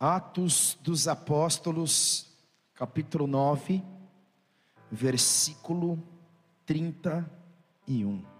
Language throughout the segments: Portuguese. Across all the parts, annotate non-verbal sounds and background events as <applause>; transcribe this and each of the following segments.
Atos dos Apóstolos, capítulo 9, versículo 31.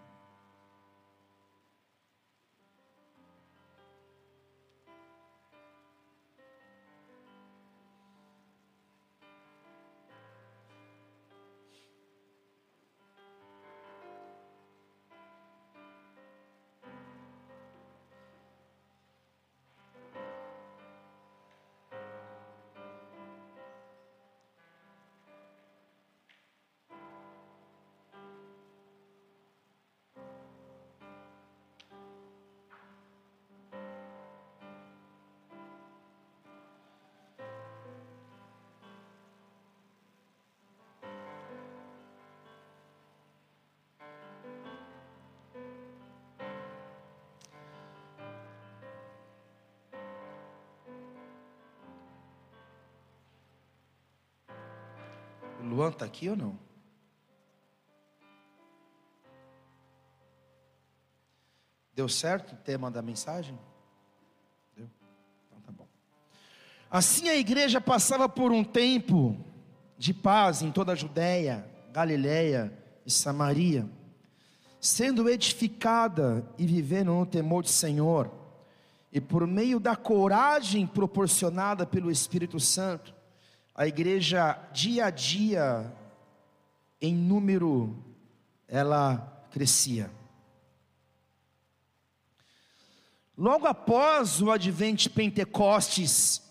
Está aqui ou não? Deu certo o tema da mensagem? Deu? Então tá bom. Assim a igreja passava por um tempo de paz em toda a Judéia, Galiléia e Samaria, sendo edificada e vivendo no temor do Senhor, e por meio da coragem proporcionada pelo Espírito Santo, a igreja dia a dia, em número, ela crescia. Logo após o advento de Pentecostes,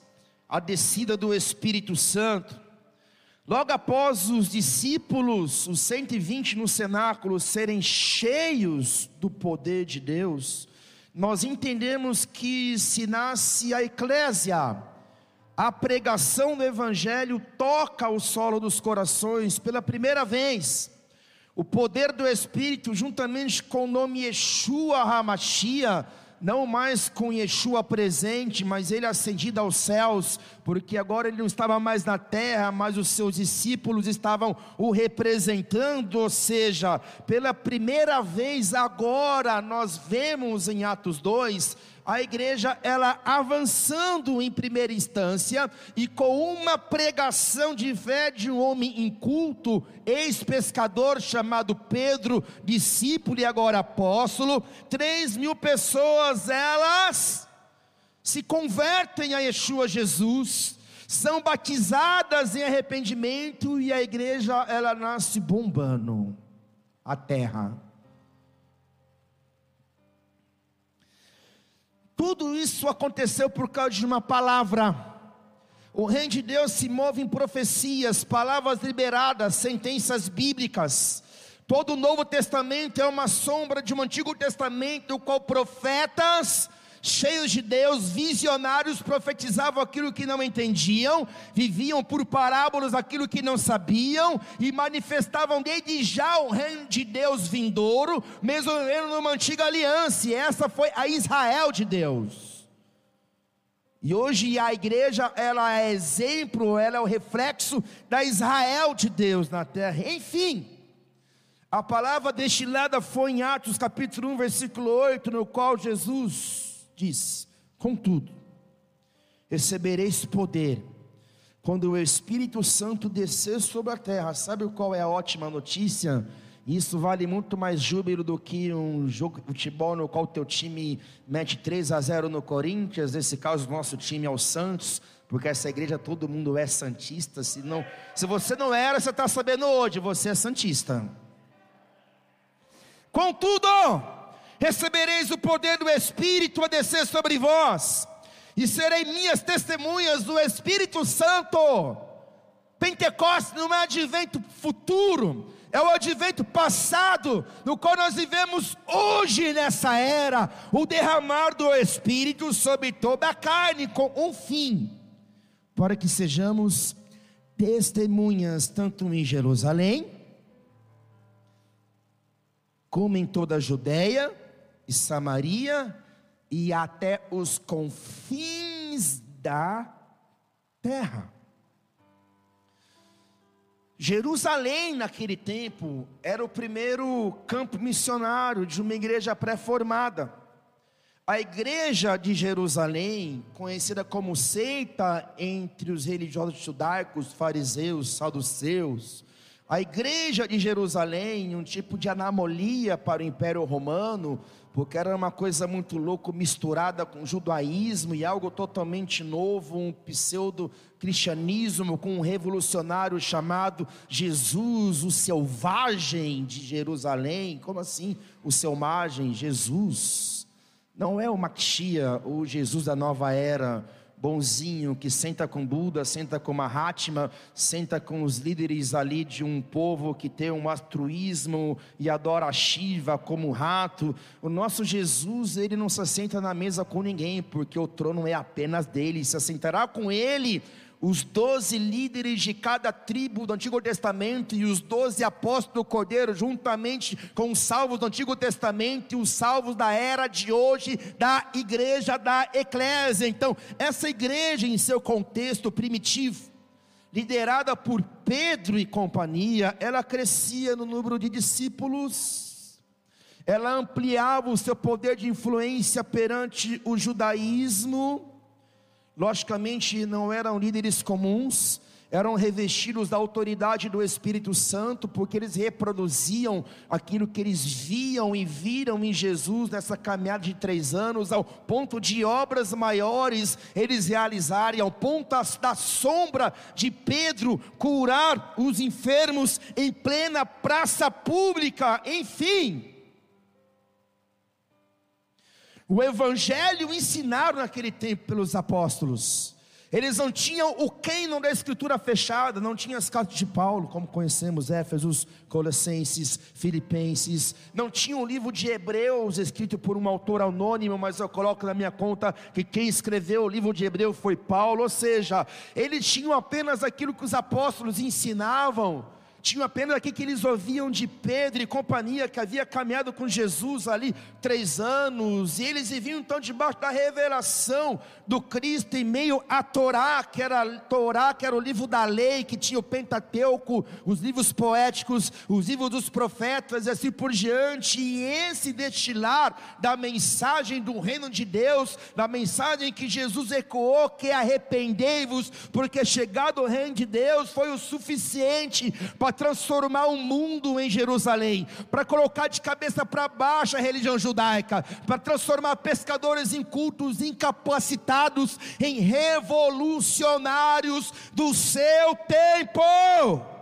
a descida do Espírito Santo, logo após os discípulos, os 120 no cenáculo, serem cheios do poder de Deus, nós entendemos que se nasce a eclésia, a pregação do Evangelho toca o solo dos corações pela primeira vez. O poder do Espírito, juntamente com o nome Yeshua Hamashia, não mais com Yeshua presente, mas ele ascendido aos céus, porque agora ele não estava mais na terra, mas os seus discípulos estavam o representando, ou seja, pela primeira vez agora nós vemos em Atos 2 a igreja ela avançando em primeira instância e com uma pregação de fé de um homem inculto, ex-pescador chamado Pedro, discípulo e agora apóstolo, três mil pessoas elas se convertem a Yeshua Jesus, são batizadas em arrependimento e a igreja ela nasce bombando a terra. Tudo isso aconteceu por causa de uma palavra. O reino de Deus se move em profecias, palavras liberadas, sentenças bíblicas. Todo o Novo Testamento é uma sombra de um Antigo Testamento, o qual profetas cheios de Deus, visionários, profetizavam aquilo que não entendiam, viviam por parábolas aquilo que não sabiam e manifestavam desde já o reino de Deus vindouro, mesmo numa antiga aliança, e essa foi a Israel de Deus. E hoje a igreja, ela é exemplo, ela é o reflexo da Israel de Deus na terra. Enfim, a palavra destilada foi em Atos capítulo 1, versículo 8, no qual Jesus diz: Contudo, recebereis poder quando o Espírito Santo descer sobre a terra. Sabe qual é a ótima notícia? Isso vale muito mais júbilo do que um jogo de futebol no qual teu time mete 3 a 0 no Corinthians, nesse caso nosso time é o Santos, porque essa igreja todo mundo é santista, se não, se você não era, você está sabendo hoje, você é santista. Contudo, recebereis o poder do Espírito a descer sobre vós, e serei minhas testemunhas do Espírito Santo. Pentecostes não é advento futuro, é o advento passado, no qual nós vivemos hoje nessa era, o derramar do Espírito sobre toda a carne, com um fim, para que sejamos testemunhas tanto em Jerusalém, como em toda a Judéia, e Samaria e até os confins da terra. Jerusalém, naquele tempo, era o primeiro campo missionário de uma igreja pré-formada. A igreja de Jerusalém, conhecida como seita entre os religiosos judaicos, fariseus, saduceus, a igreja de Jerusalém, um tipo de anomalia para o Império Romano, porque era uma coisa muito louca misturada com judaísmo e algo totalmente novo, um pseudo-cristianismo com um revolucionário chamado Jesus, o selvagem de Jerusalém. Como assim, o selvagem? Jesus. Não é o Maxia, o Jesus da nova era bonzinho, que senta com Buda, senta com Mahatma, senta com os líderes ali de um povo que tem um altruísmo e adora Shiva como rato. O nosso Jesus, ele não se senta na mesa com ninguém, porque o trono é apenas dele, se assentará com ele os doze líderes de cada tribo do Antigo Testamento e os doze apóstolos do Cordeiro, juntamente com os salvos do Antigo Testamento e os salvos da era de hoje, da igreja da Eclésia. Então, essa igreja, em seu contexto primitivo, liderada por Pedro e companhia, ela crescia no número de discípulos, ela ampliava o seu poder de influência perante o judaísmo, Logicamente, não eram líderes comuns, eram revestidos da autoridade do Espírito Santo, porque eles reproduziam aquilo que eles viam e viram em Jesus nessa caminhada de três anos, ao ponto de obras maiores eles realizarem, ao ponto da sombra de Pedro curar os enfermos em plena praça pública, enfim. O evangelho ensinaram naquele tempo pelos apóstolos. Eles não tinham o cânon da escritura fechada, não tinham as cartas de Paulo, como conhecemos, Éfesos, Colossenses, Filipenses, não tinham o livro de Hebreus escrito por um autor anônimo, mas eu coloco na minha conta que quem escreveu o livro de Hebreus foi Paulo, ou seja, eles tinham apenas aquilo que os apóstolos ensinavam, tinham apenas aqui que eles ouviam de Pedro e companhia, que havia caminhado com Jesus ali três anos, e eles viviam então debaixo da revelação do Cristo em meio a Torá, que era Torá, que era o livro da lei, que tinha o Pentateuco, os livros poéticos, os livros dos profetas e assim por diante, e esse destilar da mensagem do reino de Deus, da mensagem que Jesus ecoou, que é arrependei-vos, porque chegado o reino de Deus foi o suficiente para transformar o mundo em Jerusalém, para colocar de cabeça para baixo a religião judaica, para transformar pescadores incultos, incapacitados, em revolucionários do seu tempo.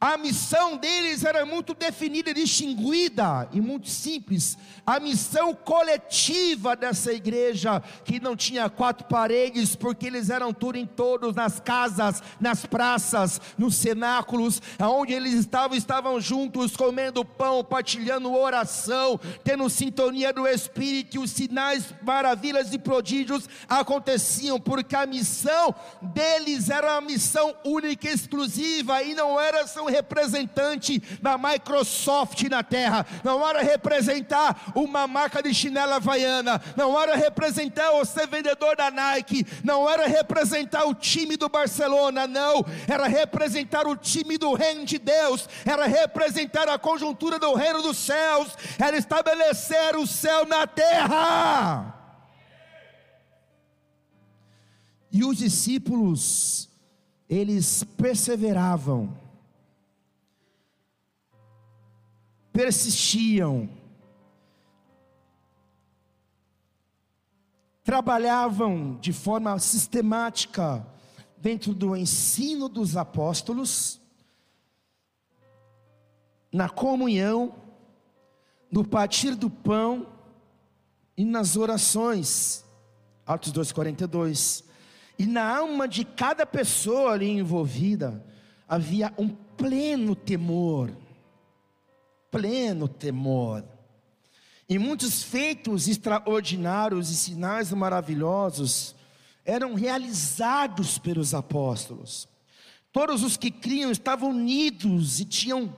A missão deles era muito definida, distinguida e muito simples. A missão coletiva dessa igreja, que não tinha quatro paredes, porque eles eram tudo em todos, nas casas, nas praças, nos cenáculos, aonde eles estavam, estavam juntos, comendo pão, partilhando oração, tendo sintonia do Espírito, e os sinais, maravilhas e prodígios aconteciam, porque a missão deles era uma missão única exclusiva, e não era seu representante da Microsoft na terra, não era representar uma marca de chinela havaiana, não era representar ou ser vendedor da Nike, não era representar o time do Barcelona, não, era representar o time do reino de Deus, era representar a conjuntura do reino dos céus, era estabelecer o céu na terra. E os discípulos, eles perseveravam persistiam, trabalhavam de forma sistemática dentro do ensino dos apóstolos, na comunhão, no partir do pão e nas orações. Atos 2:42. E na alma de cada pessoa ali envolvida havia um pleno temor pleno temor. E muitos feitos extraordinários e sinais maravilhosos eram realizados pelos apóstolos. Todos os que criam estavam unidos e tinham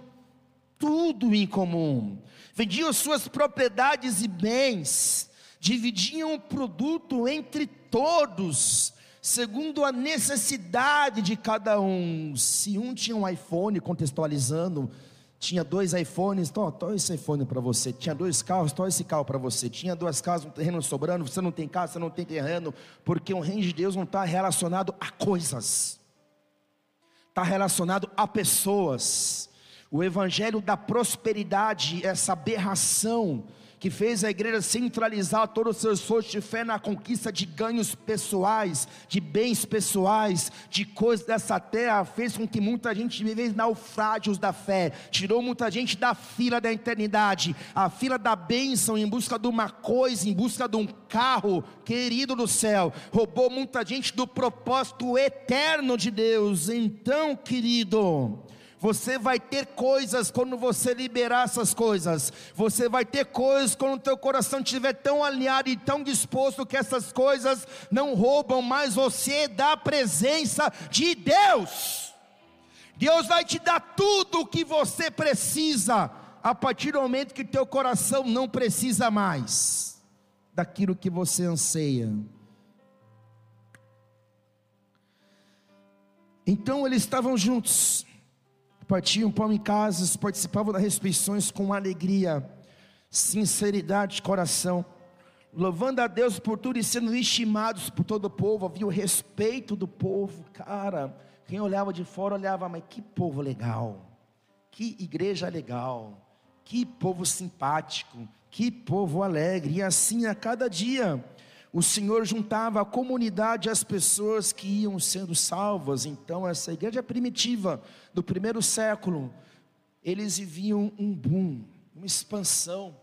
tudo em comum. Vendiam suas propriedades e bens, dividiam o produto entre todos, segundo a necessidade de cada um. Se um tinha um iPhone, contextualizando, Tinha dois iPhones, tô, tô esse iPhone para você. Tinha dois carros, tô esse carro para você. Tinha duas casas, um terreno sobrando. Você não tem casa, você não tem terreno, porque o reino de Deus não está relacionado a coisas, está relacionado a pessoas. O evangelho da prosperidade, essa aberração que fez a igreja centralizar todo o seu esforço de fé na conquista de ganhos pessoais, de bens pessoais, de coisas dessa terra, fez com que muita gente vivesse naufrágios da fé, tirou muita gente da fila da eternidade, a fila da bênção em busca de uma coisa, em busca de um carro querido do céu, roubou muita gente do propósito eterno de Deus. Então, querido, você vai ter coisas quando você liberar essas coisas. Você vai ter coisas quando o teu coração estiver tão alinhado e tão disposto que essas coisas não roubam mais você da presença de Deus. Deus vai te dar tudo o que você precisa a partir do momento que teu coração não precisa mais daquilo que você anseia. Então eles estavam juntos partiam pão em casas, participavam das refeições com alegria, sinceridade de coração, louvando a Deus por tudo e sendo estimados por todo o povo, havia o respeito do povo, cara, quem olhava de fora olhava, mas que povo legal, que igreja legal, que povo simpático, que povo alegre, e assim a cada dia, o Senhor juntava a comunidade as pessoas que iam sendo salvas. Então, essa igreja primitiva do primeiro século, eles viviam um boom, uma expansão,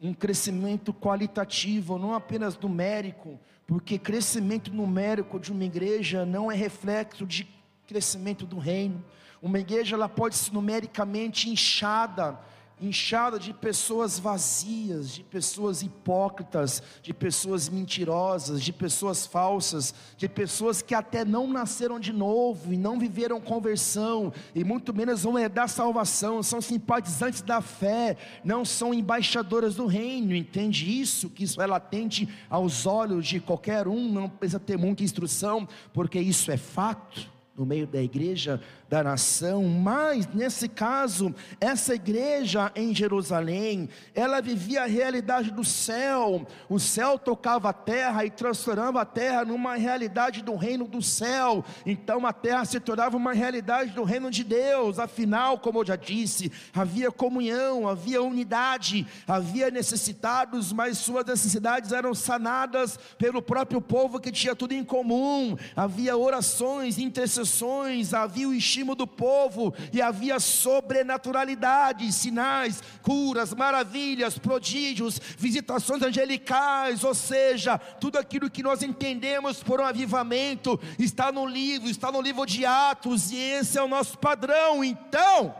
um crescimento qualitativo, não apenas numérico, porque crescimento numérico de uma igreja não é reflexo de crescimento do reino. Uma igreja ela pode ser numericamente inchada, inchada de pessoas vazias, de pessoas hipócritas, de pessoas mentirosas, de pessoas falsas, de pessoas que até não nasceram de novo e não viveram conversão, e muito menos vão herdar salvação, são simpatizantes da fé, não são embaixadoras do reino, entende isso? Que isso é latente aos olhos de qualquer um, não precisa ter muita instrução, porque isso é fato no meio da igreja da nação, mas nesse caso, essa igreja em Jerusalém, ela vivia a realidade do céu, o céu tocava a terra e transformava a terra numa realidade do reino do céu, então a terra se tornava uma realidade do reino de Deus, afinal, como eu já disse, havia comunhão, havia unidade, havia necessitados, mas suas necessidades eram sanadas pelo próprio povo que tinha tudo em comum, havia orações, intercessões, havia o estímulo do povo, e havia sobrenaturalidade, sinais, curas, maravilhas, prodígios, visitações angelicais, ou seja, tudo aquilo que nós entendemos por um avivamento está no livro, está no livro de Atos, e esse é o nosso padrão. Então,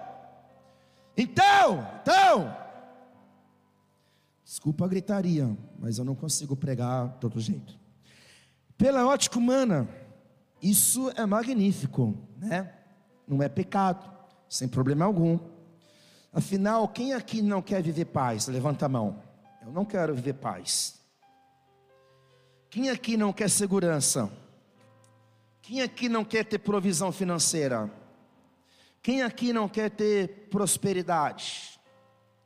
então, então, desculpa a gritaria, mas eu não consigo pregar de jeito. Pela ótica humana, isso é magnífico, né? Não é pecado, sem problema algum. Afinal, quem aqui não quer viver paz? Levanta a mão. Eu não quero viver paz. Quem aqui não quer segurança? Quem aqui não quer ter provisão financeira? Quem aqui não quer ter prosperidade?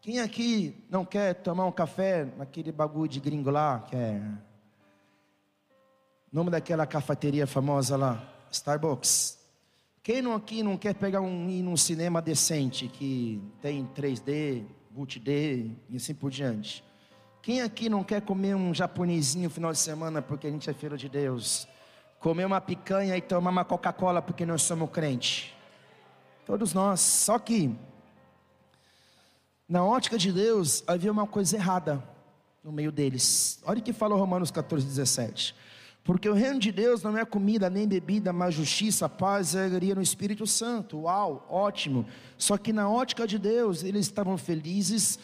Quem aqui não quer tomar um café naquele bagulho de gringo lá, que é. Nome daquela cafeteria famosa lá? Starbucks. Quem não aqui não quer pegar um ir num cinema decente que tem 3D, multi-D e assim por diante? Quem aqui não quer comer um japonesinho no final de semana porque a gente é filho de Deus? Comer uma picanha e tomar uma Coca-Cola porque nós somos crente? Todos nós. Só que na ótica de Deus havia uma coisa errada no meio deles. Olha o que fala Romanos 14, 17. Porque o reino de Deus não é comida nem bebida, mas justiça, paz e alegria no Espírito Santo. Uau, ótimo. Só que na ótica de Deus, eles estavam felizes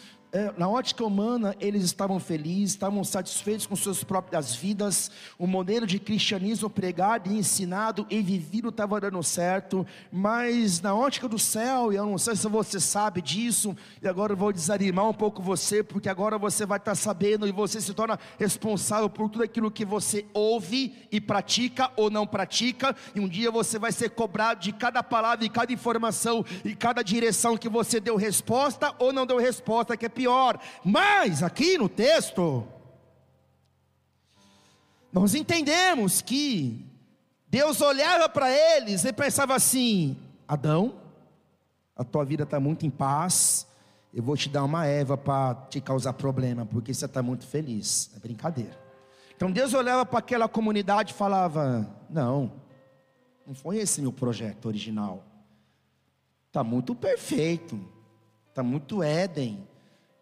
na ótica humana, eles estavam felizes, estavam satisfeitos com suas próprias vidas, o modelo de cristianismo pregado e ensinado e vivido estava dando certo, mas na ótica do céu, e eu não sei se você sabe disso, e agora eu vou desanimar um pouco você, porque agora você vai estar sabendo e você se torna responsável por tudo aquilo que você ouve e pratica ou não pratica, e um dia você vai ser cobrado de cada palavra e cada informação e cada direção que você deu resposta ou não deu resposta, que é pior. Mas aqui no texto, nós entendemos que Deus olhava para eles e pensava assim: Adão, a tua vida está muito em paz, eu vou te dar uma Eva para te causar problema, porque você está muito feliz. É brincadeira. Então Deus olhava para aquela comunidade e falava: Não, não foi esse meu projeto original. Está muito perfeito, está muito Éden,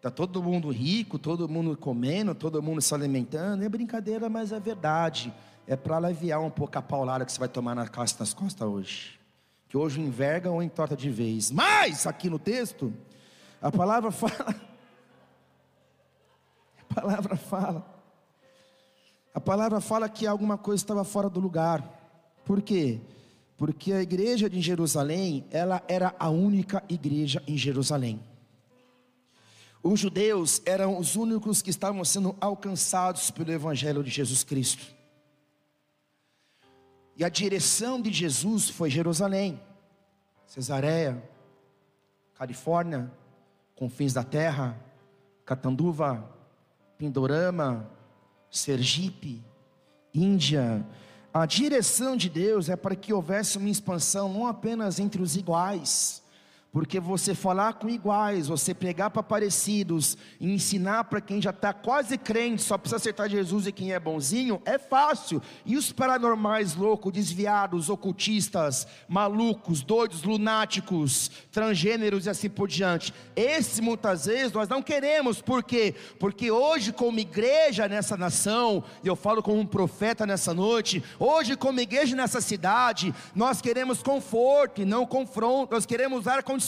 Está todo mundo rico, todo mundo comendo, todo mundo se alimentando. É brincadeira, mas é verdade. É para aliviar um pouco a paulada que você vai tomar nas costas hoje. Que hoje enverga ou entorta de vez. Mas, aqui no texto, a palavra <laughs> fala. A palavra fala. A palavra fala que alguma coisa estava fora do lugar. Por quê? Porque a igreja de Jerusalém, ela era a única igreja em Jerusalém. Os judeus eram os únicos que estavam sendo alcançados pelo Evangelho de Jesus Cristo. E a direção de Jesus foi Jerusalém, Cesareia, Califórnia, confins da terra, Catanduva, Pindorama, Sergipe, Índia. A direção de Deus é para que houvesse uma expansão não apenas entre os iguais, porque você falar com iguais, você pregar para parecidos, ensinar para quem já está quase crente, só precisa acertar Jesus e quem é bonzinho, é fácil. E os paranormais loucos, desviados, ocultistas, malucos, doidos, lunáticos, transgêneros e assim por diante. Esse muitas vezes nós não queremos, por quê? Porque hoje, como igreja nessa nação, e eu falo como um profeta nessa noite, hoje, como igreja nessa cidade, nós queremos conforto e não confronto, nós queremos ar condicionado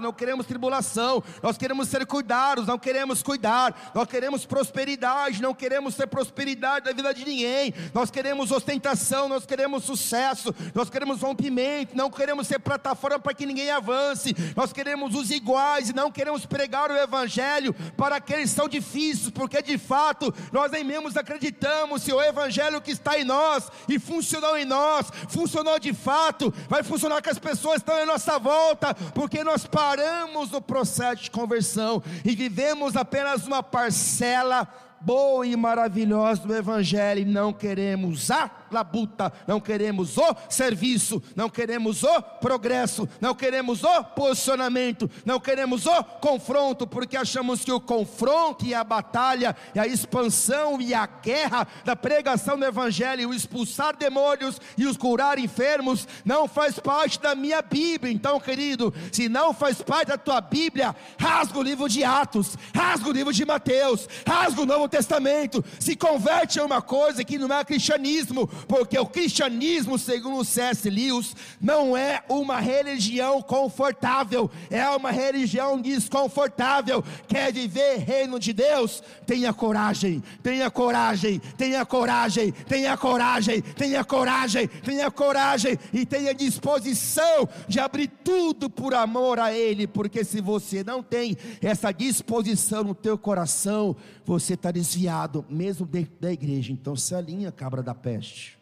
não queremos tribulação, nós queremos ser cuidados, não queremos cuidar, nós queremos prosperidade, não queremos ser prosperidade da vida de ninguém, nós queremos ostentação, nós queremos sucesso, nós queremos rompimento, não queremos ser plataforma para que ninguém avance, nós queremos os iguais e não queremos pregar o Evangelho para aqueles que são difíceis, porque de fato nós nem mesmo acreditamos se o Evangelho que está em nós e funcionou em nós, funcionou de fato, vai funcionar com as pessoas que estão em nossa volta, porque porque nós paramos no processo de conversão e vivemos apenas uma parcela boa e maravilhosa do Evangelho e não queremos a labuta, não queremos o serviço, não queremos o progresso, não queremos o posicionamento, não queremos o confronto, porque achamos que o confronto e a batalha e a expansão e a guerra da pregação do Evangelho, o expulsar demônios e os curar enfermos, não faz parte da minha Bíblia. Então, querido, se não faz parte da tua Bíblia, rasga o livro de Atos, rasga o livro de Mateus, rasga o Novo Testamento, se converte a uma coisa que não é cristianismo, porque o cristianismo, segundo C.S. Lewis, não é uma religião confortável, é uma religião desconfortável. Quer viver reino de Deus? Tenha coragem, tenha coragem, tenha coragem, tenha coragem, tenha coragem, tenha coragem e tenha disposição de abrir tudo por amor a Ele, porque se você não tem essa disposição no teu coração, você está desviado, mesmo dentro da igreja. Então se alinha, cabra da peste.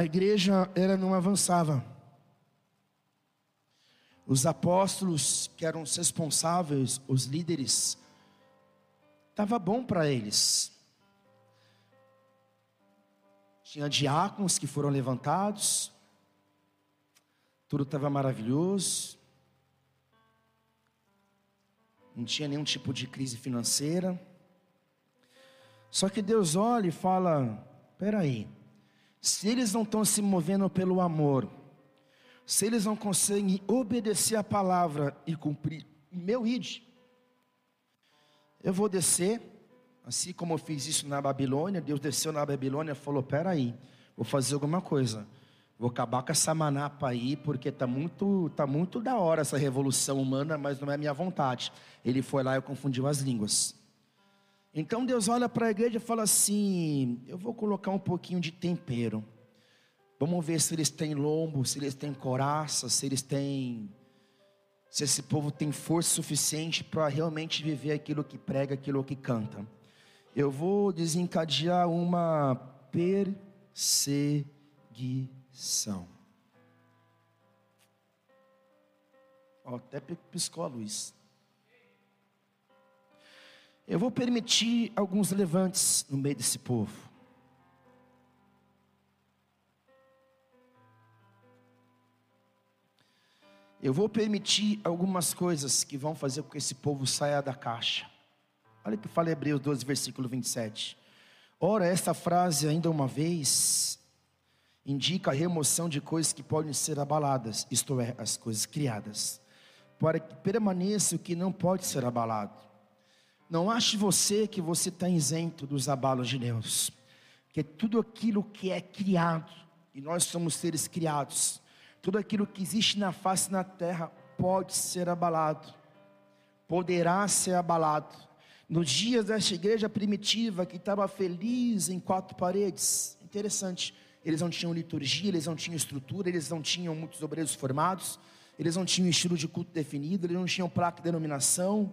a igreja ela não avançava. Os apóstolos que eram os responsáveis, os líderes, estava bom para eles. Tinha diáconos que foram levantados, tudo estava maravilhoso, não tinha nenhum tipo de crise financeira. Só que Deus olha e fala: peraí, aí se eles não estão se movendo pelo amor, se eles não conseguem obedecer a palavra e cumprir meu id, eu vou descer, assim como eu fiz isso na Babilônia, Deus desceu na Babilônia e falou: peraí, vou fazer alguma coisa. Vou acabar com essa manapa aí, porque tá muito, tá muito da hora essa revolução humana, mas não é minha vontade. Ele foi lá e confundiu as línguas. Então Deus olha para a igreja e fala assim: Eu vou colocar um pouquinho de tempero. Vamos ver se eles têm lombo, se eles têm coraça, se eles têm. Se esse povo tem força suficiente para realmente viver aquilo que prega, aquilo que canta. Eu vou desencadear uma perseguição. Ó, até piscou a luz. Eu vou permitir alguns levantes no meio desse povo. Eu vou permitir algumas coisas que vão fazer com que esse povo saia da caixa. Olha o que fala Hebreus 12, versículo 27. Ora, esta frase, ainda uma vez, indica a remoção de coisas que podem ser abaladas, isto é, as coisas criadas, para que permaneça o que não pode ser abalado. Não ache você que você está isento dos abalos de Deus, que tudo aquilo que é criado, e nós somos seres criados, tudo aquilo que existe na face da terra pode ser abalado, poderá ser abalado. Nos dias desta igreja primitiva que estava feliz em quatro paredes, interessante, eles não tinham liturgia, eles não tinham estrutura, eles não tinham muitos obreiros formados, eles não tinham estilo de culto definido, eles não tinham placa de denominação,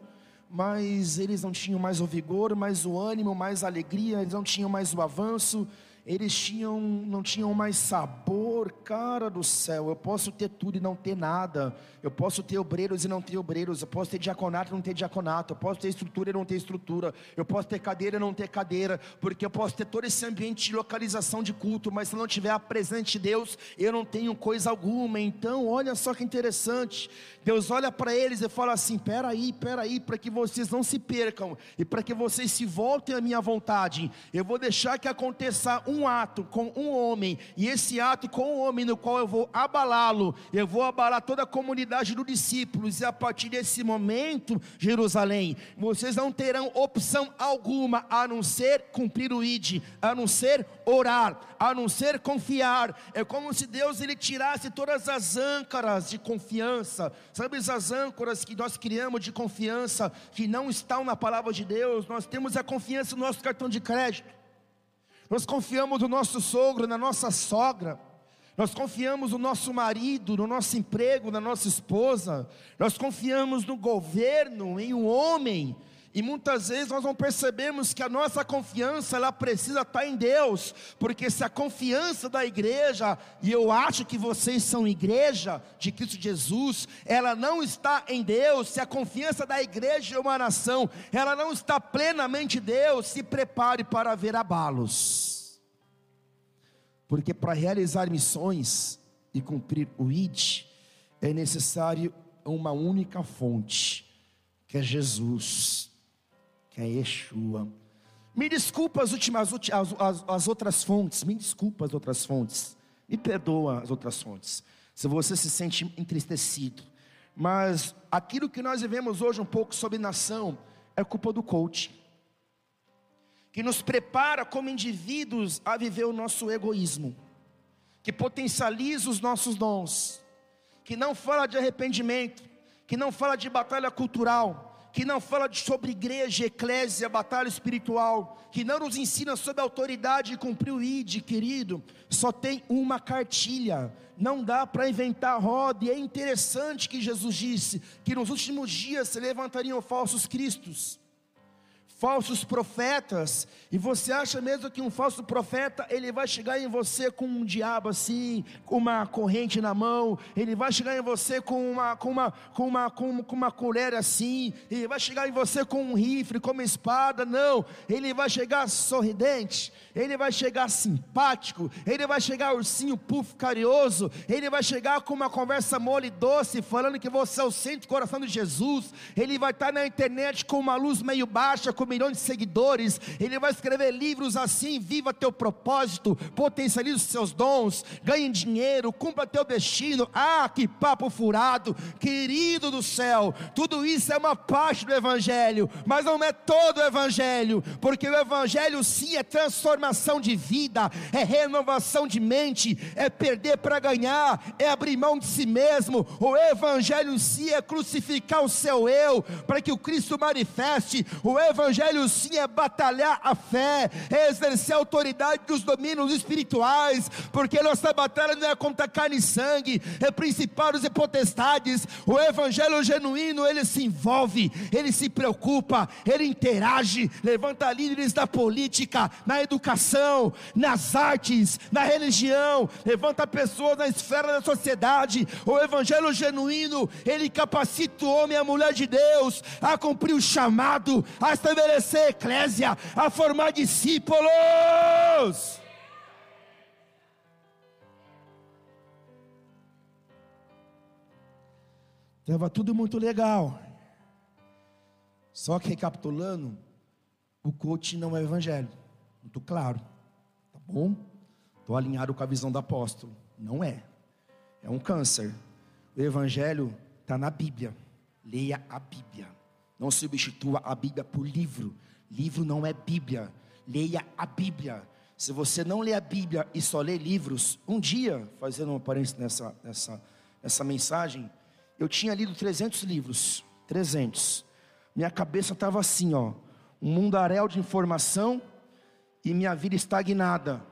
mas eles não tinham mais o vigor, mais o ânimo, mais a alegria, eles não tinham mais o avanço, eles tinham, não tinham mais sabor, cara do céu. Eu posso ter tudo e não ter nada. Eu posso ter obreiros e não ter obreiros. Eu posso ter diaconato e não ter diaconato. Eu posso ter estrutura e não ter estrutura. Eu posso ter cadeira e não ter cadeira. Porque eu posso ter todo esse ambiente de localização de culto, mas se não tiver a presença de Deus, eu não tenho coisa alguma. Então, olha só que interessante. Deus olha para eles e fala assim: peraí, peraí, para que vocês não se percam e para que vocês se voltem à minha vontade, eu vou deixar que aconteça um ato com um homem, e esse ato com um homem no qual eu vou abalá-lo, eu vou abalar toda a comunidade dos discípulos, e a partir desse momento, Jerusalém, vocês não terão opção alguma a não ser cumprir o ID, a não ser orar, a não ser confiar. É como se Deus ele tirasse todas as âncoras de confiança Sabe as âncoras que nós criamos de confiança, que não estão na palavra de Deus? Nós temos a confiança no nosso cartão de crédito, nós confiamos no nosso sogro, na nossa sogra, nós confiamos no nosso marido, no nosso emprego, na nossa esposa, nós confiamos no governo, em um homem, e muitas vezes nós não percebemos que a nossa confiança ela precisa estar em Deus, porque se a confiança da igreja, e eu acho que vocês são igreja de Cristo Jesus, ela não está em Deus, se a confiança da igreja é uma nação, ela não está plenamente em Deus, se prepare para ver abalos. Porque para realizar missões e cumprir o ID, é necessário uma única fonte, que é Jesus que é Yeshua. Me desculpa as últimas, as, as, as outras fontes, me desculpa as outras fontes, me perdoa as outras fontes, se você se sente entristecido, mas aquilo que nós vivemos hoje um pouco sobre nação, é culpa do coach, que nos prepara como indivíduos a viver o nosso egoísmo, que potencializa os nossos dons, que não fala de arrependimento, que não fala de batalha cultural, que não fala sobre igreja, eclésia, batalha espiritual, que não nos ensina sobre autoridade de cumprir o ID, querido, só tem uma cartilha, não dá para inventar roda, e é interessante que Jesus disse que nos últimos dias se levantariam falsos cristos falsos profetas, e você acha mesmo que um falso profeta, ele vai chegar em você com um diabo assim, com uma corrente na mão, ele vai chegar em você com uma com uma com uma com, com uma colher assim, ele vai chegar em você com um rifle, com uma espada, não, ele vai chegar sorridente, ele vai chegar simpático, ele vai chegar ursinho puff carinhoso, ele vai chegar com uma conversa mole e doce, falando que você é o centro do coração de Jesus, ele vai estar na internet com uma luz meio baixa, com milhões de seguidores, ele vai escrever livros assim: viva teu propósito, potencialize os seus dons, ganhe dinheiro, cumpra teu destino. Ah, que papo furado, querido do céu, tudo isso é uma parte do Evangelho, mas não é todo o Evangelho, porque o Evangelho sim é transformação de vida, é renovação de mente, é perder para ganhar, é abrir mão de si mesmo. O Evangelho sim é crucificar o seu eu, para que o Cristo manifeste. O Evangelho sim é batalhar a fé, é exercer a autoridade dos domínios espirituais, porque nossa batalha não é contra carne e sangue, é principados e potestades. O Evangelho genuíno, ele se envolve, ele se preocupa, ele interage, levanta líderes da política, na educação, nas artes, na religião, levanta pessoas na esfera da sociedade. O Evangelho genuíno, ele capacita o homem e a mulher de Deus a cumprir o chamado, a estabelecer eclésia, a formar discípulos. Estava tudo muito legal. Só que recapitulando, o coach não é evangelho. Muito claro. Tá bom? Estou alinhado com a visão do apóstolo. Não é. É um câncer. O evangelho está na Bíblia. Leia a Bíblia. Não substitua a Bíblia por livro. Livro não é Bíblia. Leia a Bíblia. Se você não lê a Bíblia e só lê livros, um dia, fazendo uma parênteses nessa, nessa, nessa mensagem, eu tinha lido 300 livros, 300. Minha cabeça estava assim, ó, um mundaréu de informação e minha vida estagnada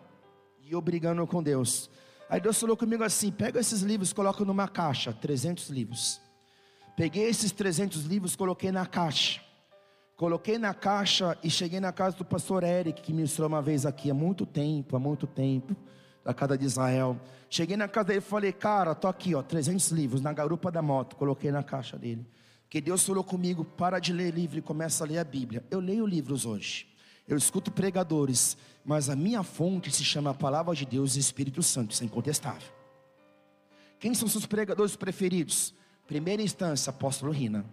e eu brigando com Deus. Aí Deus falou comigo assim: pega esses livros, coloca numa caixa, 300 livros. Peguei esses 300 livros, coloquei na caixa. Coloquei na caixa e cheguei na casa do pastor Eric, que ministrou uma vez aqui há muito tempo, há muito tempo da casa de Israel. Cheguei na casa dele e falei, cara, tô aqui, ó, 300 livros na garupa da moto. Coloquei na caixa dele. Que Deus falou comigo, para de ler livro e começa a ler a Bíblia. Eu leio livros hoje. Eu escuto pregadores, mas a minha fonte se chama a palavra de Deus e Espírito Santo, isso é incontestável. Quem são seus pregadores preferidos? Primeira instância, apóstolo Rina.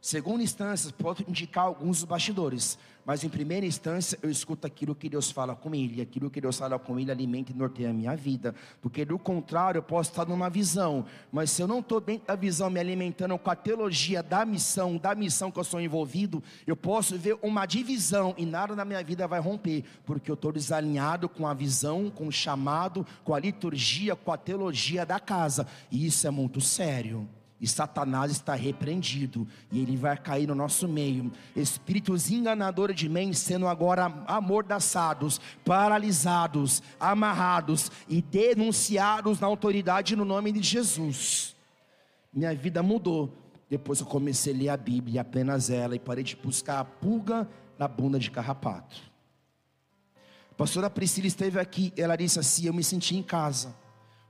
Segunda instância, posso indicar alguns dos bastidores, mas em primeira instância eu escuto aquilo que Deus fala com ele, aquilo que Deus fala com ele alimenta e norteia a minha vida, porque do contrário eu posso estar numa visão, mas se eu não estou dentro da visão me alimentando com a teologia da missão, da missão que eu sou envolvido, eu posso ver uma divisão e nada na minha vida vai romper, porque eu estou desalinhado com a visão, com o chamado, com a liturgia, com a teologia da casa, e isso é muito sério e Satanás está repreendido, e ele vai cair no nosso meio. Espíritos enganadores de mente sendo agora amordaçados, paralisados, amarrados e denunciados na autoridade no nome de Jesus. Minha vida mudou depois eu comecei a ler a Bíblia, apenas ela, e parei de buscar a pulga na bunda de carrapato. A pastora Priscila esteve aqui, ela disse assim: Eu me senti em casa,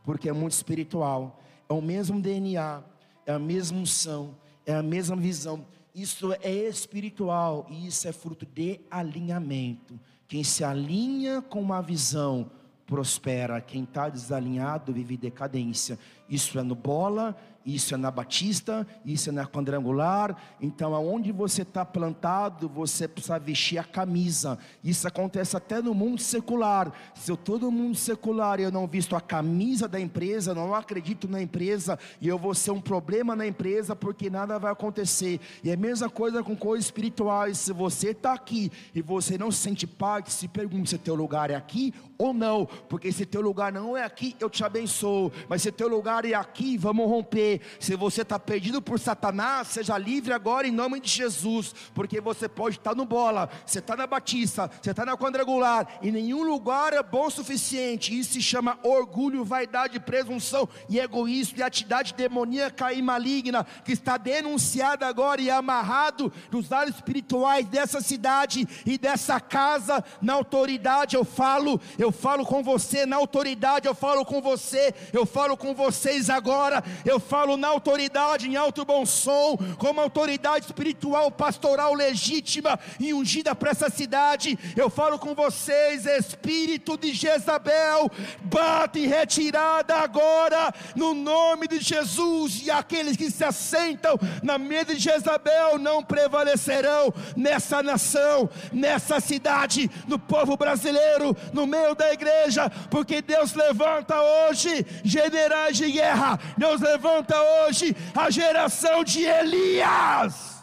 porque é muito espiritual, é o mesmo DNA é a mesma unção, é a mesma visão. Isso é espiritual e isso é fruto de alinhamento. Quem se alinha com uma visão prospera, quem está desalinhado vive decadência. Isso é no bola, isso é na batista, isso é na quadrangular. Então, aonde você está plantado, você precisa vestir a camisa. Isso acontece até no mundo secular. Se eu estou no mundo secular e eu não visto a camisa da empresa, não acredito na empresa, e eu vou ser um problema na empresa, porque nada vai acontecer. E é a mesma coisa com coisas espirituais. Se você está aqui e você não se sente parte, se pergunta se teu lugar é aqui ou não. Porque se teu lugar não é aqui, eu te abençoo. Mas se teu lugar é aqui, vamos romper se você está perdido por Satanás, seja livre agora em nome de Jesus, porque você pode estar no bola, você está na batista, você está na quadrangular, e nenhum lugar é bom o suficiente. Isso se chama orgulho, vaidade, presunção e egoísmo e atividade demoníaca e maligna que está denunciada agora e amarrado nos lares espirituais dessa cidade e dessa casa. Na autoridade eu falo, eu falo com você, na autoridade eu falo com você, eu falo com vocês agora, eu falo falo na autoridade, em alto bom som, como autoridade espiritual, pastoral legítima e ungida para essa cidade. Eu falo com vocês, espírito de Jezabel, bate retirada agora, no nome de Jesus, e aqueles que se assentam na mesa de Jezabel não prevalecerão nessa nação, nessa cidade, no povo brasileiro, no meio da igreja, porque Deus levanta hoje generais de guerra, Deus levanta hoje a geração de Elias.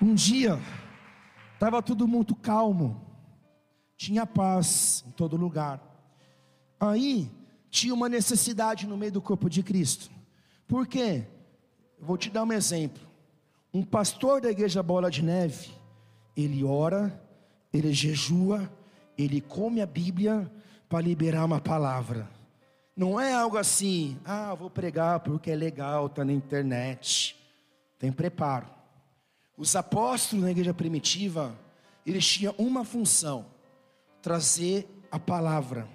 Um dia, estava tudo muito calmo, tinha paz em todo lugar. Aí, tinha uma necessidade no meio do corpo de Cristo. Por quê? Eu vou te dar um exemplo. Um pastor da igreja Bola de Neve, ele ora, ele jejua, ele come a Bíblia para liberar uma palavra. Não é algo assim, ah, vou pregar porque é legal, está na internet. Tem preparo. Os apóstolos na igreja primitiva, eles tinham uma função: trazer a palavra,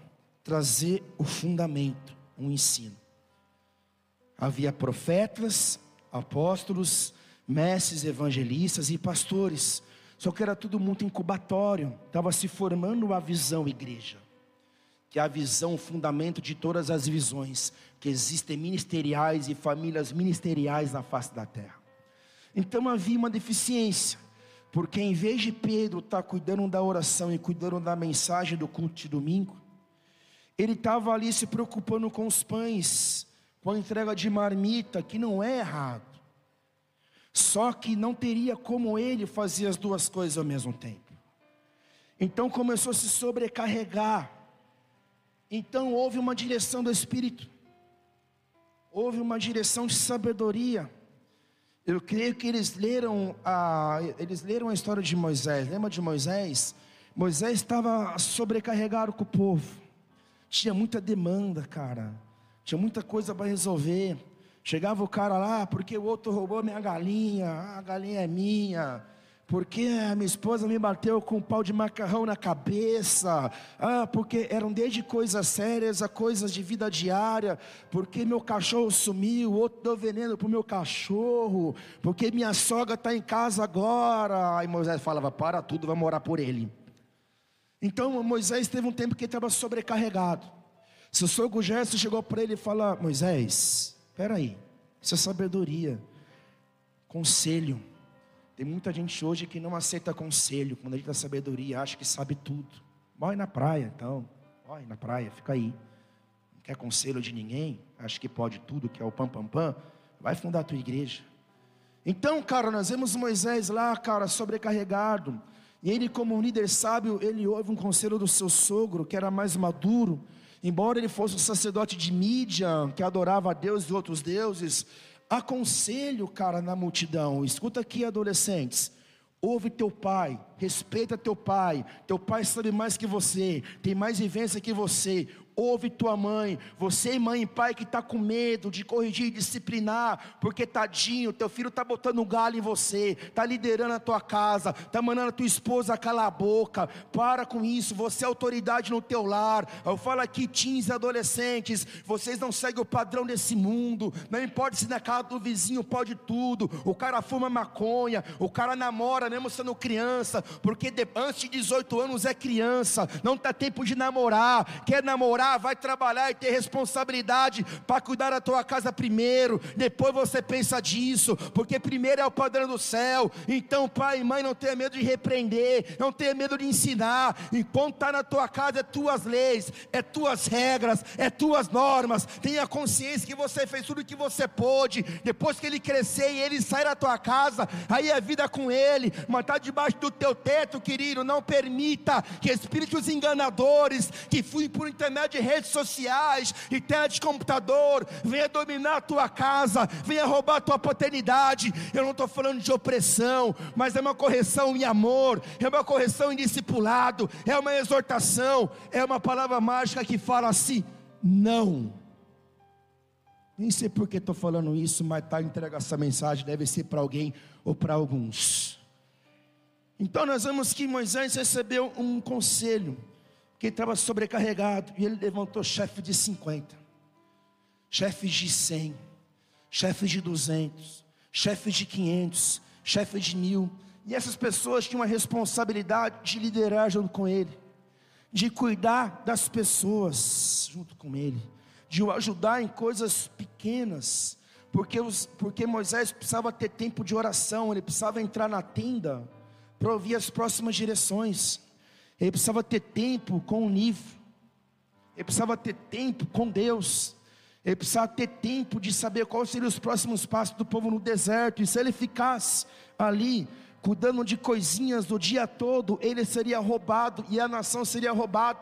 trazer o fundamento, um ensino. Havia profetas, apóstolos, mestres, evangelistas e pastores. Só que era tudo muito incubatório, estava se formando a visão igreja, que é a visão, o fundamento de todas as visões, que existem ministeriais e famílias ministeriais na face da terra. Então havia uma deficiência, porque em vez de Pedro estar tá cuidando da oração e cuidando da mensagem do culto de domingo, ele estava ali se preocupando com os pães, com a entrega de marmita, que não é errado. Só que não teria como ele fazer as duas coisas ao mesmo tempo. Então começou a se sobrecarregar. Então houve uma direção do Espírito. Houve uma direção de sabedoria. Eu creio que eles leram a, eles leram a história de Moisés. Lembra de Moisés? Moisés estava sobrecarregado com o povo. Tinha muita demanda, cara. Tinha muita coisa para resolver. Chegava o cara lá, porque o outro roubou minha galinha, a galinha é minha. Porque a minha esposa me bateu com um pau de macarrão na cabeça. Ah, porque eram desde coisas sérias a coisas de vida diária. Porque meu cachorro sumiu, o outro deu veneno para o meu cachorro. Porque minha sogra está em casa agora. Aí Moisés falava: para tudo, vamos orar por ele. Então Moisés teve um tempo que estava sobrecarregado. Seu sogro Gerson chegou para ele e falou: Moisés, Espera aí, isso é sabedoria, conselho. Tem muita gente hoje que não aceita conselho, quando a gente dá sabedoria, acha que sabe tudo. Morre na praia, então, morre na praia, fica aí. Não quer conselho de ninguém, acha que pode tudo, que é o pam pam pam, vai fundar a tua igreja. Então, cara, nós vemos Moisés lá, cara, sobrecarregado. E ele, como um líder sábio, ele ouve um conselho do seu sogro, que era mais maduro, embora ele fosse um sacerdote de Mídia, que adorava a Deus e outros deuses, aconselho, cara, na multidão. Escuta aqui, adolescentes. Ouve teu pai, respeita teu pai. Teu pai sabe mais que você, tem mais vivência que você ouve tua mãe, você mãe e pai que está com medo de corrigir e disciplinar, porque tadinho, teu filho está botando um galho em você, está liderando a tua casa, está mandando a tua esposa calar a boca, para com isso, você é autoridade no teu lar, eu falo aqui teens e adolescentes, vocês não seguem o padrão desse mundo, não importa se na casa do vizinho pode tudo, o cara fuma maconha, o cara namora mesmo sendo criança, porque antes de 18 anos é criança, não está tempo de namorar, quer namorar vai trabalhar e ter responsabilidade para cuidar da tua casa primeiro, depois você pensa disso, porque primeiro é o padrão do céu. Então, pai e mãe, não tenha medo de repreender, não tenha medo de ensinar. Enquanto está na tua casa, é tuas leis, é tuas regras, é tuas normas. Tenha consciência que você fez tudo o que você pôde. Depois que ele crescer e ele sair da tua casa, aí é vida com ele, mas está debaixo do teu teto, querido. Não permita que espíritos enganadores que fluem por intermédio de redes sociais e tela de computador, venha dominar a tua casa, venha roubar a tua paternidade. Eu não estou falando de opressão, mas é uma correção em amor, é uma correção em discipulado, é uma exortação, é uma palavra mágica que fala assim: não. Nem sei por que estou falando isso, mas está entrega essa mensagem, deve ser para alguém ou para alguns. Então nós vemos que Moisés recebeu um conselho que estava sobrecarregado, e ele levantou chefe de 50, chefes de 100, chefes de 200, chefes de 500, chefes de mil, e essas pessoas tinham a responsabilidade de liderar junto com ele, de cuidar das pessoas junto com ele, de o ajudar em coisas pequenas, porque, os, porque Moisés precisava ter tempo de oração, ele precisava entrar na tenda para ouvir as próximas direções, ele precisava ter tempo com o livro, ele precisava ter tempo com Deus, ele precisava ter tempo de saber quais seriam os próximos passos do povo no deserto, e se ele ficasse ali, cuidando de coisinhas do dia todo, ele seria roubado e a nação seria roubada.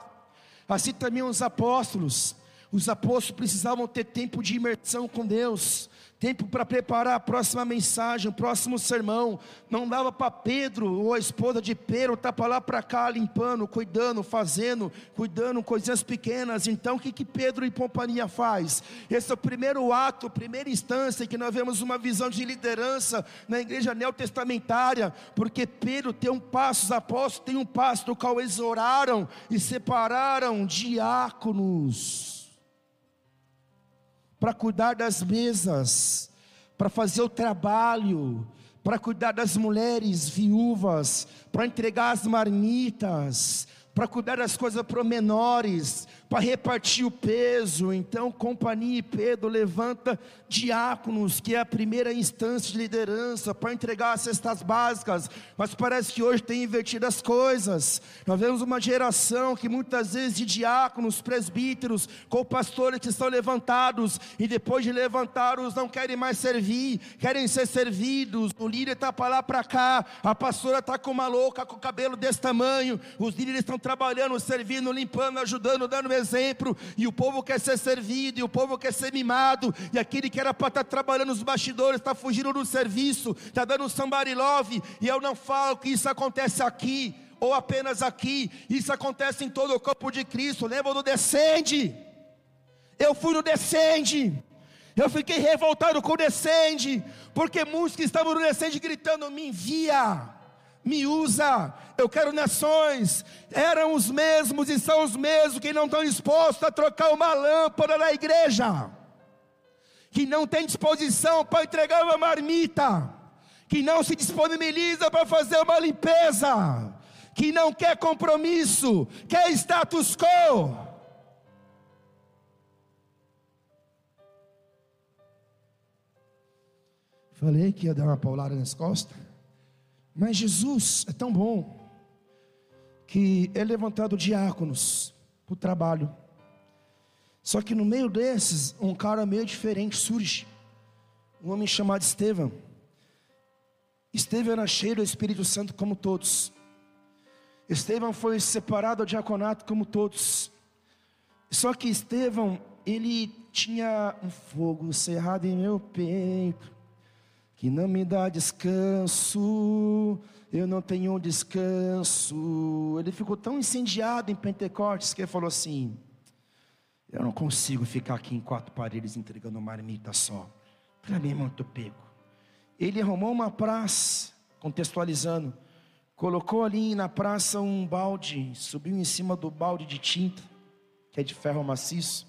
Assim também os apóstolos, os apóstolos precisavam ter tempo de imersão com Deus, tempo para preparar a próxima mensagem, o próximo sermão. Não dava para Pedro ou a esposa de Pedro estar para lá para cá limpando, cuidando, fazendo, cuidando coisinhas pequenas. Então o que que Pedro e companhia faz? Esse é o primeiro ato, primeira instância que nós vemos uma visão de liderança na igreja neotestamentária, porque Pedro tem um passo, os apóstolos têm um passo do qual eles oraram e separaram diáconos para cuidar das mesas, para fazer o trabalho, para cuidar das mulheres viúvas, para entregar as marmitas, para cuidar das coisas promenores, para repartir o peso. Então, companhia e Pedro levanta diáconos, que é a primeira instância de liderança, para entregar as cestas básicas. Mas parece que hoje tem invertido as coisas. Nós vemos uma geração que muitas vezes de diáconos, presbíteros, com pastores que estão levantados e depois de levantados não querem mais servir, querem ser servidos. O líder está para lá para cá, a pastora está com uma louca com o cabelo desse tamanho. Os líderes estão trabalhando, servindo, limpando, ajudando, dando exemplo, e o povo quer ser servido, e o povo quer ser mimado, e aquele que era para estar tá trabalhando nos bastidores está fugindo do serviço, está dando um somebody love, e eu não falo que isso acontece aqui, ou apenas aqui, isso acontece em todo o corpo de Cristo. Lembra do descende? Eu fui no descende. Eu fiquei revoltado com o descende, porque muitos que estavam no descende gritando: me envia me usa, eu quero nações. Eram os mesmos e são os mesmos que não estão dispostos a trocar uma lâmpada na igreja, que não tem disposição para entregar uma marmita, que não se disponibiliza para fazer uma limpeza, que não quer compromisso, quer status quo. Falei que ia dar uma paulada nas costas. Mas Jesus é tão bom que é levantado diáconos para o trabalho. Só que no meio desses, um cara meio diferente surge. Um homem chamado Estevão. Estevão era cheio do Espírito Santo como todos. Estevão foi separado do diaconato como todos. Só que Estevão, ele tinha um fogo cerrado em meu peito que não me dá descanso, eu não tenho descanso. Ele ficou tão incendiado em Pentecostes que ele falou assim: Eu não consigo ficar aqui em quatro paredes entregando marmita só. Para mim é muito pego. Ele arrumou uma praça, contextualizando, colocou ali na praça um balde, subiu em cima do balde de tinta, que é de ferro maciço,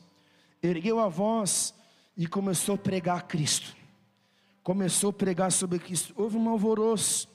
ergueu a voz e começou a pregar a Cristo começou a pregar sobre Cristo, houve um alvoroço,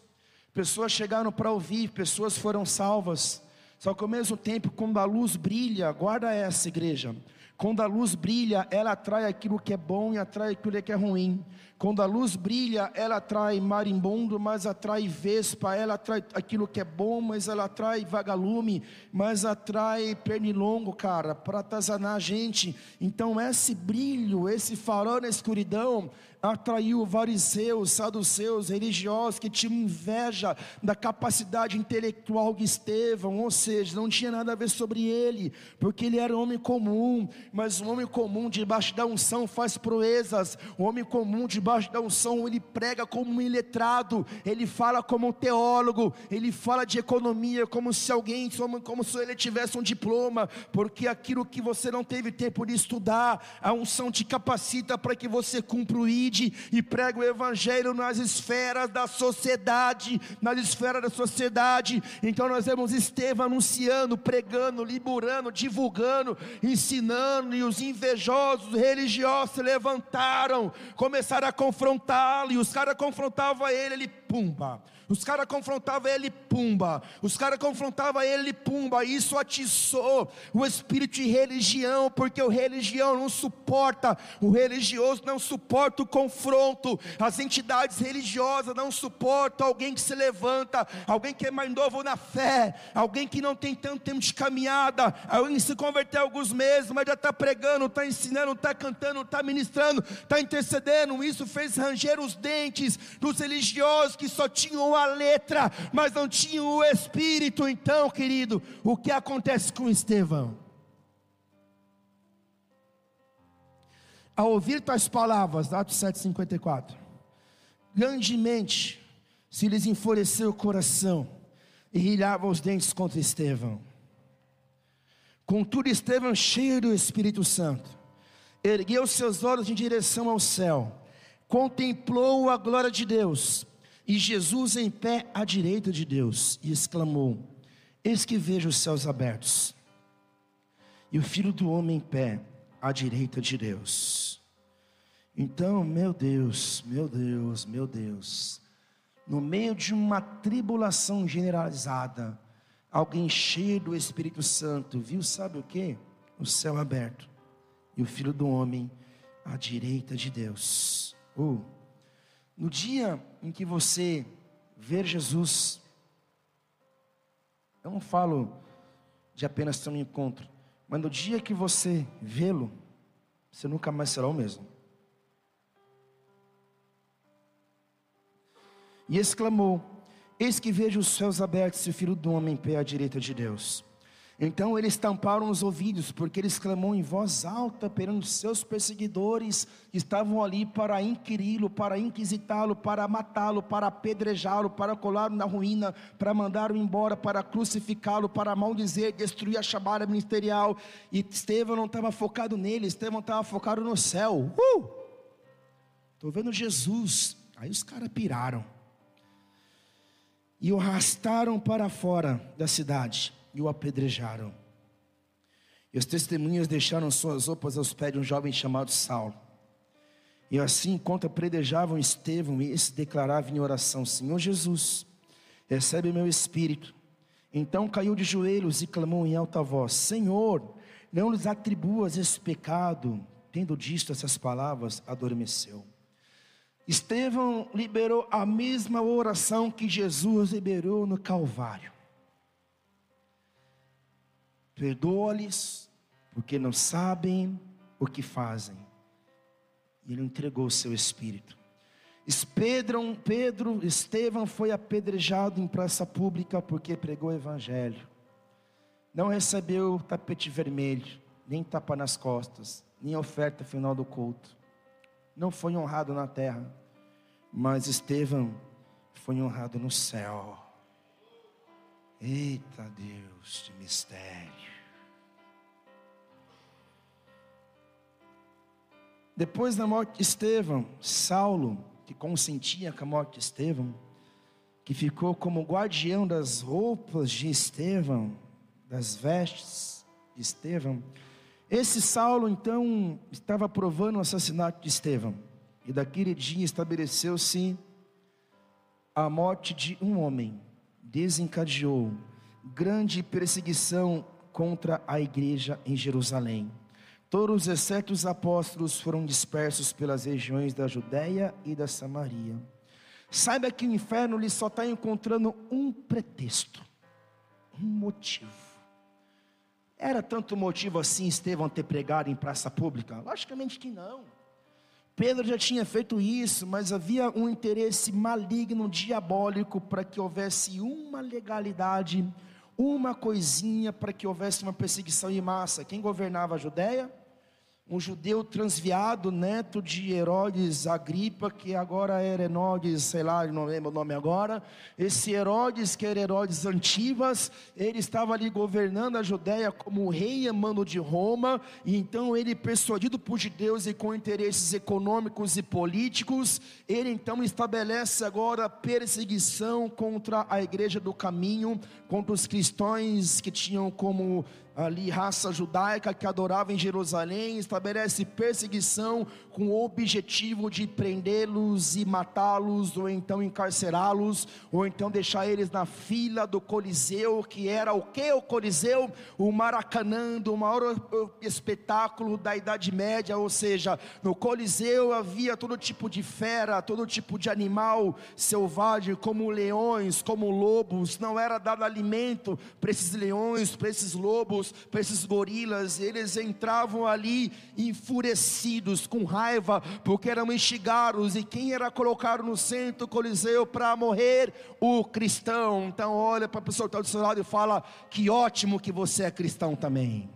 pessoas chegaram para ouvir, pessoas foram salvas, só que ao mesmo tempo, quando a luz brilha, guarda essa igreja, quando a luz brilha, ela atrai aquilo que é bom e atrai aquilo que é ruim. Quando a luz brilha, ela atrai marimbondo, mas atrai vespa, ela atrai aquilo que é bom, mas ela atrai vagalume, mas atrai pernilongo, cara, para atazanar a gente. Então, esse brilho, esse farol na escuridão, atraiu fariseus, saduceus, religiosos que tinham inveja da capacidade intelectual de Estevão, ou seja, não tinha nada a ver sobre ele, porque ele era um homem comum, mas um homem comum debaixo da unção faz proezas, o homem comum debaixo da unção ele prega como um iletrado, ele fala como um teólogo, ele fala de economia como se alguém, como se ele tivesse um diploma, porque aquilo que você não teve tempo de estudar, a unção te capacita para que você cumpra o e prega o evangelho nas esferas da sociedade, nas esferas da sociedade. Então nós vemos Estevão anunciando, pregando, liburando, divulgando, ensinando, e os invejosos religiosos se levantaram, começaram a confrontá-lo, e os caras confrontavam ele, ele pumba os caras confrontavam ele, pumba. Os caras confrontavam ele, pumba. Isso atiçou o espírito de religião, porque o religião não suporta, o religioso não suporta o confronto. As entidades religiosas não suportam alguém que se levanta, alguém que é mais novo na fé, alguém que não tem tanto tempo de caminhada, alguém que se converteu alguns meses, mas já está pregando, está ensinando, está cantando, está ministrando, está intercedendo. Isso fez ranger os dentes dos religiosos que só tinham a letra, mas não tinham o espírito. Então, querido, o que acontece com Estevão? Ao ouvir tais palavras, Atos 7,54, grandemente se lhes enfureceu o coração e rilhava os dentes contra Estevão. Contudo, Estevão, cheio do Espírito Santo, ergueu seus olhos em direção ao céu, contemplou a glória de Deus e Jesus em pé à direita de Deus, e exclamou: Eis que vejo os céus abertos, e o filho do homem em pé à direita de Deus. Então, meu Deus, meu Deus, meu Deus, no meio de uma tribulação generalizada, alguém cheio do Espírito Santo viu, sabe o que? O céu aberto e o filho do homem à direita de Deus. Oh, no dia em que você ver Jesus, eu não falo de apenas ter um encontro, mas no dia que você vê-lo, você nunca mais será o mesmo. E exclamou: Eis que vejo os céus abertos e o filho do homem em pé à direita de Deus. Então eles tamparam os ouvidos, porque eles clamou em voz alta perante seus perseguidores, que estavam ali para inquiri-lo, para inquisitá-lo, para matá-lo, para apedrejá-lo, para colá-lo na ruína, para mandá-lo embora, para crucificá-lo, para maldizer, destruir a chamada ministerial. E Estevão não estava focado nele, Estevão estava focado no céu. Estou uh! vendo Jesus. Aí os caras piraram e o arrastaram para fora da cidade e o apedrejaram. E os testemunhas deixaram suas roupas aos pés de um jovem chamado Saulo. E assim, enquanto apedrejavam Estevão, esse declarava em oração: Senhor Jesus, recebe meu espírito. Então caiu de joelhos e clamou em alta voz: Senhor, não lhes atribuas esse pecado. Tendo dito essas palavras, adormeceu. Estevão liberou a mesma oração que Jesus liberou no Calvário. Perdoa-lhes, porque não sabem o que fazem. E ele entregou o seu espírito. Pedro, Pedro, Estevão foi apedrejado em praça pública porque pregou o evangelho. Não recebeu tapete vermelho, nem tapa nas costas, nem oferta final do culto. Não foi honrado na terra, mas Estevão foi honrado no céu. Eita Deus de mistério. Depois da morte de Estevão, Saulo, que consentia com a morte de Estevão, que ficou como guardião das roupas de Estevão, das vestes de Estevão, esse Saulo então estava aprovando o assassinato de Estevão, e daquele dia estabeleceu-se a morte de um homem desencadeou grande perseguição contra a igreja em Jerusalém. Todos, exceto os apóstolos, foram dispersos pelas regiões da Judéia e da Samaria. Saiba que o inferno lhe só está encontrando um pretexto, um motivo. Era tanto motivo assim Estevão ter pregado em praça pública? Logicamente que não. Pedro já tinha feito isso, mas havia um interesse maligno, diabólico, para que houvesse uma legalidade, uma coisinha para que houvesse uma perseguição em massa. Quem governava a Judéia? Um judeu transviado, neto de Herodes Agripa, que agora era Herodes, sei lá, não lembro o nome agora. Esse Herodes, que era Herodes Antivas, ele estava ali governando a Judéia como rei mano de Roma, e então ele, persuadido por judeus e com interesses econômicos e políticos, ele então estabelece agora perseguição contra a igreja do caminho, contra os cristãos que tinham como ali raça judaica que adorava em Jerusalém, estabelece perseguição com o objetivo de prendê-los e matá-los, ou então encarcerá-los, ou então deixar eles na fila do Coliseu, que era o que o Coliseu? O Maracanã, o maior espetáculo da Idade Média, ou seja, no Coliseu havia todo tipo de fera, todo tipo de animal selvagem, como leões, como lobos, não era dado alimento para esses leões, para esses lobos, para esses gorilas, eles entravam ali enfurecidos, com raiva, porque eram instigados, e quem era colocado no centro do Coliseu para morrer? O cristão. Então, olha para a pessoa que está do seu lado e fala: que ótimo que você é cristão também.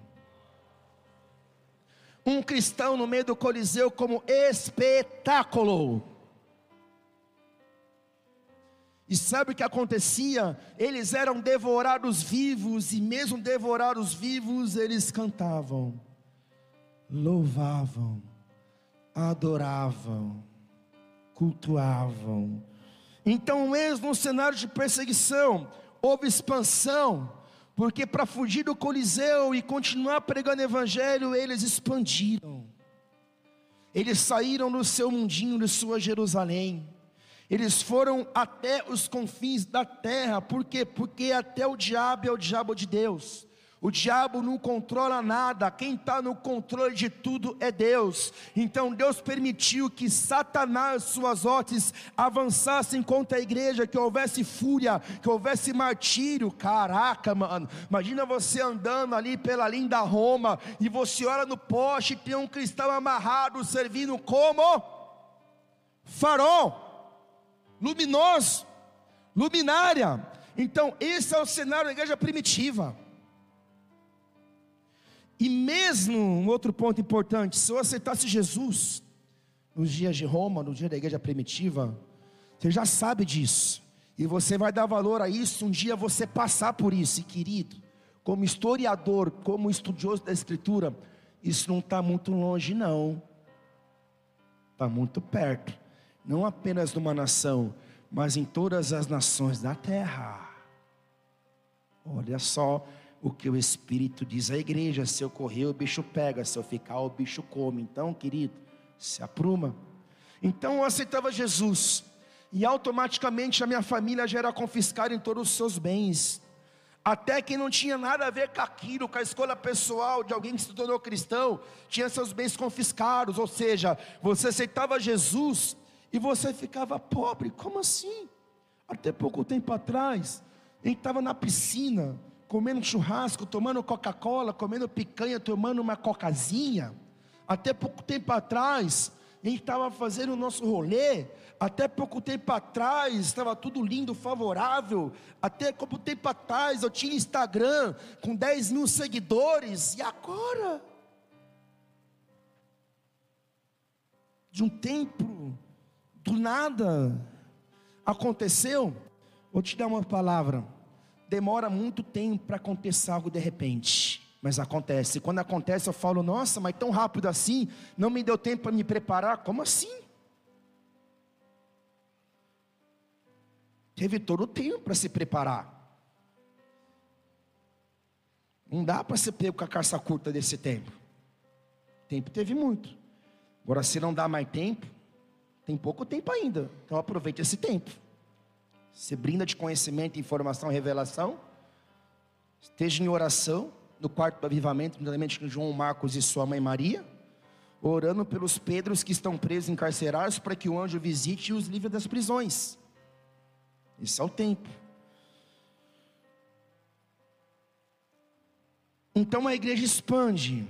Um cristão no meio do Coliseu como espetáculo. E sabe o que acontecia? Eles eram devorados vivos, e mesmo devorados vivos, eles cantavam, louvavam, adoravam, cultuavam. Então, mesmo no cenário de perseguição, houve expansão, porque para fugir do Coliseu e continuar pregando Evangelho, eles expandiram, eles saíram do seu mundinho, de sua Jerusalém eles foram até os confins da terra, por quê? Porque até o diabo é o diabo de Deus. O diabo não controla nada, quem está no controle de tudo é Deus. Então Deus permitiu que Satanás, suas hostes, avançassem contra a igreja, que houvesse fúria, que houvesse martírio. Caraca, mano, imagina você andando ali pela linda Roma e você olha no poste e tem um cristão amarrado, servindo como farol luminoso, luminária. Então, esse é o cenário da igreja primitiva. E mesmo, um outro ponto importante, se eu aceitasse Jesus, nos dias de Roma, no dia da igreja primitiva, você já sabe disso, e você vai dar valor a isso, um dia você passar por isso, e querido, como historiador, como estudioso da Escritura, isso não está muito longe, não, está muito perto. Não apenas numa nação, mas em todas as nações da terra. Olha só o que o Espírito diz à igreja: se eu correr, o bicho pega, se eu ficar, o bicho come. Então, querido, se apruma. Então eu aceitava Jesus, e automaticamente a minha família já era confiscada em todos os seus bens. Até quem não tinha nada a ver com aquilo, com a escolha pessoal de alguém que se tornou cristão, tinha seus bens confiscados. Ou seja, você aceitava Jesus, e você ficava pobre. Como assim? Até pouco tempo atrás, gente estava na piscina, comendo churrasco, tomando Coca-Cola, comendo picanha, tomando uma cocazinha. Até pouco tempo atrás, a gente estava fazendo o nosso rolê. Até pouco tempo atrás estava tudo lindo, favorável. Até pouco tempo atrás eu tinha Instagram com 10 mil seguidores. E agora? De um tempo do nada aconteceu, vou te dar uma palavra. Demora muito tempo para acontecer algo de repente, mas acontece. Quando acontece, eu falo: Nossa, mas tão rápido assim, não me deu tempo para me preparar. Como assim? Teve todo o tempo para se preparar. Não dá para ser pego com a caça curta desse tempo. Tempo teve muito. Agora, se não dá mais tempo, tem pouco tempo ainda, então aproveite esse tempo. Se brinda de conhecimento, informação, revelação. Esteja em oração no quarto do avivamento, juntamente com João Marcos e sua mãe Maria, orando pelos Pedros que estão presos encarcerados para que o anjo visite e os livre das prisões. Esse é o tempo. Então a igreja expande,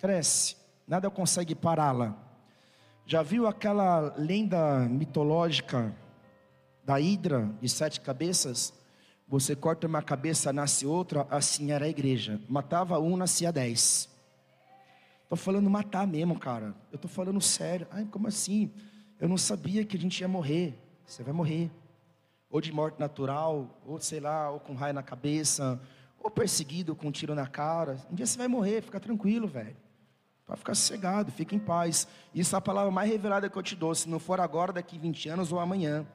cresce, nada consegue pará-la. Já viu aquela lenda mitológica da Hidra de sete cabeças? Você corta uma cabeça, nasce outra, assim era a igreja. Matava um, nascia dez. Tô falando matar mesmo, cara. Eu tô falando sério. Ai, como assim? Eu não sabia que a gente ia morrer. Você vai morrer. Ou de morte natural, ou sei lá, ou com raio na cabeça, ou perseguido com um tiro na cara. Um dia você vai morrer, fica tranquilo, velho. Para ficar sossegado, fica em paz. Isso é a palavra mais revelada que eu te dou. Se não for agora, daqui 20 anos ou amanhã.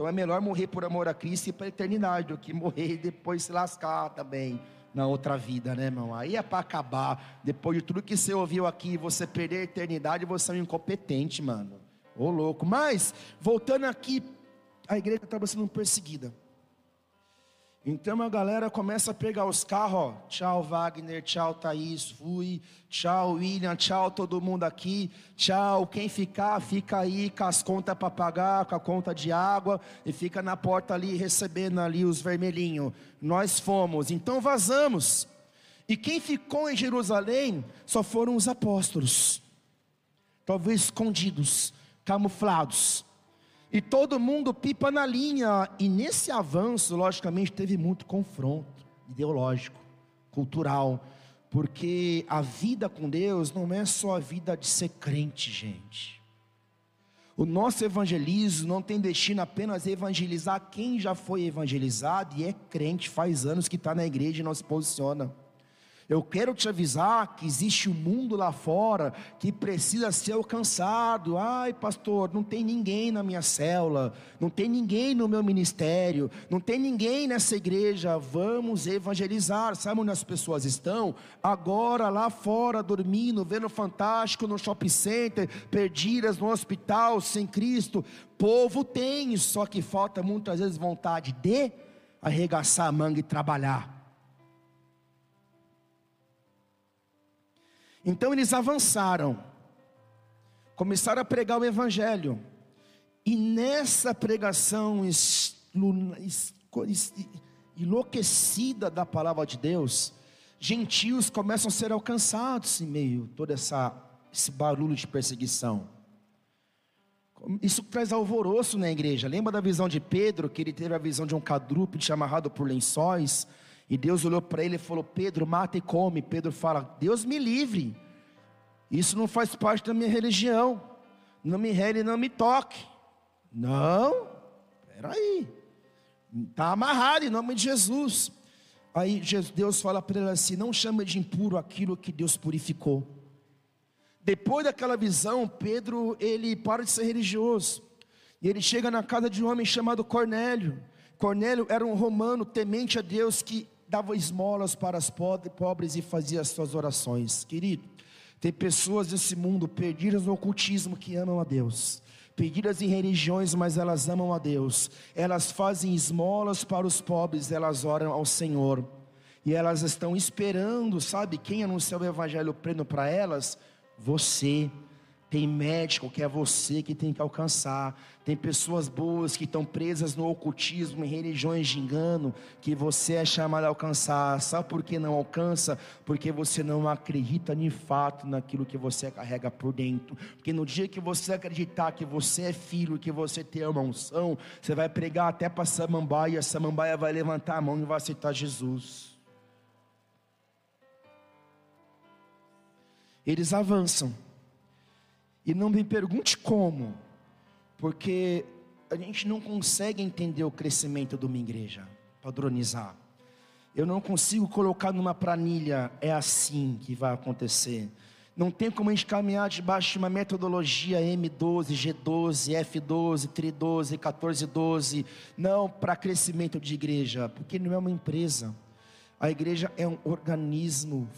Então é melhor morrer por amor a Cristo e para a eternidade do que morrer e depois se lascar também na outra vida, né, irmão? Aí é para acabar. Depois de tudo que você ouviu aqui, você perder a eternidade, você é um incompetente, mano. Ô louco. Mas, voltando aqui, a igreja estava sendo perseguida. Então a galera começa a pegar os carros, ó. Tchau, Wagner, tchau, Thaís, fui. Tchau, William, tchau, todo mundo aqui. Tchau, quem ficar, fica aí com as contas para pagar, com a conta de água. E fica na porta ali recebendo ali os vermelhinhos. Nós fomos, então vazamos. E quem ficou em Jerusalém só foram os apóstolos. Talvez escondidos, camuflados e todo mundo pipa na linha. E nesse avanço, logicamente, teve muito confronto ideológico, cultural, porque a vida com Deus não é só a vida de ser crente, gente. O nosso evangelismo não tem destino apenas evangelizar quem já foi evangelizado e é crente, faz anos que está na igreja e não se posiciona. Eu quero te avisar que existe um mundo lá fora que precisa ser alcançado. Ai, pastor, não tem ninguém na minha célula, não tem ninguém no meu ministério, não tem ninguém nessa igreja. Vamos evangelizar. Sabe onde as pessoas estão? Agora lá fora, dormindo, vendo fantástico no shopping center, perdidas no hospital, sem Cristo. Povo tem, só que falta muitas vezes vontade de arregaçar a manga e trabalhar. Então eles avançaram, começaram a pregar o Evangelho, e nessa pregação enlouquecida da palavra de Deus, gentios começam a ser alcançados em meio a todo essa, esse barulho de perseguição. Isso traz alvoroço na igreja. Lembra da visão de Pedro, que ele teve a visão de um quadrúpede amarrado por lençóis? E Deus olhou para ele e falou: Pedro, mata e come. Pedro fala: Deus me livre. Isso não faz parte da minha religião. Não me rele, não me toque. Não, peraí. Está amarrado em nome de Jesus. Aí Deus fala para ele assim: não chama de impuro aquilo que Deus purificou. Depois daquela visão, Pedro ele para de ser religioso. E ele chega na casa de um homem chamado Cornélio. Cornélio era um romano temente a Deus que dava esmolas para os pobres e fazia as suas orações. Querido, tem pessoas nesse mundo perdidas no ocultismo que amam a Deus, perdidas em religiões, mas elas amam a Deus. Elas fazem esmolas para os pobres, elas oram ao Senhor. E elas estão esperando, sabe, quem anunciou o evangelho pleno para elas? Você. Tem médico que é você que tem que alcançar. Tem pessoas boas que estão presas no ocultismo, em religiões de engano, que você é chamado a alcançar. Sabe por que não alcança? Porque você não acredita de fato naquilo que você carrega por dentro. Porque no dia que você acreditar que você é filho, que você tem uma unção, você vai pregar até para samambaia, samambaia vai levantar a mão e vai aceitar Jesus. Eles avançam. E não me pergunte como, porque a gente não consegue entender o crescimento de uma igreja, padronizar. Eu não consigo colocar numa planilha, é assim que vai acontecer. Não tem como a gente caminhar debaixo de uma metodologia M12, G12, F12, Tri12, 1412, não para crescimento de igreja, porque não é uma empresa. A igreja é um organismo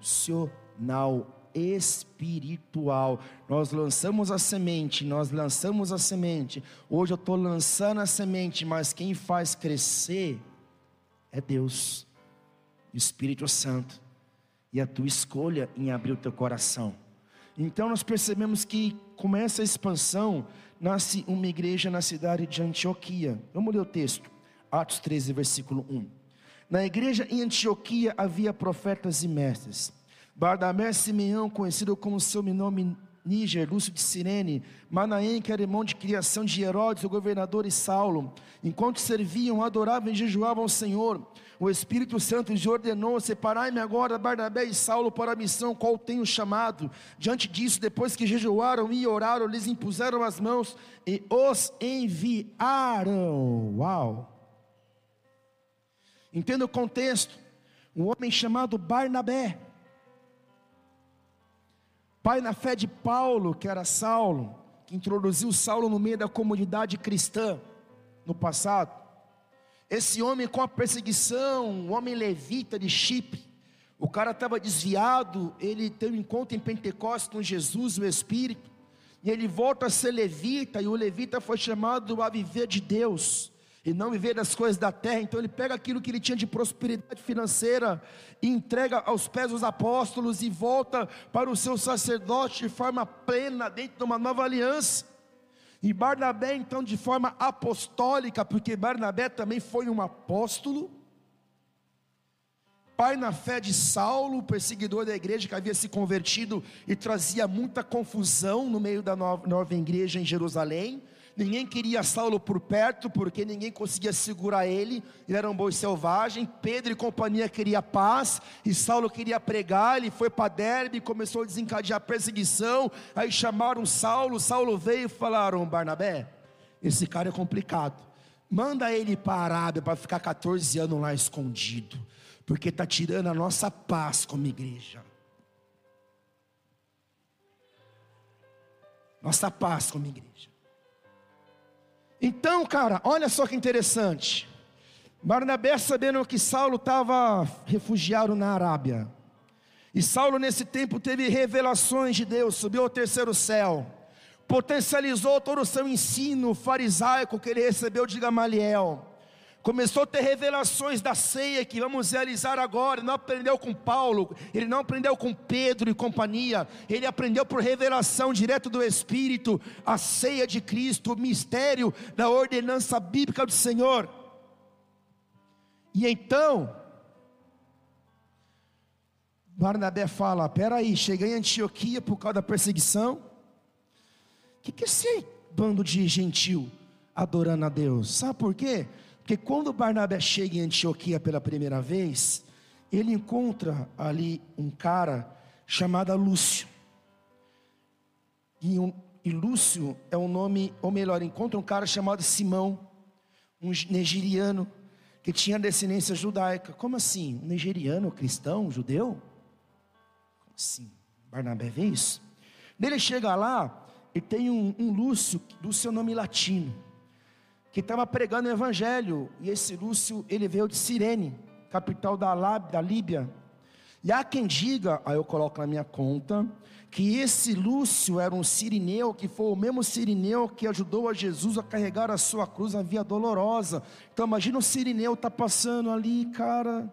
funcional espiritual. Nós lançamos a semente, nós lançamos a semente. Hoje eu estou lançando a semente, mas quem faz crescer é Deus, o Espírito Santo, e a tua escolha em abrir o teu coração. Então nós percebemos que com essa expansão nasce uma igreja na cidade de Antioquia. Vamos ler o texto, Atos 13, versículo 1. Na igreja em Antioquia havia profetas e mestres Barnabé Simeão, conhecido como seu nome Níger, Lúcio de Sirene, Manaém, que era irmão de criação de Herodes, o governador e Saulo, enquanto serviam, adoravam e jejuavam ao Senhor, o Espírito Santo lhes ordenou: Separai-me agora, Barnabé e Saulo, para a missão qual tenho chamado. Diante disso, depois que jejuaram e oraram, lhes impuseram as mãos e os enviaram. Uau! Entenda o contexto. Um homem chamado Barnabé, pai na fé de Paulo, que era Saulo, que introduziu Saulo no meio da comunidade cristã no passado. Esse homem com a perseguição, um homem levita de Chipre, o cara estava desviado, ele tem um encontro em Pentecostes com Jesus, o Espírito, e ele volta a ser levita, e o levita foi chamado a viver de Deus, e não viver das coisas da terra, então ele pega aquilo que ele tinha de prosperidade financeira, e entrega aos pés dos apóstolos, e volta para o seu sacerdote de forma plena, dentro de uma nova aliança, e Barnabé, então, de forma apostólica, porque Barnabé também foi um apóstolo, pai na fé de Saulo, perseguidor da igreja que havia se convertido e trazia muita confusão no meio da nova, nova igreja em Jerusalém ninguém queria Saulo por perto, porque ninguém conseguia segurar ele, ele era um boi selvagem, Pedro e companhia queria paz, e Saulo queria pregar, ele foi para Derbe, começou a desencadear perseguição, aí chamaram Saulo, Saulo veio e falaram, Barnabé, esse cara é complicado, manda ele para a Arábia, para ficar 14 anos lá escondido, porque está tirando a nossa paz como igreja, nossa paz como igreja, então, cara, olha só que interessante. Barnabé sabendo que Saulo estava refugiado na Arábia. E Saulo nesse tempo teve revelações de Deus, subiu ao terceiro céu. Potencializou todo o seu ensino farisaico que ele recebeu de Gamaliel começou a ter revelações da ceia que vamos realizar agora. Ele não aprendeu com Paulo, ele não aprendeu com Pedro e companhia, ele aprendeu por revelação direto do Espírito a ceia de Cristo, o mistério da ordenança bíblica do Senhor. E então, Barnabé fala: peraí, cheguei em Antioquia por causa da perseguição. O que, que é esse bando de gentil adorando a Deus? Sabe por quê? Porque quando Barnabé chega em Antioquia pela primeira vez, ele encontra ali um cara chamado Lúcio. E, um, e Lúcio é um nome, ou melhor, encontra um cara chamado Simão, um nigeriano, que tinha descendência judaica. Como assim? Um nigeriano, cristão, judeu? Como assim? Barnabé vê isso? Ele chega lá e tem um, um Lúcio, do seu nome latino que estava pregando o evangelho, e esse Lúcio, ele veio de Cirene, capital da, da Líbia. E há quem diga, aí eu coloco na minha conta, que esse Lúcio era um sirineu, que foi o mesmo sirineu que ajudou a Jesus a carregar a sua cruz na via dolorosa. Então imagina o sirineu tá passando ali, cara,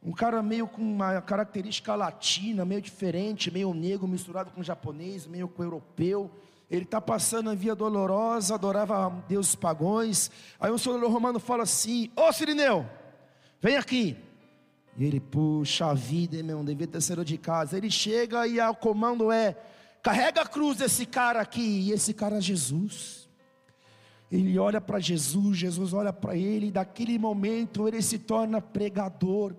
um cara meio com uma característica latina, meio diferente, meio negro misturado com japonês, meio com europeu ele está passando a via dolorosa, adorava deuses pagões. Aí um soldado romano fala assim: Ô Sirineu, vem aqui. E ele, puxa a vida, meu, devia ter saído de casa. Ele chega e o comando é: carrega a cruz desse cara aqui. E esse cara é Jesus. Ele olha para Jesus, Jesus olha para ele, e daquele momento ele se torna pregador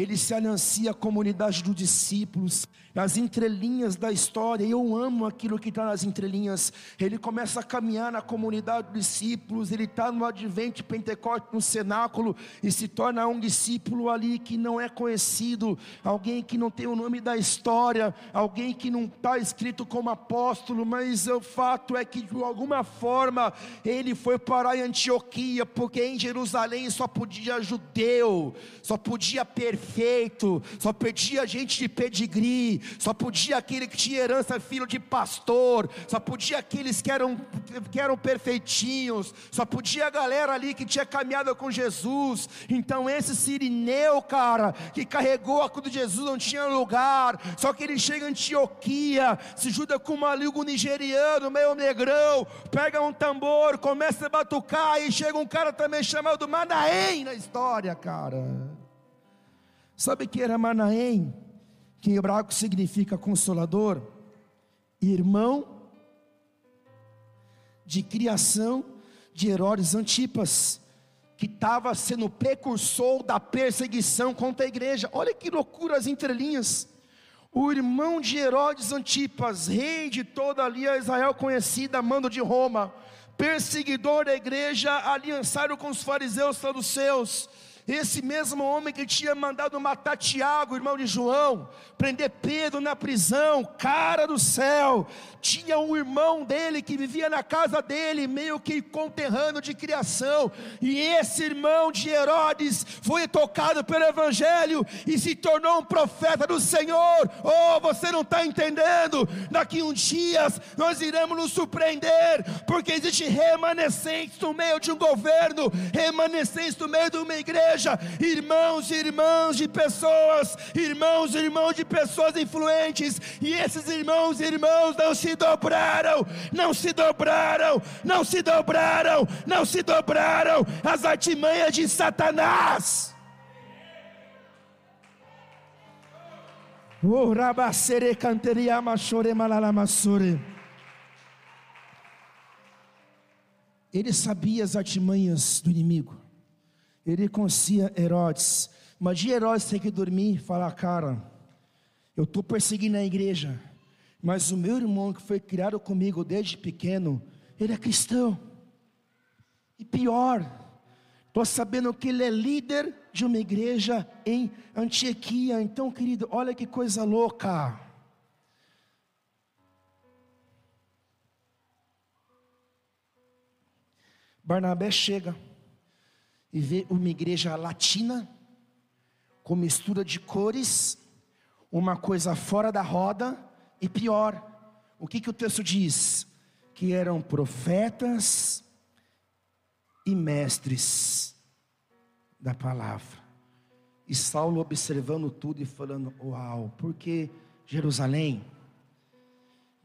ele se anuncia à comunidade dos discípulos, nas entrelinhas da história, e eu amo aquilo que está nas entrelinhas. Ele começa a caminhar na comunidade dos discípulos, ele está no advento Pentecostes, no cenáculo, e se torna um discípulo ali que não é conhecido, alguém que não tem o nome da história, alguém que não está escrito como apóstolo, mas o fato é que de alguma forma ele foi parar em Antioquia, porque em Jerusalém só podia judeu, só podia perfeito perfeito, só podia gente de pedigree, só podia aquele que tinha herança, filho de pastor, só podia aqueles que eram, que eram perfeitinhos, só podia a galera ali que tinha caminhado com Jesus. Então, esse sirineu, cara, que carregou a cruz de Jesus, não tinha lugar, só que ele chega em Antioquia, se junta com um maluco nigeriano, meio negrão, pega um tambor, começa a batucar, e chega um cara também chamado Manaém na história, cara. Sabe que era Manaém, que em hebraico significa consolador? irmão de criação de Herodes Antipas, que estava sendo precursor da perseguição contra a igreja. Olha que loucura as entrelinhas. O irmão de Herodes Antipas, rei de toda ali a Israel conhecida, mando de Roma, perseguidor da igreja, aliançado com os fariseus saduceus, esse mesmo homem que tinha mandado matar Tiago, irmão de João, prender Pedro na prisão, cara do céu, tinha um irmão dele que vivia na casa dele, meio que conterrâneo de criação, e esse irmão de Herodes foi tocado pelo Evangelho e se tornou um profeta do Senhor. Oh, você não está entendendo? Daqui uns dias nós iremos nos surpreender, porque existe remanescentes no meio de um governo, remanescentes no meio de uma igreja igreja, irmãos e irmãs de pessoas, irmãos e irmãos de pessoas influentes, e esses irmãos e irmãos não se dobraram, não se dobraram, não se dobraram, não se dobraram as artimanhas de Satanás. Oh. Ele sabia as artimanhas do inimigo ele conhecia Herodes. De Herodes ter que dormir e falar: Cara, eu estou perseguindo a igreja, mas o meu irmão que foi criado comigo desde pequeno, ele é cristão. E pior, estou sabendo que ele é líder de uma igreja em Antioquia. Então, querido, olha que coisa louca. Barnabé chega e ver uma igreja latina, com mistura de cores, uma coisa fora da roda, e pior, o que, que o texto diz? Que eram profetas e mestres da palavra. E Saulo observando tudo e falando: Uau, porque Jerusalém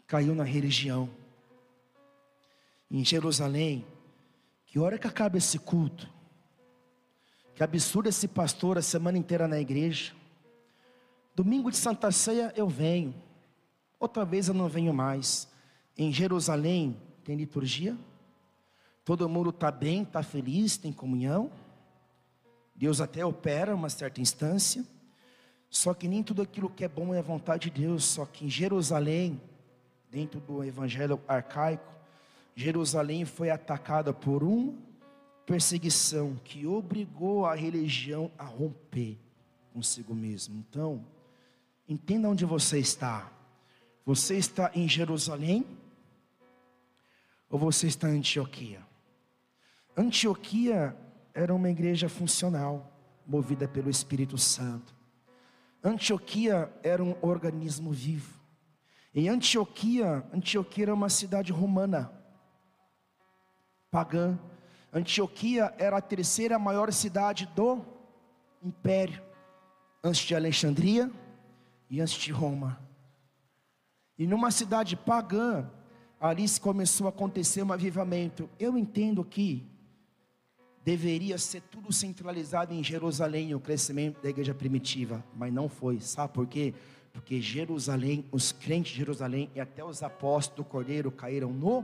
caiu na religião. Em Jerusalém, que hora que acaba esse culto? Que absurdo esse pastor a semana inteira na igreja. Domingo de Santa Ceia eu venho. Outra vez eu não venho mais. Em Jerusalém tem liturgia. Todo mundo está bem, está feliz, tem comunhão. Deus até opera uma certa instância. Só que nem tudo aquilo que é bom é a vontade de Deus. Só que em Jerusalém, dentro do evangelho arcaico, Jerusalém foi atacada por uma perseguição que obrigou a religião a romper consigo mesmo. Então, entenda onde você está. Você está em Jerusalém ou você está em Antioquia? Antioquia era uma igreja funcional, movida pelo Espírito Santo. Antioquia era um organismo vivo. Em Antioquia, Antioquia era uma cidade romana, pagã, Antioquia era a terceira maior cidade do império, antes de Alexandria e antes de Roma. E numa cidade pagã, ali começou a acontecer um avivamento. Eu entendo que deveria ser tudo centralizado em Jerusalém, o crescimento da igreja primitiva, mas não foi. Sabe por quê? Porque Jerusalém, os crentes de Jerusalém e até os apóstolos do Cordeiro caíram no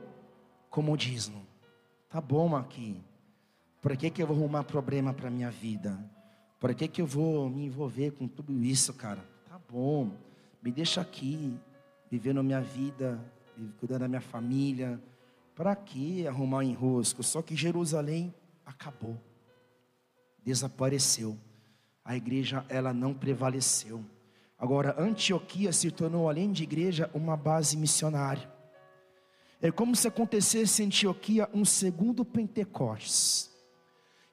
comodismo. Tá bom aqui. Por que, que eu vou arrumar problema para minha vida? Por que, que eu vou me envolver com tudo isso, cara? Tá bom. Me deixa aqui, vivendo a minha vida, cuidando da minha família. Para que arrumar enrosco? Só que Jerusalém acabou. Desapareceu. A igreja ela não prevaleceu. Agora Antioquia se tornou além de igreja uma base missionária. É como se acontecesse em Antioquia um segundo Pentecostes.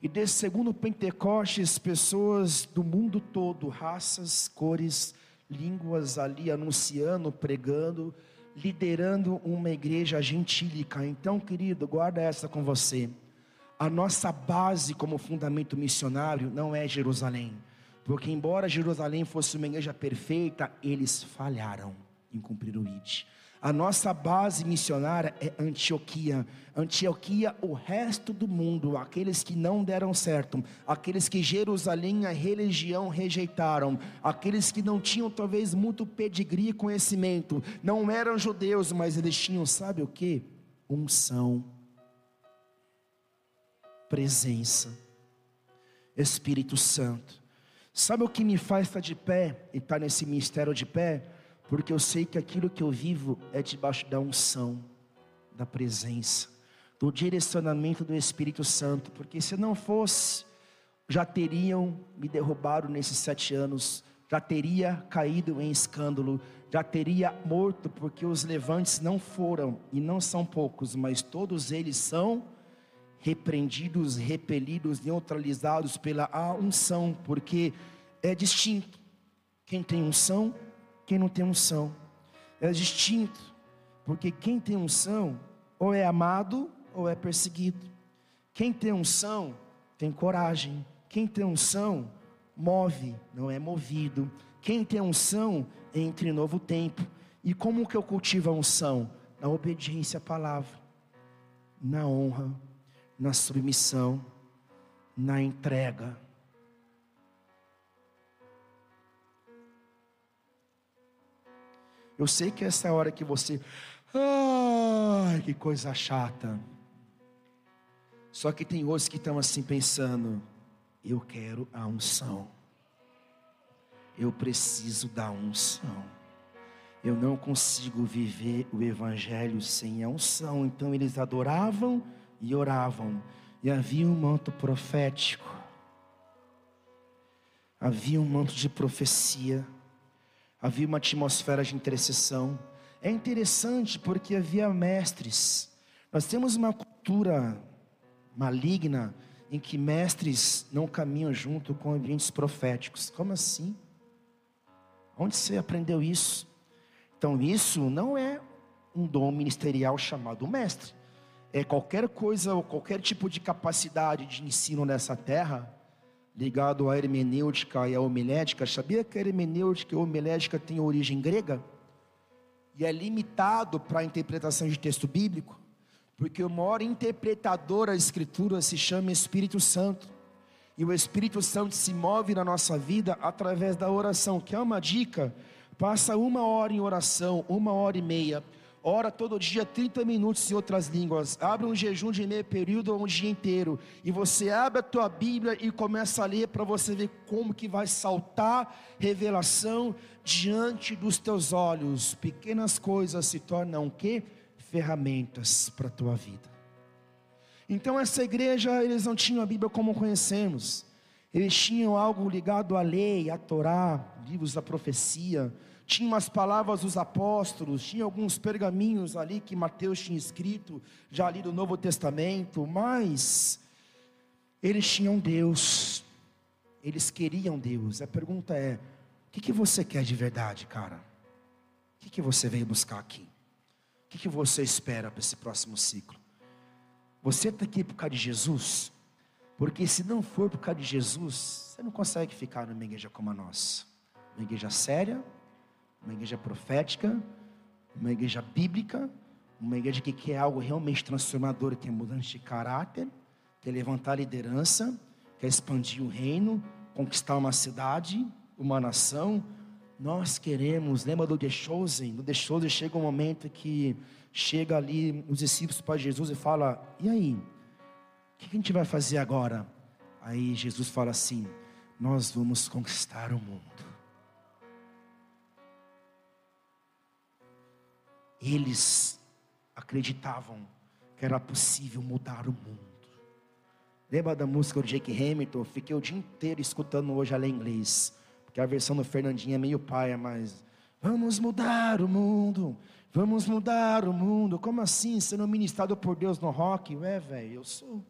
E desse segundo Pentecostes, pessoas do mundo todo, raças, cores, línguas ali anunciando, pregando, liderando uma igreja gentílica. Então, querido, guarda essa com você. A nossa base como fundamento missionário não é Jerusalém, porque embora Jerusalém fosse uma igreja perfeita, eles falharam em cumprir o ID. A nossa base missionária é Antioquia. Antioquia, o resto do mundo, aqueles que não deram certo, aqueles que Jerusalém, a religião rejeitaram, aqueles que não tinham talvez muito pedigree e conhecimento, não eram judeus, mas eles tinham, sabe o que? Unção, presença, Espírito Santo. Sabe o que me faz estar de pé e estar nesse mistério de pé? Porque eu sei que aquilo que eu vivo é debaixo da unção, da presença do direcionamento do Espírito Santo, porque se não fosse, já teriam me derrubado nesses sete anos, já teria caído em escândalo, já teria morto, porque os levantes não foram, e não são poucos, mas todos eles são repreendidos, repelidos, neutralizados pela unção, porque é distinto quem tem unção, quem não tem unção. É distinto, porque quem tem unção ou é amado ou é perseguido. Quem tem unção tem coragem. Quem tem unção move, não é movido. Quem tem unção entra em novo tempo. E como que eu cultivo a unção? Na obediência à palavra, na honra, na submissão, na entrega. Eu sei que essa é hora que você, ai, que coisa chata. Só que tem outros que estão assim pensando: eu quero a unção, eu preciso da unção, eu não consigo viver o Evangelho sem a unção. Então eles adoravam e oravam, e havia um manto profético, havia um manto de profecia, havia uma atmosfera de intercessão. É interessante porque havia mestres. Nós temos uma cultura maligna em que mestres não caminham junto com ambientes proféticos. Como assim? Onde você aprendeu isso? Então, isso não é um dom ministerial chamado mestre. É qualquer coisa ou qualquer tipo de capacidade de ensino nessa terra, ligado à hermenêutica e à homilética. Sabia que a hermenêutica e a homilética têm origem grega? E é limitado para a interpretação de texto bíblico? Porque o maior interpretador da Escritura se chama Espírito Santo. E o Espírito Santo se move na nossa vida através da oração, que é uma dica. Passa uma hora em oração, uma hora e meia. Ora todo dia 30 minutos em outras línguas. Abre um jejum de meio período ou um dia inteiro. E você abre a tua Bíblia e começa a ler para você ver como que vai saltar revelação diante dos teus olhos. Pequenas coisas se tornam o quê? ferramentas para a tua vida. Então essa igreja, eles não tinham a Bíblia como conhecemos. Eles tinham algo ligado à lei, à Torá, livros da profecia, tinha umas palavras dos apóstolos, tinha alguns pergaminhos ali que Mateus tinha escrito, já ali do Novo Testamento, mas eles tinham Deus, eles queriam Deus. A pergunta é: o que, que você quer de verdade, cara? O que, que você veio buscar aqui? O que, que você espera para esse próximo ciclo? Você está aqui por causa de Jesus? Porque se não for por causa de Jesus, você não consegue ficar numa igreja como a nossa. Uma igreja séria, uma igreja profética, uma igreja bíblica, uma igreja que quer algo realmente transformador, que é mudança de caráter, quer levantar a liderança, quer expandir o reino, conquistar uma cidade, uma nação, nós queremos, lembra do The Chosen? No The Chosen chega um momento que chega ali os discípulos para Jesus e fala: E aí? O que a gente vai fazer agora? Aí Jesus fala assim: Nós vamos conquistar o mundo. Eles acreditavam que era possível mudar o mundo. Lembra da música do Jake Hamilton? Fiquei o dia inteiro escutando hoje ela em inglês que a versão do Fernandinho é meio paia, mas vamos mudar o mundo, vamos mudar o mundo. Como assim? Sendo ministrado por Deus no rock? Ué, velho, eu sou.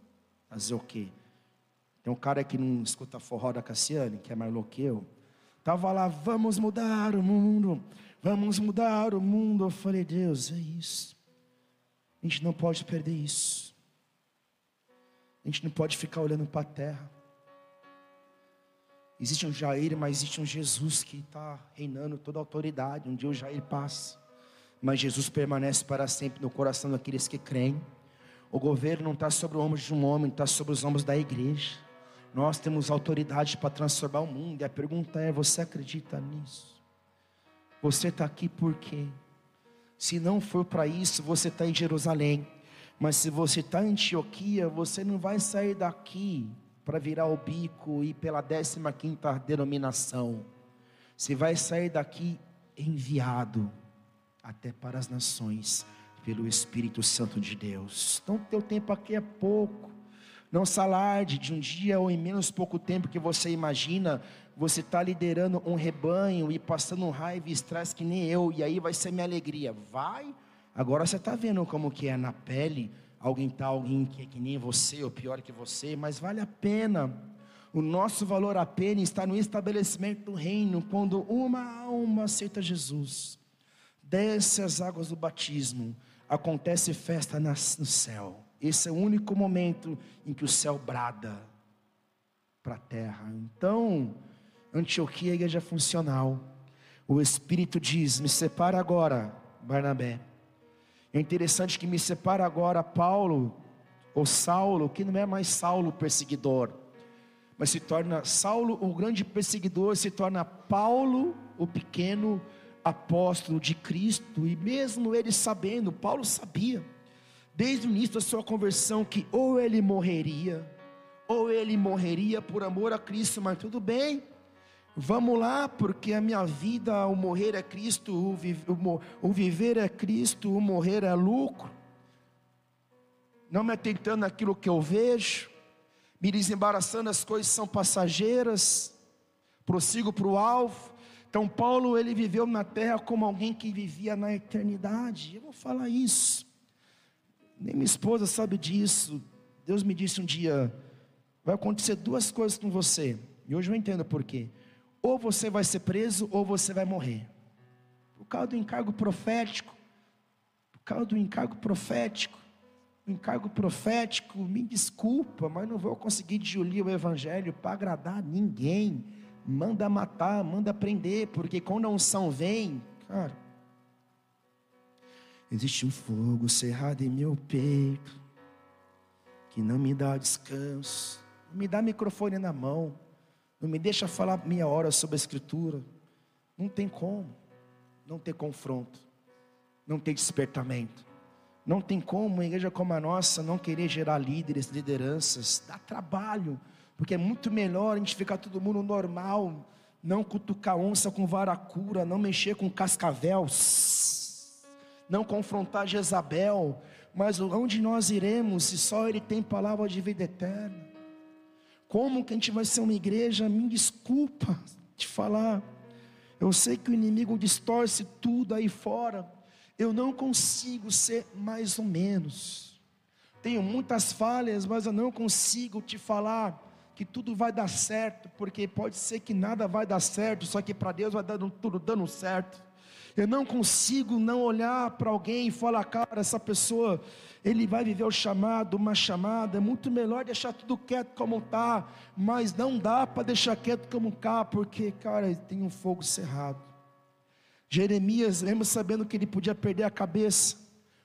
Fazer o quê? Tem um cara que não escuta forró da Cassiane, que é mais louco que eu. Tava lá, vamos mudar o mundo, vamos mudar o mundo. Eu falei, Deus, é isso. A gente não pode perder isso. A gente não pode ficar olhando para a terra. Existe um Jair, mas existe um Jesus que está reinando toda a autoridade. Um dia o Jair passa, mas Jesus permanece para sempre no coração daqueles que creem. O governo não está sobre o ombro de um homem, está sobre os ombros da igreja. Nós temos autoridade para transformar o mundo. E a pergunta é: você acredita nisso? Você está aqui por quê? Se não for para isso, você está em Jerusalém. Mas se você está em Antioquia, você não vai sair daqui para virar o bico e pela 15 quinta denominação. Você vai sair daqui enviado até para as nações pelo Espírito Santo de Deus. Então, teu tempo aqui é pouco. Não salarde de um dia ou em menos pouco tempo que você imagina, você está liderando um rebanho e passando raiva e estresse que nem eu, e aí vai ser minha alegria. Vai, agora você está vendo como que é na pele, alguém tá alguém que é que nem você, ou pior que você, mas vale a pena. O nosso valor a pena está no estabelecimento do reino, quando uma alma aceita Jesus desce as águas do batismo, acontece festa no céu. Esse é o único momento em que o céu brada para a terra. Então, Antioquia igreja funcional. O Espírito diz: Me separa agora, Barnabé. É interessante que me separa agora Paulo, ou Saulo, que não é mais Saulo perseguidor, mas se torna Saulo, o grande perseguidor, se torna Paulo, o pequeno apóstolo de Cristo, e mesmo ele sabendo, Paulo sabia, desde o início da sua conversão, que ou ele morreria, ou ele morreria por amor a Cristo, mas tudo bem, vamos lá, porque a minha vida, o morrer é Cristo, o, vi, o, o viver é Cristo, o morrer é lucro, não me atentando naquilo que eu vejo, me desembaraçando, as coisas são passageiras, prossigo para o alvo, então Paulo ele viveu na terra como alguém que vivia na eternidade. Eu vou falar isso. Nem minha esposa sabe disso. Deus me disse um dia: vai acontecer duas coisas com você. E hoje eu entendo por quê. Ou você vai ser preso ou você vai morrer. Por causa do encargo profético. Por causa do encargo profético. O encargo profético, me desculpa, mas não vou conseguir diluir o evangelho para agradar ninguém manda matar, manda prender, porque quando a unção vem, cara, existe um fogo cerrado em meu peito, que não me dá descanso, me dá microfone na mão, não me deixa falar meia hora sobre a Escritura, não tem como, não ter confronto, não ter despertamento. Não tem como uma igreja como a nossa não querer gerar líderes, lideranças, dá trabalho porque é muito melhor a gente ficar todo mundo normal, não cutucar onça com varacura, não mexer com cascavel, não confrontar Jezabel, mas onde nós iremos se só Ele tem palavra de vida eterna? Como que a gente vai ser uma igreja? Me desculpa te falar. Eu sei que o inimigo distorce tudo aí fora. Eu não consigo ser mais ou menos. Tenho muitas falhas, mas eu não consigo te falar que tudo vai dar certo, porque pode ser que nada vai dar certo, só que para Deus vai dando tudo dando certo. Eu não consigo não olhar para alguém e falar, cara, essa pessoa, ele vai viver o chamado, uma chamada, é muito melhor deixar tudo quieto como está, mas não dá para deixar quieto como está, porque, cara, tem um fogo cerrado. Jeremias, mesmo sabendo que ele podia perder a cabeça,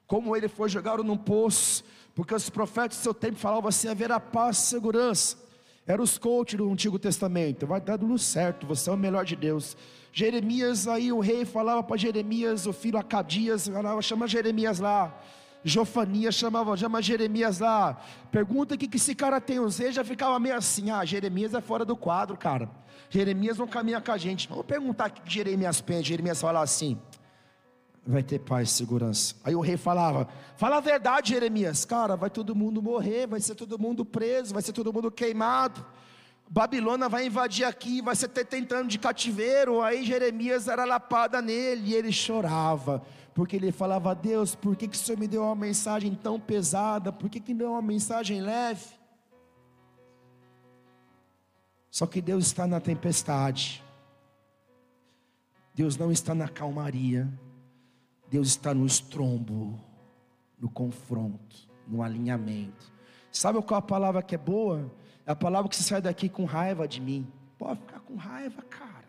como ele foi jogado num poço, porque os profetas do seu tempo falavam assim: haverá paz e segurança. Eram os coaches do Antigo Testamento. Vai dar tudo certo, você é o melhor de Deus. Jeremias, aí o rei falava para Jeremias, o filho Acadias, falava, chama Jeremias lá. Jofanias chamava, chama Jeremias lá. Pergunta o que, que esse cara tem. Os reis já ficava meio assim: ah, Jeremias é fora do quadro, cara. Jeremias não caminha com a gente. Vamos perguntar o que Jeremias pensa. Jeremias fala assim: vai ter paz e segurança. Aí o rei falava: Fala a verdade, Jeremias. Cara, vai todo mundo morrer, vai ser todo mundo preso, vai ser todo mundo queimado. Babilônia vai invadir aqui, vai ser tentando de cativeiro. Aí Jeremias era lapada nele e ele chorava, porque ele falava: Deus, por que, que o Senhor me deu uma mensagem tão pesada? Por que, que deu uma mensagem leve? Só que Deus está na tempestade, Deus não está na calmaria. Deus está no estrombo, no confronto, no alinhamento. Sabe qual a palavra que é boa? É a palavra que você sai daqui com raiva de mim. Pode ficar com raiva, cara.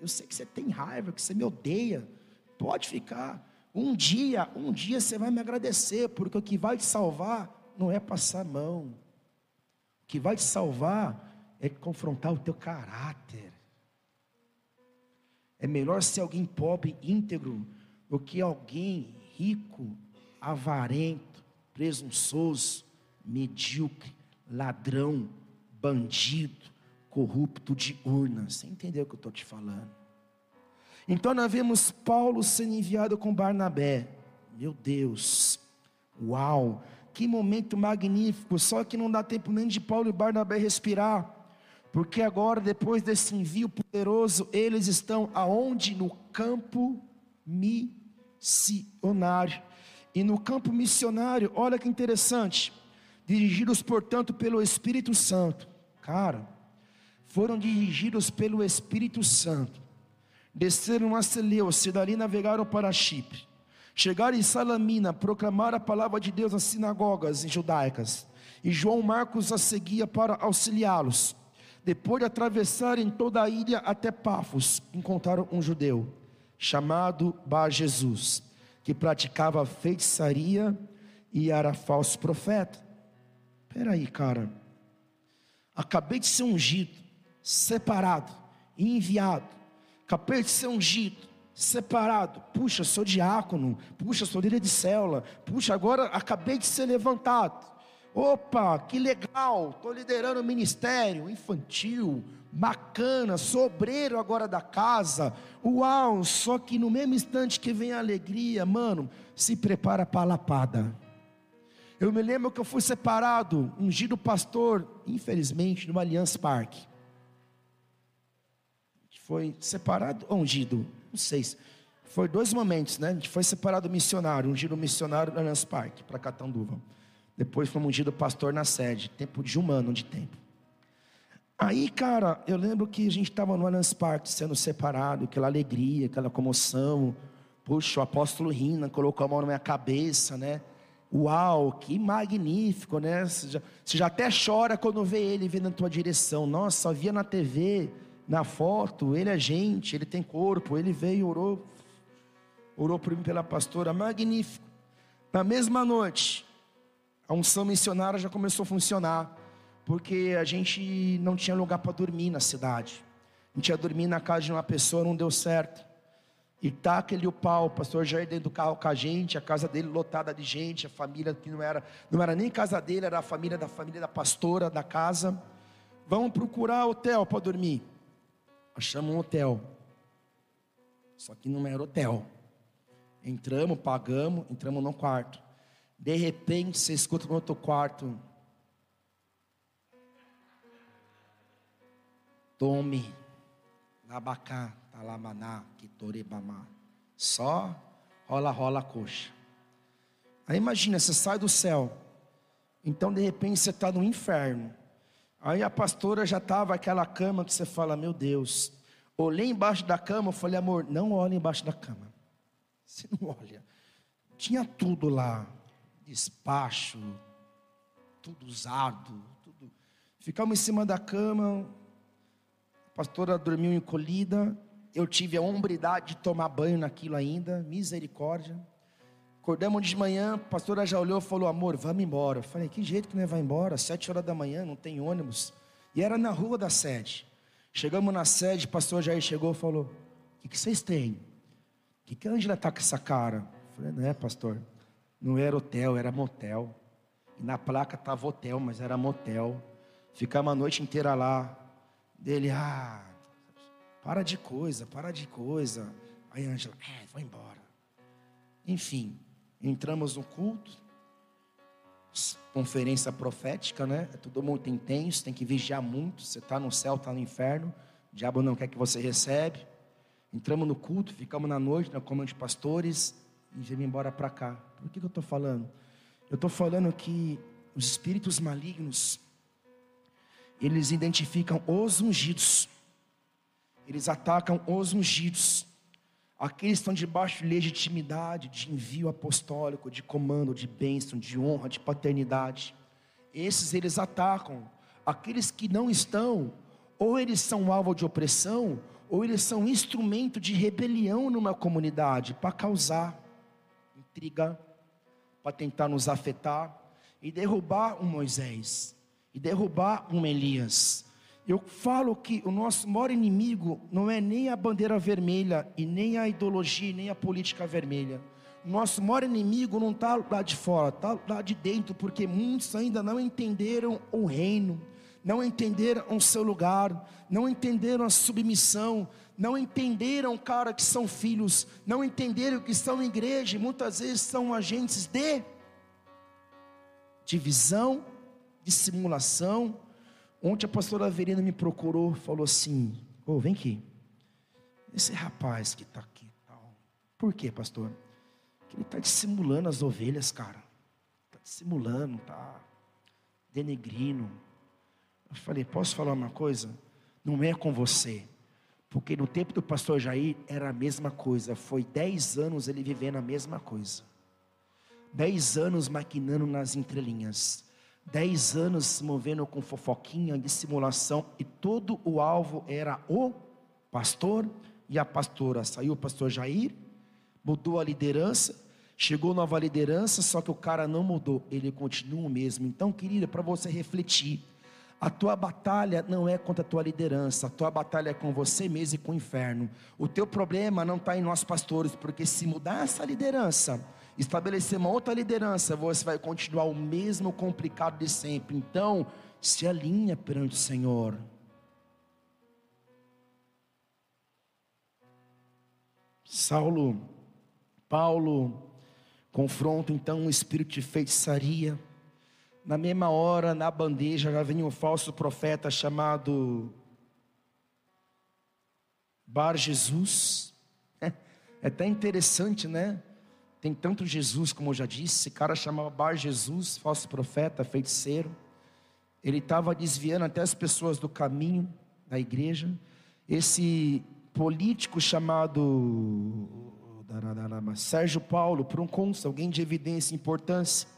Eu sei que você tem raiva, que você me odeia. Pode ficar. Um dia, um dia você vai me agradecer, porque o que vai te salvar não é passar a mão. O que vai te salvar é confrontar o teu caráter. É melhor ser alguém pobre, íntegro, do que alguém rico, avarento, presunçoso, medíocre, ladrão, bandido, corrupto de urna. Você entendeu o que eu estou te falando? Então nós vemos Paulo sendo enviado com Barnabé. Meu Deus, uau, que momento magnífico. Só que não dá tempo nem de Paulo e Barnabé respirar. Porque agora, depois desse envio poderoso, eles estão aonde? No campo missionário. E no campo missionário, olha que interessante, dirigidos, portanto, pelo Espírito Santo. Cara, foram dirigidos pelo Espírito Santo. Desceram a Seleucia, dali navegaram para Chipre. Chegaram em Salamina, proclamaram a palavra de Deus nas sinagogas judaicas. E João Marcos a seguia para auxiliá-los. Depois de atravessarem toda a ilha até Pafos, encontraram um judeu chamado Bar Jesus, que praticava feitiçaria e era falso profeta. Espera aí, cara. Acabei de ser ungido, separado, enviado. Acabei de ser ungido, separado. Puxa, sou diácono. Puxa, sou líder de célula. Puxa, agora acabei de ser levantado. Opa, que legal, estou liderando o ministério infantil, bacana, sobreiro agora da casa. Uau, só que no mesmo instante que vem a alegria, mano, se prepara para a lapada. Eu me lembro que eu fui separado, ungido pastor, infelizmente, no Allianz Parque. Foi separado ou ungido? Não sei. Foi dois momentos, né? A gente foi separado missionário, ungido missionário no Allianz Parque, para Catanduva. Depois fomos ungido pastor na sede, tempo de um ano de tempo. Aí, cara, eu lembro que a gente estava no Allianz Parque sendo separado, aquela alegria, aquela comoção. Puxa, o apóstolo Rina colocou a mão na minha cabeça, né? Uau, que magnífico, né? Você já, você já até chora quando vê ele vindo na tua direção. Nossa, só via na TV, na foto, ele é gente, ele tem corpo, ele veio, orou, orou por mim pela pastora, magnífico. Na mesma noite, a unção missionária já começou a funcionar, porque a gente não tinha lugar para dormir na cidade. A gente ia dormir na casa de uma pessoa, não deu certo. E tá aquele o pau, o pastor Jair dentro do carro com a gente, a casa dele lotada de gente, a família que não era, não era nem casa dele, era a família da família da pastora da casa. Vamos procurar hotel para dormir. Achamos um hotel. Só que não era hotel. Entramos, pagamos, entramos no quarto. De repente você escuta no outro quarto. Tome, labacá, talamaná, quitoribamá. Só rola, rola a coxa. Aí imagina, você sai do céu. Então de repente você está no inferno. Aí a pastora já estava aquela cama que você fala, meu Deus. Olhei embaixo da cama, eu falei, amor, não olhe embaixo da cama. Você não olha. Tinha tudo lá despacho, tudo usado, tudo. Ficamos em cima da cama, pastora dormiu encolhida, eu tive a hombridade de tomar banho naquilo ainda, misericórdia. Acordamos de manhã, a pastora já olhou e falou: Amor, vamos embora. Eu falei: Que jeito que não vai embora? Sete horas da manhã, não tem ônibus. E era na rua da sede. Chegamos na sede, o pastor Jair chegou e falou: O que, que vocês têm? O que, que a Angela está com essa cara? Eu falei: Não é, pastor. Não era hotel, era motel. E na placa estava hotel, mas era motel. Ficamos a noite inteira lá. Dele, ah, para de coisa, para de coisa. Aí a Ângela, é, vou embora. Enfim, entramos no culto. Conferência profética, né? É tudo muito intenso, tem que vigiar muito. Você está no céu, está no inferno. O diabo não quer que você recebe. Entramos no culto, ficamos na noite na comando de pastores e viemos embora para cá. Por que, que eu estou falando? Eu estou falando que os espíritos malignos, eles identificam os ungidos, eles atacam os ungidos, aqueles que estão debaixo de legitimidade, de envio apostólico, de comando, de bênção, de honra, de paternidade. Esses eles atacam. Aqueles que não estão, ou eles são alvo de opressão, ou eles são instrumento de rebelião numa comunidade para causar. intriga, para tentar nos afetar e derrubar um Moisés, e derrubar um Elias. Eu falo que o nosso maior inimigo não é nem a bandeira vermelha, e nem a ideologia, nem a política vermelha. Nosso maior inimigo não está lá de fora, está lá de dentro, porque muitos ainda não entenderam o reino, não entenderam o seu lugar, não entenderam a submissão, não entenderam, cara, que são filhos, não entenderam que em igreja, e muitas vezes são agentes de divisão, dissimulação. Ontem a pastora Averina me procurou, falou assim: Ô, oh, vem aqui. Esse rapaz que está aqui, tal. por quê, pastor? Que ele está dissimulando as ovelhas, cara. Está dissimulando, está denegrindo. Eu falei: posso falar uma coisa? Não é com você. Porque no tempo do pastor Jair era a mesma coisa. Foi dez anos ele vivendo a mesma coisa. Dez anos maquinando nas entrelinhas. Dez anos movendo com fofoquinha, dissimulação. E todo o alvo era o pastor e a pastora. Saiu o pastor Jair, mudou a liderança. Chegou nova liderança, só que o cara não mudou. Ele continua o mesmo. Então, querida, para você refletir. A tua batalha não é contra a tua liderança, a tua batalha é com você mesmo e com o inferno. O teu problema não está em nós pastores, porque se mudar essa liderança, estabelecer uma outra liderança, você vai continuar o mesmo complicado de sempre. Então, se alinha perante o Senhor. Saulo, Paulo, confronta então o espírito de feitiçaria. Na mesma hora, na bandeja, já vem um falso profeta chamado Bar Jesus. <laughs> É até interessante, né? Tem tanto Jesus, como eu já disse, esse cara chamava Bar Jesus, falso profeta, feiticeiro. Ele estava desviando até as pessoas do caminho da igreja. Esse político chamado Sérgio Paulo, por um cônsul, alguém de evidência e importância,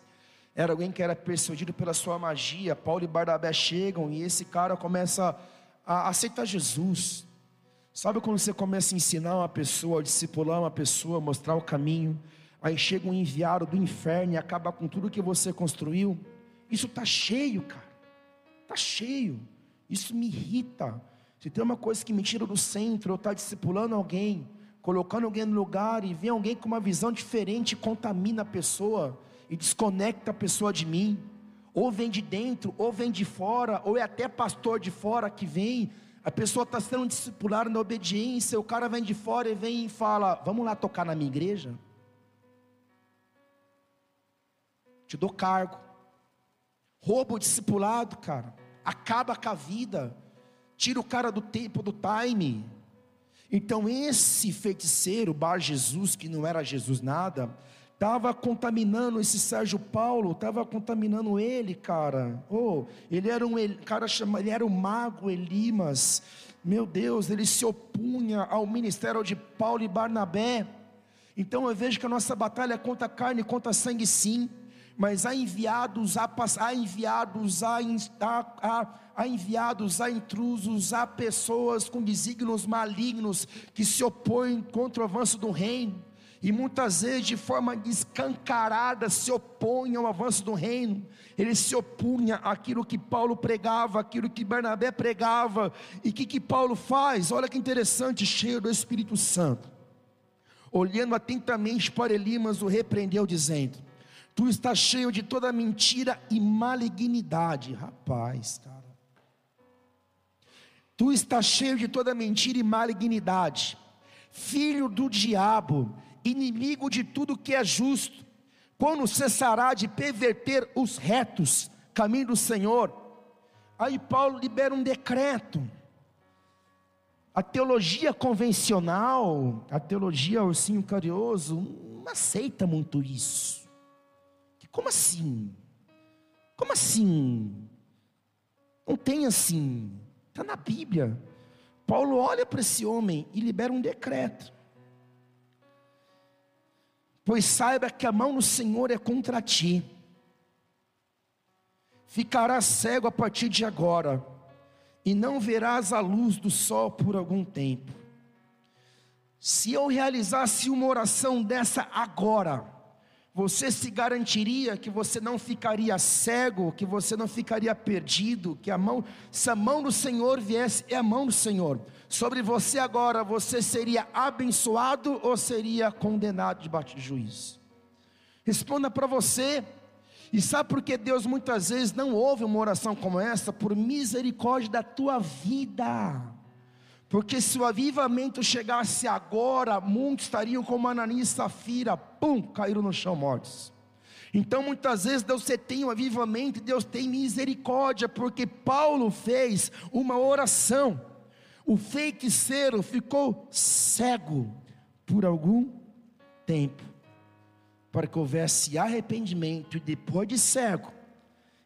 era alguém que era persuadido pela sua magia. Paulo e Barnabé chegam e esse cara começa a aceitar Jesus. Sabe quando você começa a ensinar uma pessoa, a discipular uma pessoa, mostrar o caminho? Aí chega um enviado do inferno e acaba com tudo que você construiu. Isso está cheio, cara. Está cheio. Isso me irrita. Se tem uma coisa que me tira do centro, eu estar tá discipulando alguém, colocando alguém no lugar e vem alguém com uma visão diferente, contamina a pessoa e desconecta a pessoa de mim. Ou vem de dentro, ou vem de fora, ou é até pastor de fora que vem. A pessoa está sendo discipulada na obediência, o cara vem de fora e vem e fala: Vamos lá tocar na minha igreja? Te dou cargo. Rouba o discipulado, cara. Acaba com a vida. Tira o cara do tempo, do time. Então esse feiticeiro, Bar Jesus, que não era Jesus nada, estava contaminando esse Sérgio Paulo, estava contaminando ele, cara. Oh, ele era um cara chama, ele era o mago Elimas. Meu Deus, ele se opunha ao ministério de Paulo e Barnabé. Então eu vejo que a nossa batalha é contra carne, contra sangue, sim mas há enviados, há, há enviados, há, há, há enviados, há intrusos, há pessoas com desígnios malignos que se opõem contra o avanço do reino. E muitas vezes, de forma escancarada, se opõem ao avanço do reino. Ele se opunha àquilo que Paulo pregava, aquilo que Bernabé pregava. E o que, que Paulo faz? Olha que interessante, cheio do Espírito Santo. Olhando atentamente para Elimas, o repreendeu, dizendo: Tu estás cheio de toda mentira e malignidade. Rapaz, cara. Tu estás cheio de toda mentira e malignidade. Filho do diabo, inimigo de tudo que é justo. Quando cessará de perverter os retos, caminho do Senhor? Aí Paulo libera um decreto. A teologia convencional, a teologia ursinho carinhoso, não aceita muito isso. Como assim? Como assim? Não tem assim. Está na Bíblia. Paulo olha para esse homem e libera um decreto. Pois saiba que a mão do Senhor é contra ti. Ficarás cego a partir de agora, e não verás a luz do sol por algum tempo. Se eu realizasse uma oração dessa agora, você se garantiria que você não ficaria cego, que você não ficaria perdido, que a mão, se a mão do Senhor viesse, é a mão do Senhor. Sobre você agora, você seria abençoado ou seria condenado debaixo de juízo? Responda para você. E sabe por que Deus muitas vezes não ouve uma oração como essa? Por misericórdia da tua vida. Porque se o avivamento chegasse agora, muitos estariam como Ananias e Safira, pum, caíram no chão mortos. Então muitas vezes Deus tem um avivamento, Deus tem misericórdia, porque Paulo fez uma oração. O feiticeiro ficou cego por algum tempo, para que houvesse arrependimento, e depois de cego,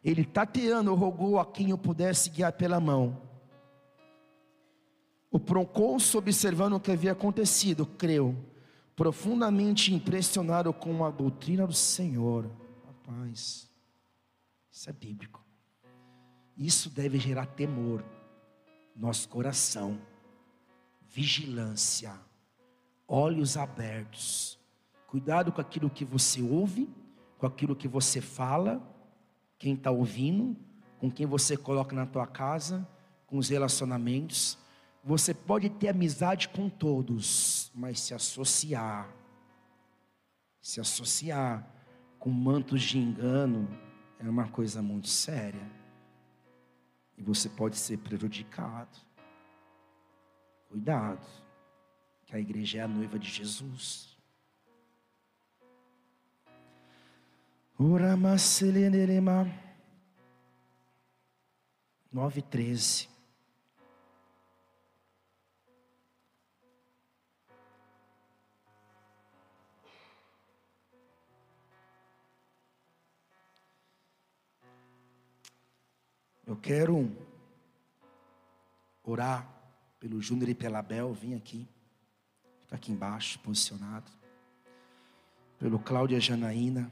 ele tateando rogou a quem o pudesse guiar pela mão o procônsul, observando o que havia acontecido, creu, profundamente impressionado com a doutrina do Senhor. Rapaz, isso é bíblico. Isso deve gerar temor, nosso coração, vigilância, olhos abertos. Cuidado com aquilo que você ouve, com aquilo que você fala, quem está ouvindo, com quem você coloca na tua casa, com os relacionamentos você pode ter amizade com todos, mas se associar, se associar com mantos de engano é uma coisa muito séria. E você pode ser prejudicado. Cuidado, que a igreja é a noiva de Jesus. Nove treze. Eu quero orar pelo Júnior e pela Bel, vim aqui. Fica aqui embaixo, posicionado. Pelo Cláudia Janaína,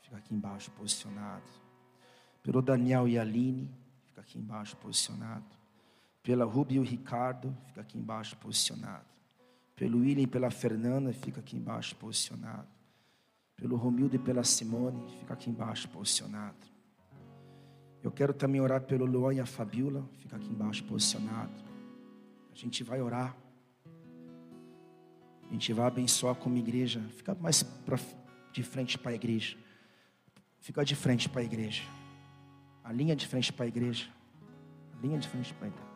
fica aqui embaixo, posicionado. Pelo Daniel e Aline, fica aqui embaixo, posicionado. Pela Rubi e o Ricardo, fica aqui embaixo, posicionado. Pelo William e pela Fernanda, fica aqui embaixo, posicionado. Pelo Romildo e pela Simone, fica aqui embaixo, posicionado eu quero também orar pelo Luan e a Fabiola, fica aqui embaixo posicionado. A gente vai orar. A gente vai abençoar como igreja. Fica mais pra, de frente para a igreja. Fica de frente para a igreja. A linha de frente para a igreja. A linha de frente para a igreja.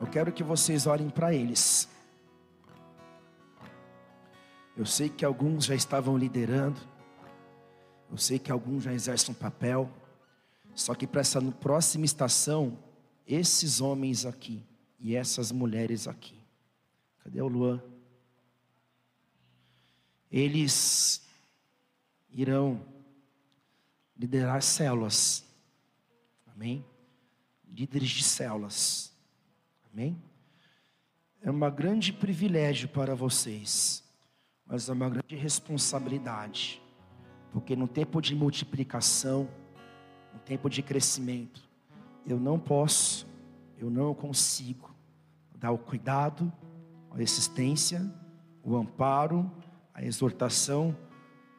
Eu quero que vocês olhem para eles. Eu sei que alguns já estavam liderando. Eu sei que alguns já exercem um papel. Só que para essa próxima estação, esses homens aqui e essas mulheres aqui. Cadê o Luan? Eles irão liderar células. Amém? Líderes de células. Amém? É um grande privilégio para vocês, mas é uma grande responsabilidade. Porque no tempo de multiplicação, no tempo de crescimento, eu não posso, eu não consigo dar o cuidado, a assistência, o amparo, a exortação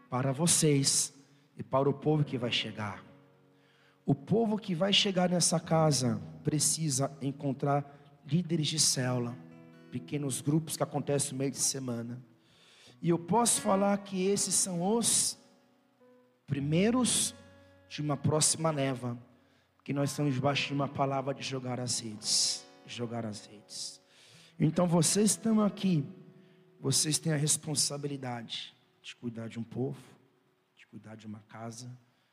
para vocês e para o povo que vai chegar. O povo que vai chegar nessa casa precisa encontrar líderes de célula, pequenos grupos que acontecem no meio de semana. E eu posso falar que esses são os primeiros de uma próxima leva, que nós estamos debaixo de uma palavra de jogar as redes, jogar as redes. Então vocês estão aqui, vocês têm a responsabilidade de cuidar de um povo, de cuidar de uma casa,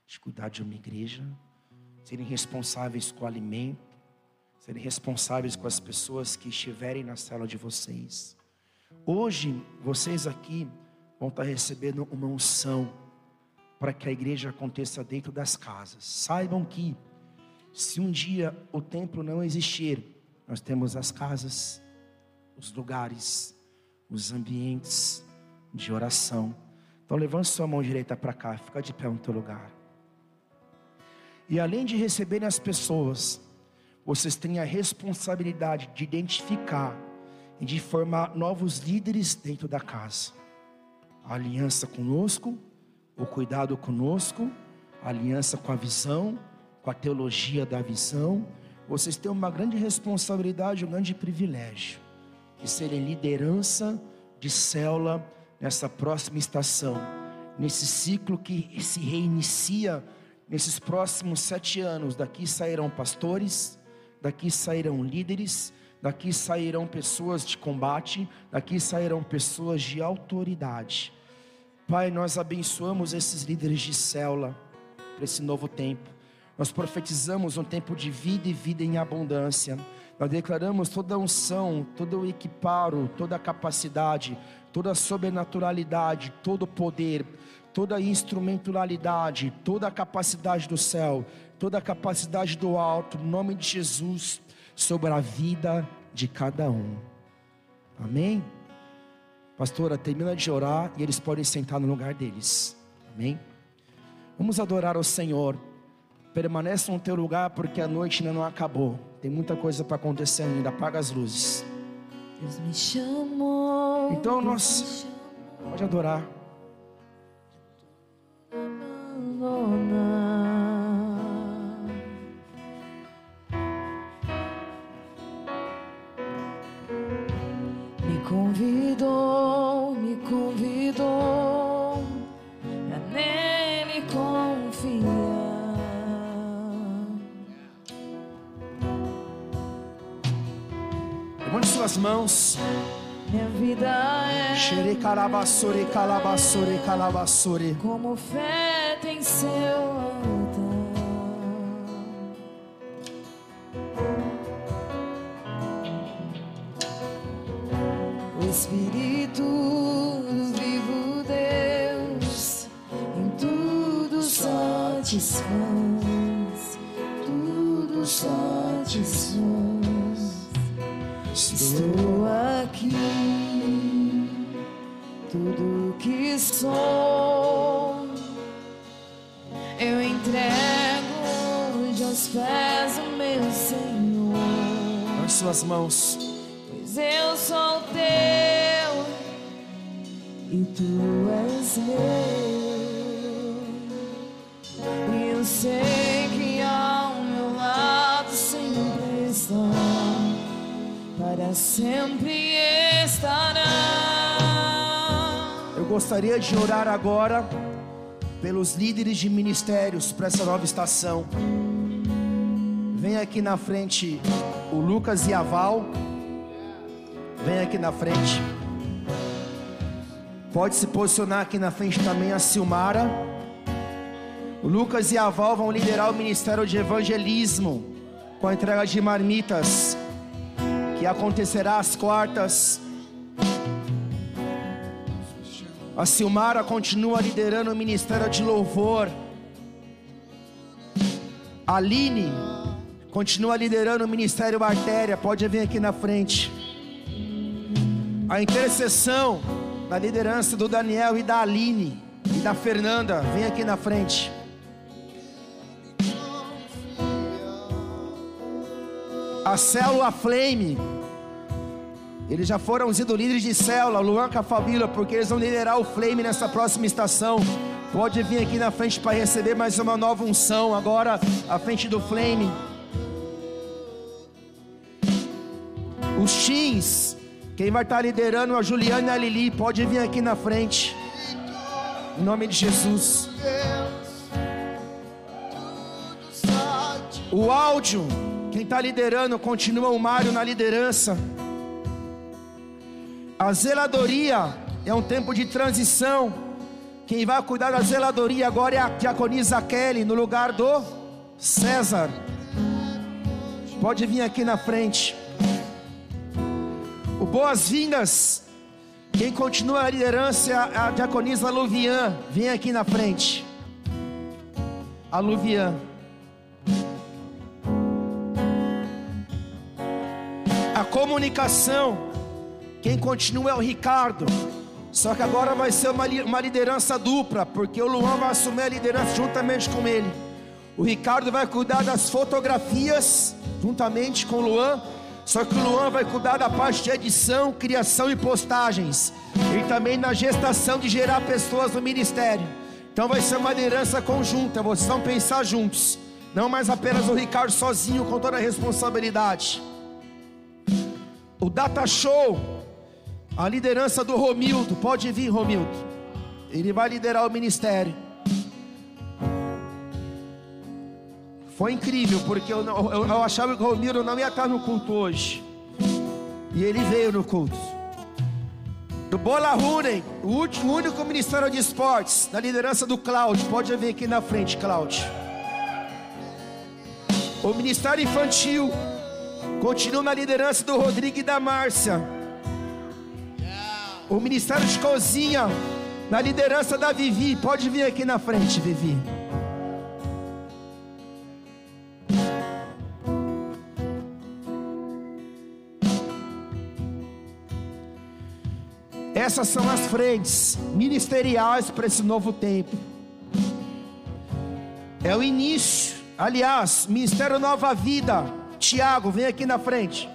de cuidar de uma igreja, serem responsáveis com o alimento, serem responsáveis com as pessoas que estiverem na sala de vocês. Hoje, vocês aqui vão estar recebendo uma unção para que a igreja aconteça dentro das casas. Saibam que, se um dia o templo não existir, nós temos as casas, os lugares, os ambientes de oração. Então levante sua mão direita para cá, fica de pé no teu lugar. E além de receberem as pessoas, vocês têm a responsabilidade de identificar e de formar novos líderes dentro da casa. A aliança conosco, o cuidado conosco, a aliança com a visão, com a teologia da visão. Vocês têm uma grande responsabilidade, um grande privilégio de serem liderança de célula nessa próxima estação, nesse ciclo que se reinicia nesses próximos sete anos. Daqui sairão pastores, daqui sairão líderes, daqui sairão pessoas de combate, daqui sairão pessoas de autoridade. Pai, nós abençoamos esses líderes de célula para esse novo tempo. Nós profetizamos um tempo de vida e vida em abundância. Nós declaramos toda a unção, todo o equiparo, toda a capacidade, toda a sobrenaturalidade, todo o poder, toda a instrumentalidade, toda a capacidade do céu, toda a capacidade do alto, no nome de Jesus, sobre a vida de cada um. Amém? Pastora, termina de orar e eles podem sentar no lugar deles. Amém? Vamos adorar ao Senhor. Permaneça no teu lugar porque a noite ainda não acabou. Tem muita coisa para acontecer ainda. Apaga as luzes. Deus me chamou. Então nós pode adorar. Me suas mãos. Minha vida é Xere calabassore, calabassore, como fé tem seu altar. O Espírito vivo Deus em tudo satisfaz, Mãos. pois eu sou teu e tu és meu. E eu sei que ao meu lado sempre está para sempre estará. Eu gostaria de orar agora pelos líderes de ministérios para essa nova estação. Vem aqui na frente o Lucas e a Val. Vem aqui na frente. Pode se posicionar aqui na frente também a Silmara. O Lucas e a Val vão liderar o ministério de evangelismo com a entrega de marmitas que acontecerá às quartas. A Silmara continua liderando o ministério de louvor. Aline continua liderando o ministério artéria. Pode vir aqui na frente. A intercessão na liderança do Daniel e da Aline e da Fernanda. Vem aqui na frente. A célula Flame. Eles já foram sido líderes de célula, Luan com a família, porque eles vão liderar o Flame nessa próxima estação. Pode vir aqui na frente para receber mais uma nova unção, agora à frente do Flame. Os teens, quem vai estar liderando é a Juliana e a Lili, pode vir aqui na frente. Em nome de Jesus. O áudio, quem está liderando, continua o Mário na liderança. A zeladoria é um tempo de transição. Quem vai cuidar da zeladoria agora é a diaconisa Kelly, no lugar do César. Pode vir aqui na frente. O Boas-Vindas, quem continua a liderança é a diaconisa Luvian. Vem aqui na frente. A Luvian. A comunicação, quem continua é o Ricardo. Só que agora vai ser uma, uma liderança dupla, porque o Luan vai assumir a liderança juntamente com ele. O Ricardo vai cuidar das fotografias, juntamente com o Luan. Só que o Luan vai cuidar da parte de edição, criação e postagens. e também na gestação de gerar pessoas no ministério. Então vai ser uma liderança conjunta, vocês vão pensar juntos, não mais apenas o Ricardo sozinho com toda a responsabilidade. O Data Show, a liderança do Romildo, pode vir, Romildo. Ele vai liderar o ministério. Foi incrível, porque eu, eu, eu achava que o Romildo não ia estar no culto hoje. E ele veio no culto. Do Bola Runen, o, último, único ministério de esportes, na liderança do Cláudio. Pode vir aqui na frente, Cláudio. O Ministério Infantil continua na liderança do Rodrigo e da Márcia. O Ministério de Cozinha na liderança da Vivi. Pode vir aqui na frente, Vivi. Essas são as frentes ministeriais para esse novo tempo. É o início. Aliás, Ministério Nova Vida. Tiago, vem aqui na frente.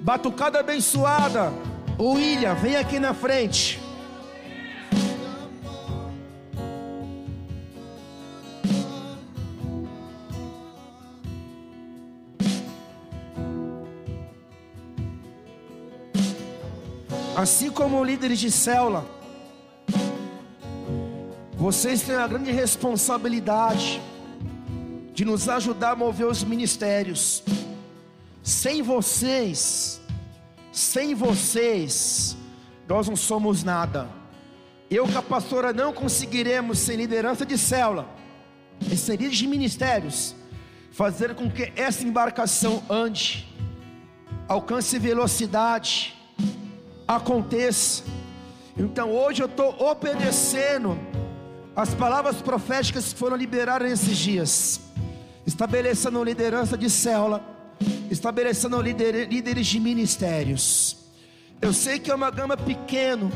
Batucada abençoada. William, vem aqui na frente. Assim como líderes de célula, vocês têm a grande responsabilidade de nos ajudar a mover os ministérios. Sem vocês, sem vocês, nós não somos nada. Eu com a pastora não conseguiremos, sem liderança de célula, e sem de ministérios, fazer com que essa embarcação ande, alcance velocidade, aconteça. Então hoje eu estou obedecendo as palavras proféticas que foram liberadas nesses dias, estabelecendo liderança de célula, estabelecendo líder, líderes de ministérios. Eu sei que é uma gama pequena,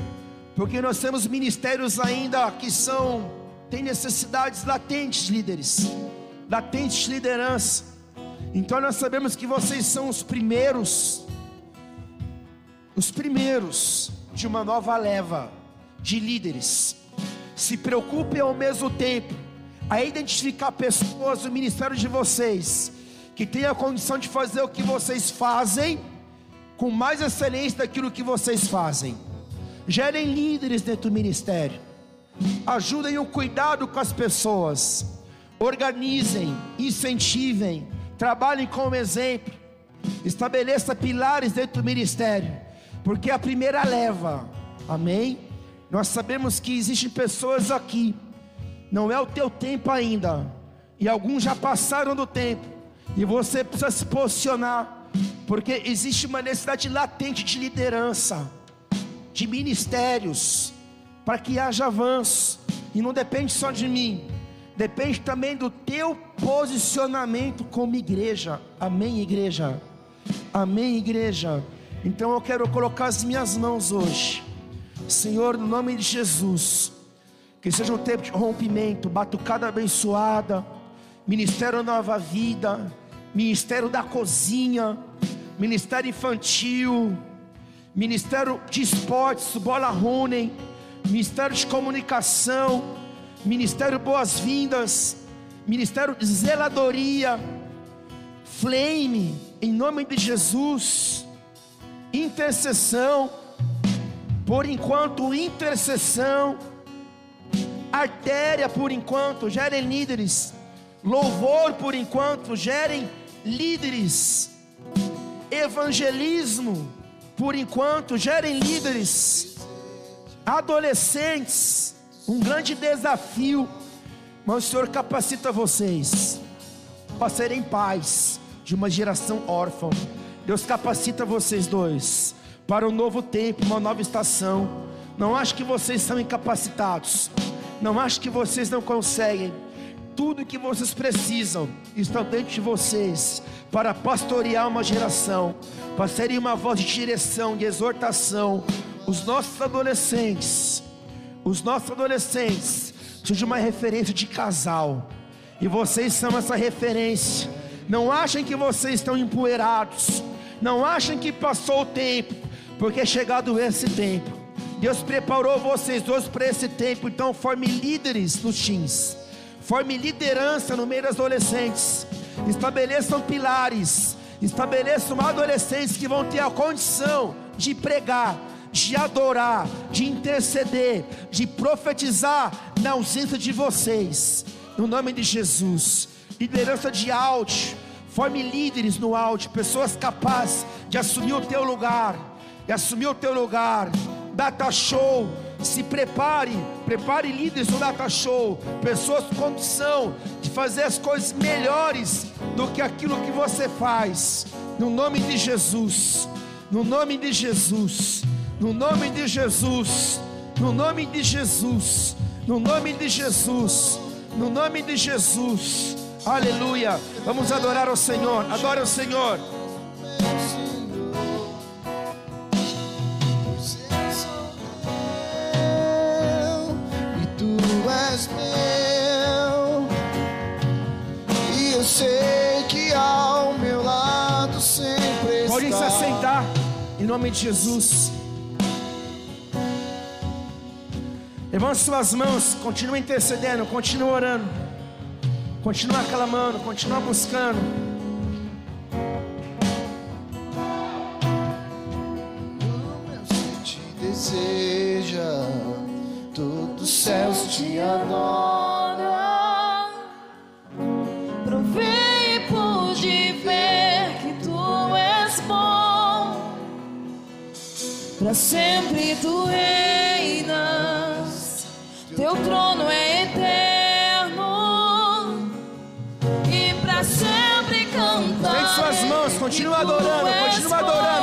porque nós temos ministérios ainda que são têm necessidades latentes, líderes, latentes de liderança. Então nós sabemos que vocês são os primeiros os primeiros de uma nova leva de líderes. Se preocupem ao mesmo tempo a identificar pessoas do ministério de vocês que têm a condição de fazer o que vocês fazem com mais excelência daquilo que vocês fazem. Gerem líderes dentro do ministério. Ajudem o cuidado com as pessoas. Organizem, incentivem, trabalhem como exemplo. Estabeleça pilares dentro do ministério porque a primeira leva, amém? Nós sabemos que existem pessoas aqui, não é o teu tempo ainda, e alguns já passaram do tempo, e você precisa se posicionar, porque existe uma necessidade latente de liderança, de ministérios, para que haja avanço, e não depende só de mim, depende também do teu posicionamento como igreja, amém, igreja? Amém, igreja? Então eu quero colocar as minhas mãos hoje, Senhor, no nome de Jesus, que seja um tempo de rompimento, batucada abençoada, Ministério Nova Vida, Ministério da Cozinha, Ministério Infantil, Ministério de Esportes, Bola Runem, Ministério de Comunicação, Ministério Boas-Vindas, Ministério de Zeladoria, Flame, em nome de Jesus intercessão, por enquanto, intercessão, artéria, por enquanto, gerem líderes, louvor, por enquanto, gerem líderes, evangelismo, por enquanto, gerem líderes, adolescentes, um grande desafio, mas o Senhor capacita vocês para serem pais de uma geração órfã Deus capacita vocês dois para um novo tempo, uma nova estação. Não acho que vocês são incapacitados. Não acho que vocês não conseguem. Tudo que vocês precisam está dentro de vocês para pastorear uma geração, para serem uma voz de direção, de exortação. Os nossos adolescentes, os nossos adolescentes, precisam de uma referência de casal. E vocês são essa referência. Não achem que vocês estão empoeirados. Não achem que passou o tempo, porque é chegado esse tempo. Deus preparou vocês dois para esse tempo, então forme líderes nos teens, forme liderança no meio dos adolescentes, estabeleçam pilares, estabeleçam adolescentes que vão ter a condição de pregar, de adorar, de interceder, de profetizar na ausência de vocês, no nome de Jesus. Liderança de áudio, forme líderes no áudio, pessoas capazes de assumir o teu lugar, de assumir o teu lugar. Data show, se prepare, prepare líderes no data show, pessoas com condição de fazer as coisas melhores do que aquilo que você faz, no nome de Jesus, no nome de Jesus no nome de Jesus, no nome de Jesus, no nome de Jesus, no nome de Jesus, aleluia. Vamos adorar o Senhor, adore o Senhor. E tu és meu, e eu sei que ao meu lado sempre Podem se está. assentar, em nome de Jesus. Levante suas mãos, continua intercedendo, continua orando, continua clamando, continua buscando. meu ser te deseja, todos os céus te adoram. adora. Provei e pude ver que tu és bom. Para sempre tu reinas, teu trono é continua adorando, continua adorando,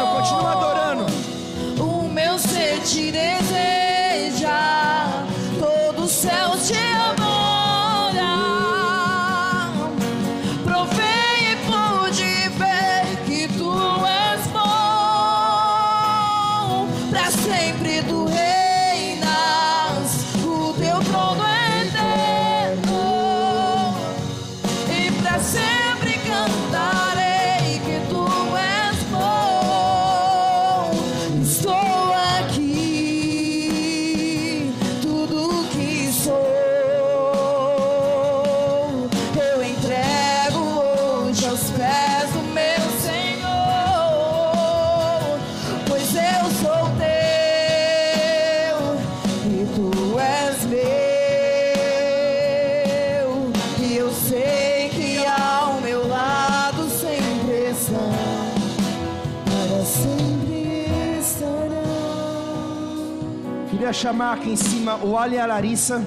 chamar aqui em cima o Ali e a Larissa.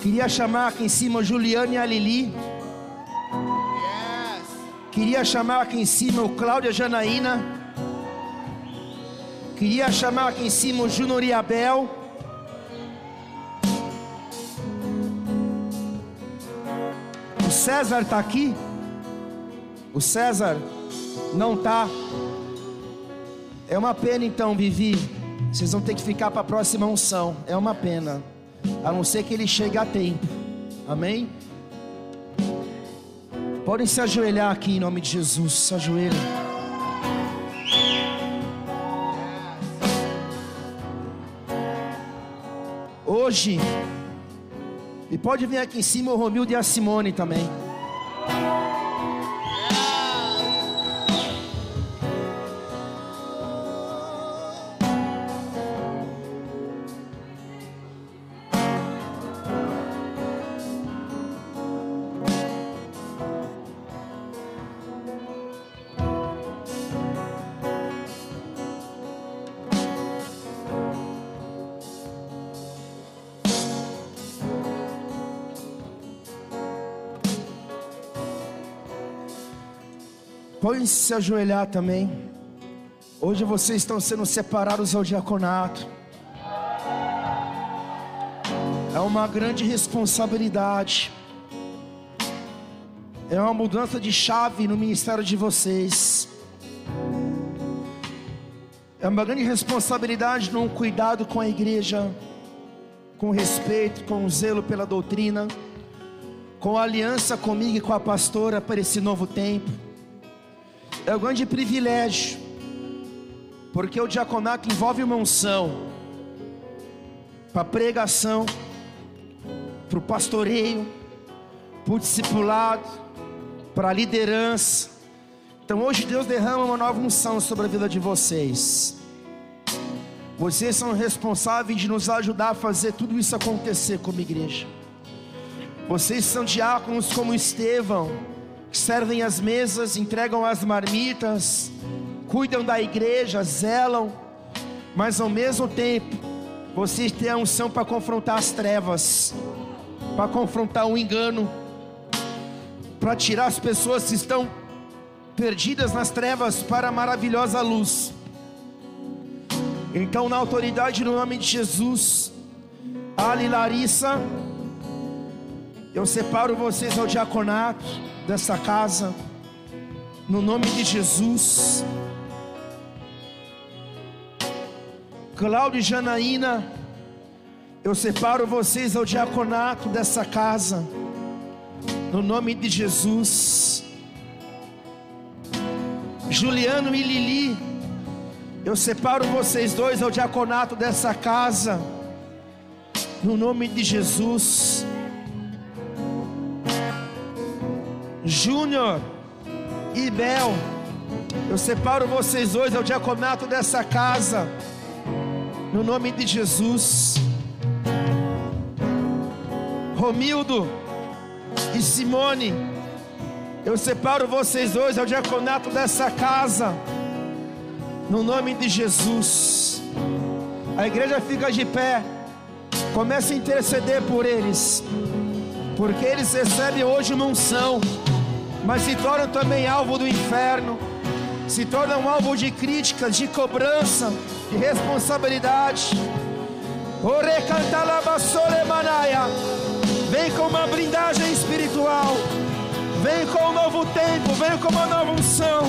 Queria chamar aqui em cima o Juliano e a Lili. Queria chamar aqui em cima o Cláudia Janaína. Queria chamar aqui em cima o Júnior e Abel. O César está aqui? O César não está. É uma pena então, Vivi. Vocês vão ter que ficar para a próxima unção. É uma pena. A não ser que ele chegue a tempo. Amém? Podem se ajoelhar aqui em nome de Jesus. Se ajoelhem. Hoje, e pode vir aqui em cima o Romildo e a Simone também. Podem se ajoelhar também. Hoje vocês estão sendo separados ao diaconato. É uma grande responsabilidade. É uma mudança de chave no ministério de vocês. É uma grande responsabilidade num cuidado com a igreja, com respeito, com zelo pela doutrina, com aliança comigo e com a pastora para esse novo tempo. É um grande privilégio, porque o diaconato envolve uma unção para pregação, para o pastoreio, para o discipulado, para a liderança. Então hoje Deus derrama uma nova unção sobre a vida de vocês. Vocês são responsáveis de nos ajudar a fazer tudo isso acontecer como igreja. Vocês são diáconos como Estevão, servem as mesas, entregam as marmitas, cuidam da igreja, zelam, mas ao mesmo tempo, vocês têm a unção para confrontar as trevas, para confrontar o engano, para tirar as pessoas que estão perdidas nas trevas para a maravilhosa luz. Então, na autoridade no nome de Jesus, Ali Larissa, eu separo vocês ao diaconato dessa casa, no nome de Jesus. Cláudio e Janaína, eu separo vocês ao diaconato dessa casa, no nome de Jesus. Juliano e Lili, eu separo vocês dois ao diaconato dessa casa, no nome de Jesus. Júnior e Bel, eu separo vocês dois ao diaconato dessa casa, no nome de Jesus. Romildo e Simone, eu separo vocês dois ao diaconato dessa casa, no nome de Jesus. A igreja fica de pé, começa a interceder por eles, porque eles recebem hoje uma unção, mas se tornam também alvo do inferno, se tornam alvo de críticas, de cobrança, de responsabilidade. Vem com uma blindagem espiritual. Vem com um novo tempo, vem com uma nova unção.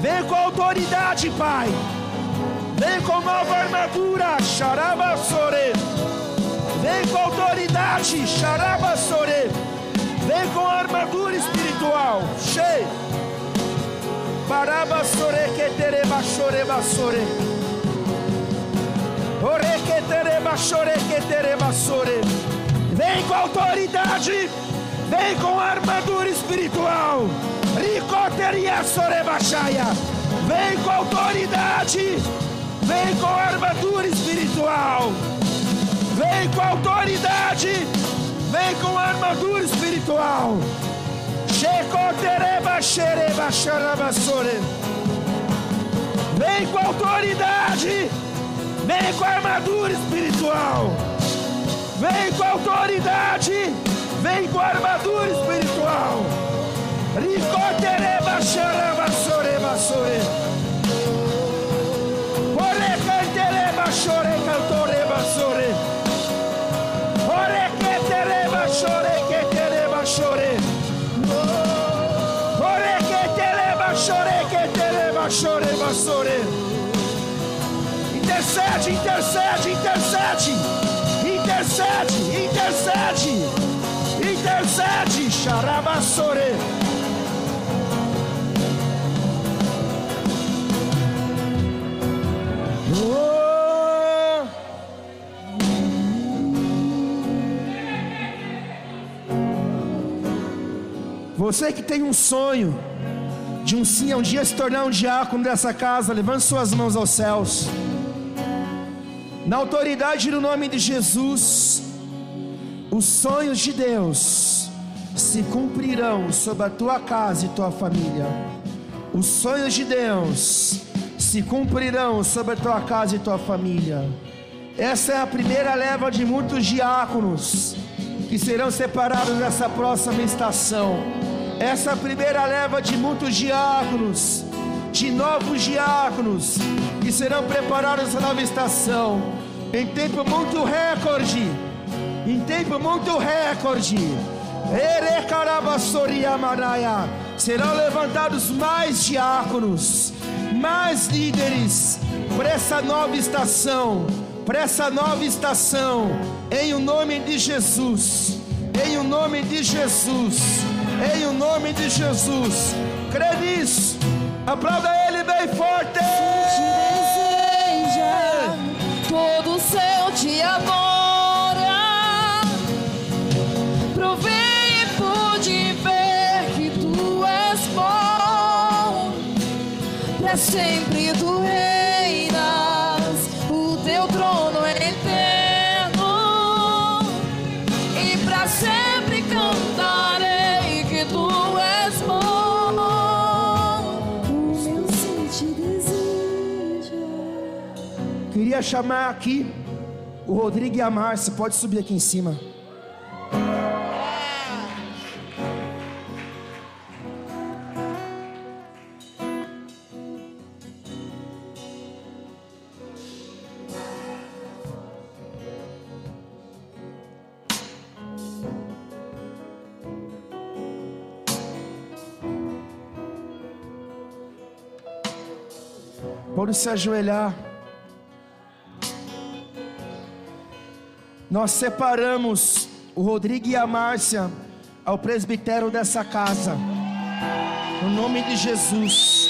Vem com autoridade, Pai. Vem com nova armadura, xaraba sore. Vem com autoridade, xaraba sore. Vem com armadura espiritual, cheio. Baraba sore que tereba choreba sore. Ore que tereba chore que tereba sore. Vem com autoridade, vem com armadura espiritual. Ricoteria sorebachaia. Vem com autoridade, vem com armadura espiritual. Vem com autoridade, vem com armadura espiritual. Xereba. Vem com autoridade, vem com armadura espiritual. Vem com autoridade, vem com armadura espiritual. Ricotereba xarabasore basore. Ore cantereba chore cantoreba Intercede, intercede, intercede. Intercede, intercede. Intercede, xarabassore. Oh. Você que tem um sonho de um sim um dia se tornar um diácono dessa casa, levante suas mãos aos céus. Na autoridade do nome de Jesus, os sonhos de Deus se cumprirão sobre a tua casa e tua família. Os sonhos de Deus se cumprirão sobre a tua casa e tua família. Essa é a primeira leva de muitos diáconos que serão separados nessa próxima estação. Essa é a primeira leva de muitos diáconos, de novos diáconos que serão preparados nessa nova estação. Em tempo muito recorde, em tempo muito recorde. Serão levantados mais diáconos, mais líderes para essa nova estação, para essa nova estação, em o nome de Jesus, Em o nome de Jesus. Em o nome de Jesus. Crê nisso. Aplauda ele bem forte. Todo o céu te adora. Provei e pude ver que tu és bom, para sempre tu reinas, Queria chamar aqui o Rodrigo e a Márcia. Pode subir aqui em cima. Pode se ajoelhar. Nós separamos o Rodrigo e a Márcia ao presbitério dessa casa. No nome de Jesus.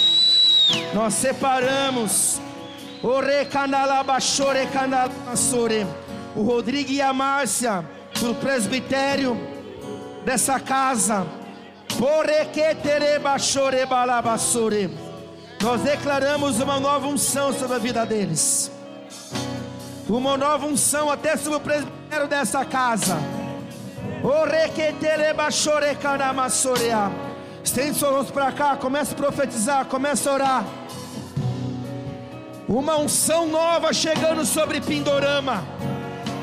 Nós separamos o Rodrigo e a Márcia do presbitério dessa casa. Nós declaramos uma nova unção sobre a vida deles uma nova unção até sobre o presbitério dessa casa. Estende suas mãos para cá, comece a profetizar, comece a orar. Uma unção nova chegando sobre Pindorama.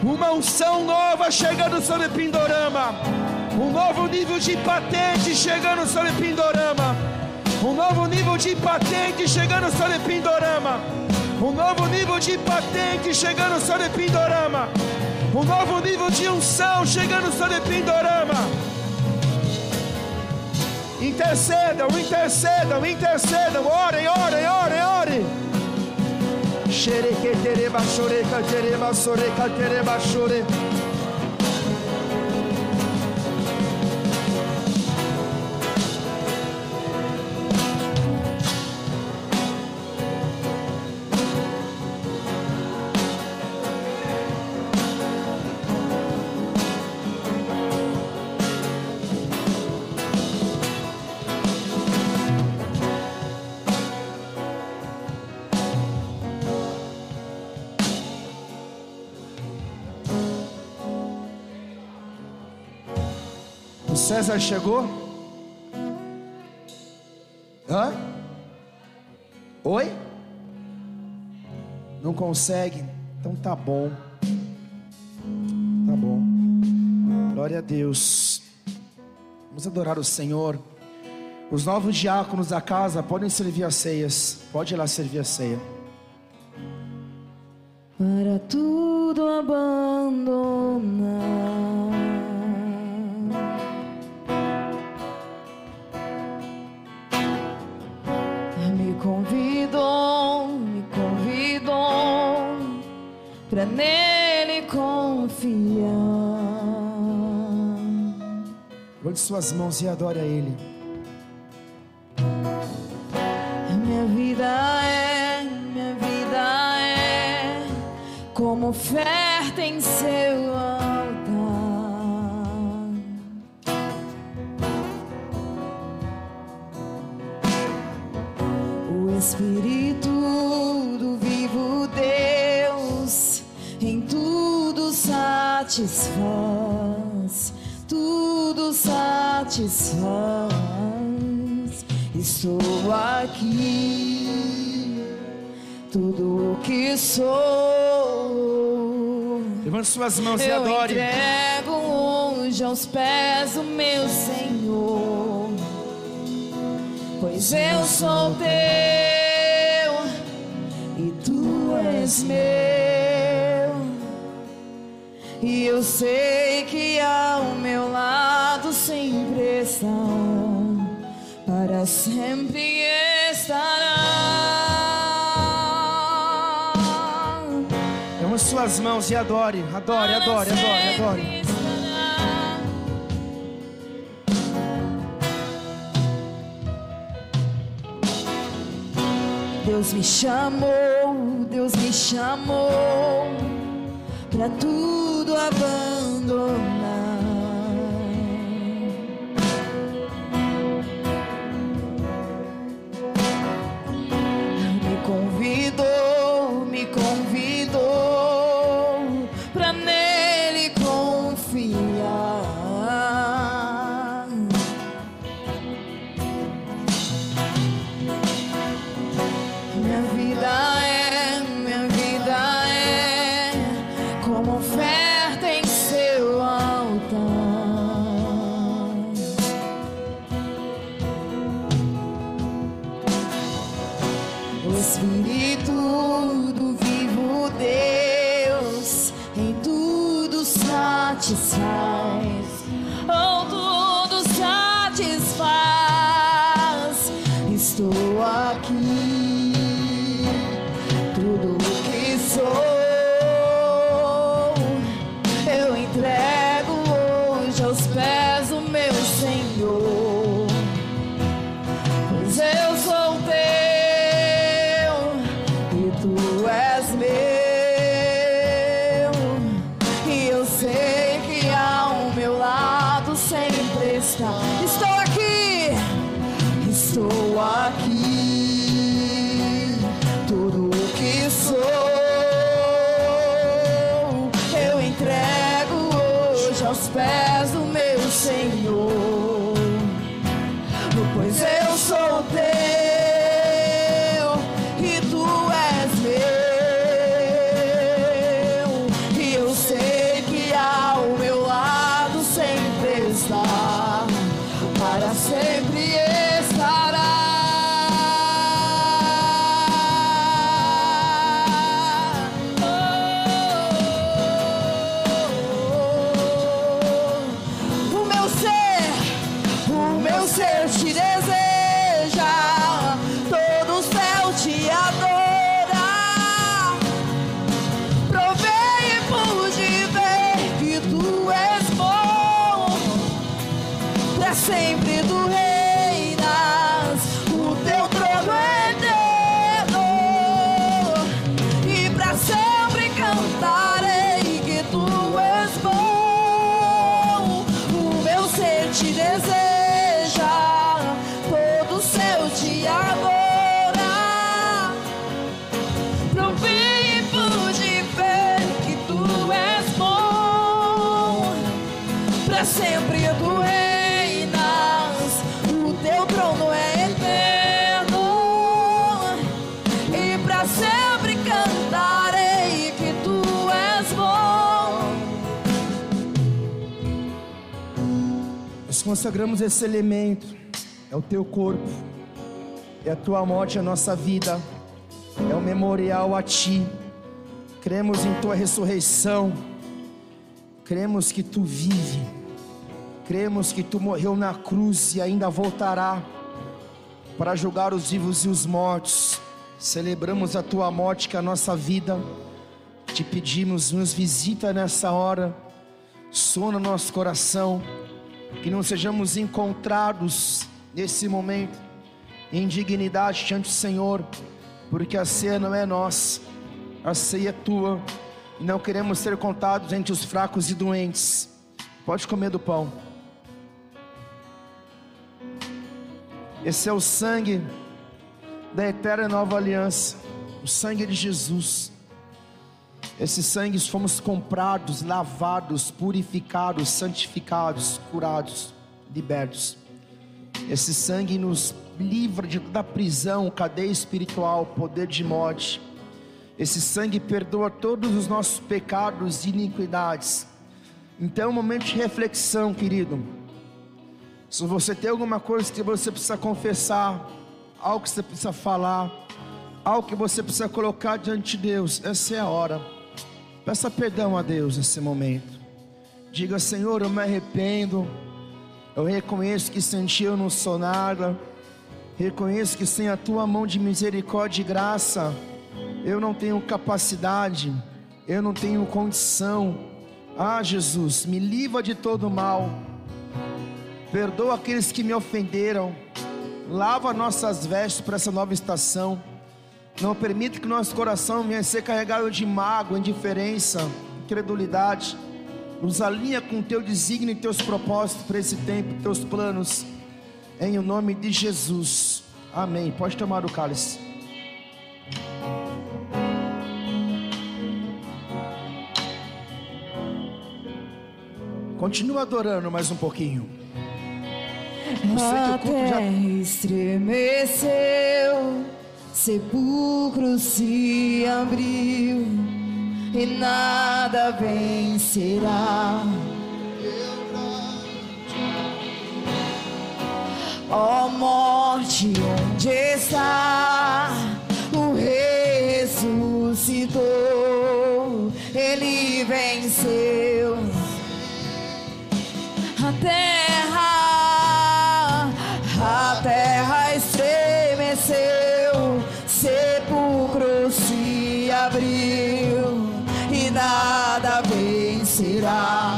Uma unção nova chegando sobre Pindorama. Um novo nível de patente chegando sobre Pindorama. Um novo nível de patente chegando sobre Pindorama. Um novo nível de patente chegando sobre Pindorama. Um novo nível de unção chegando sobre Pindorama. Intercedam, intercedam, intercedam. Orem, orem, orem, orem. Xerequetereba, xoreca, tereba, xoreca, tereba, xore. César chegou? Hã? Oi? Não consegue? Então tá bom. Tá bom. Glória a Deus. Vamos adorar o Senhor. Os novos diáconos da casa podem servir as ceias. Pode ir lá servir a ceia. para tudo abandonar. Convidou, me convidou para nele confiar. Levante suas mãos e adore a Ele. Minha vida é, minha vida é como oferta em seu altar. Espírito do vivo Deus em tudo satisfaz, tudo satisfaz. Estou aqui, tudo o que sou. Levante suas mãos e Eu adore. entrego hoje aos pés do meu Senhor, pois eu sou teu és meu. E eu sei que ao meu lado sempre estão, para sempre estará. Então, suas mãos e adore, adore, adore, adore. adore. Deus me chamou Deus me chamou pra tudo abandonar. Consagramos esse elemento, é o teu corpo, é a tua morte, a nossa vida, é o memorial a ti. Cremos em tua ressurreição, cremos que tu vive, cremos que tu morreu na cruz e ainda voltará para julgar os vivos e os mortos. Celebramos a tua morte, que é a nossa vida. Te pedimos, nos visita nessa hora, sona no nosso coração que não sejamos encontrados nesse momento em dignidade diante do Senhor, porque a ceia não é nossa, a ceia é tua, e não queremos ser contados entre os fracos e doentes. Pode comer do pão. Esse é o sangue da eterna nova aliança, o sangue de Jesus. Esse sangue fomos comprados, lavados, purificados, santificados, curados, libertos. Esse sangue nos livra de toda prisão, cadeia espiritual, poder de morte. Esse sangue perdoa todos os nossos pecados e iniquidades. Então, é um momento de reflexão, querido. Se você tem alguma coisa que você precisa confessar, algo que você precisa falar, algo que você precisa colocar diante de Deus, essa é a hora. Peça perdão a Deus nesse momento. Diga, Senhor, eu me arrependo. Eu reconheço que sem ti eu não sou nada. Reconheço que sem a tua mão de misericórdia e graça, eu não tenho capacidade, eu não tenho condição. Ah, Jesus, me livra de todo mal. Perdoa aqueles que me ofenderam. Lava nossas vestes para essa nova estação. Não permita que nosso coração venha a ser carregado de mágoa, indiferença, incredulidade. Nos alinha com o teu desígnio e teus propósitos para esse tempo, teus planos. Em o nome de Jesus. Amém. Pode tomar o cálice. Continua adorando mais um pouquinho. Eu sei que o culto já- estremeceu, sepulcro se abriu e nada vencerá. Ó morte, onde está? O ressuscitou, ele venceu vencerá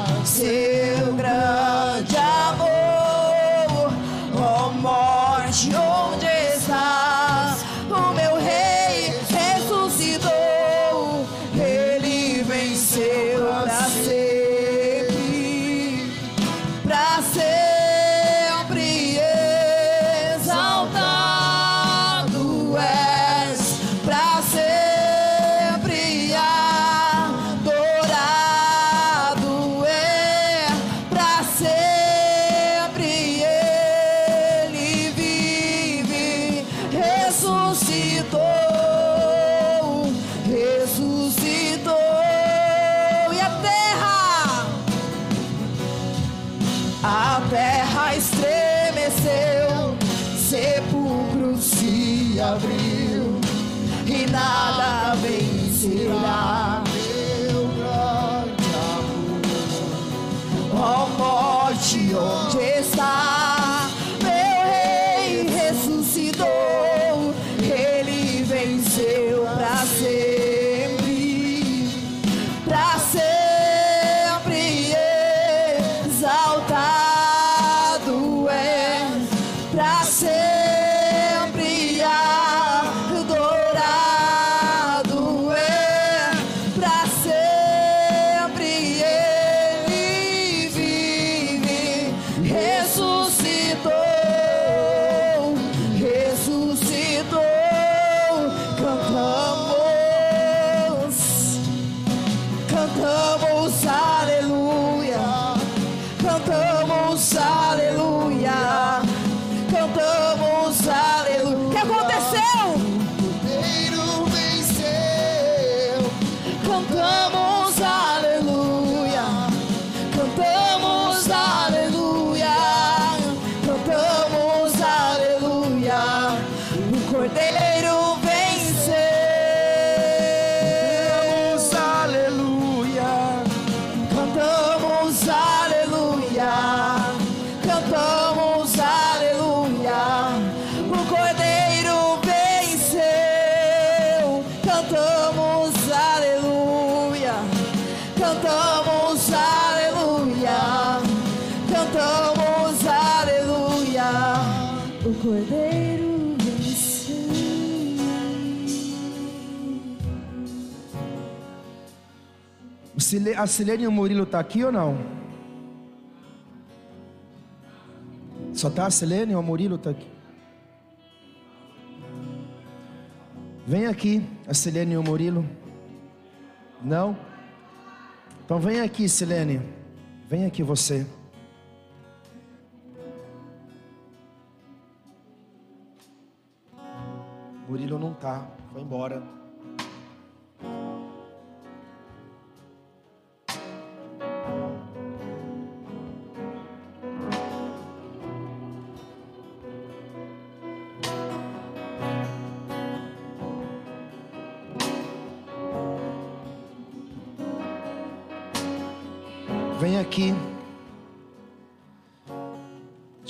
A Silene e o Murilo tá aqui ou não? Só tá a Silene ou o Murilo tá aqui? Vem aqui, a Silene e o Murilo. Não? Então vem aqui, Silene. Vem aqui você. Murilo não tá, foi embora.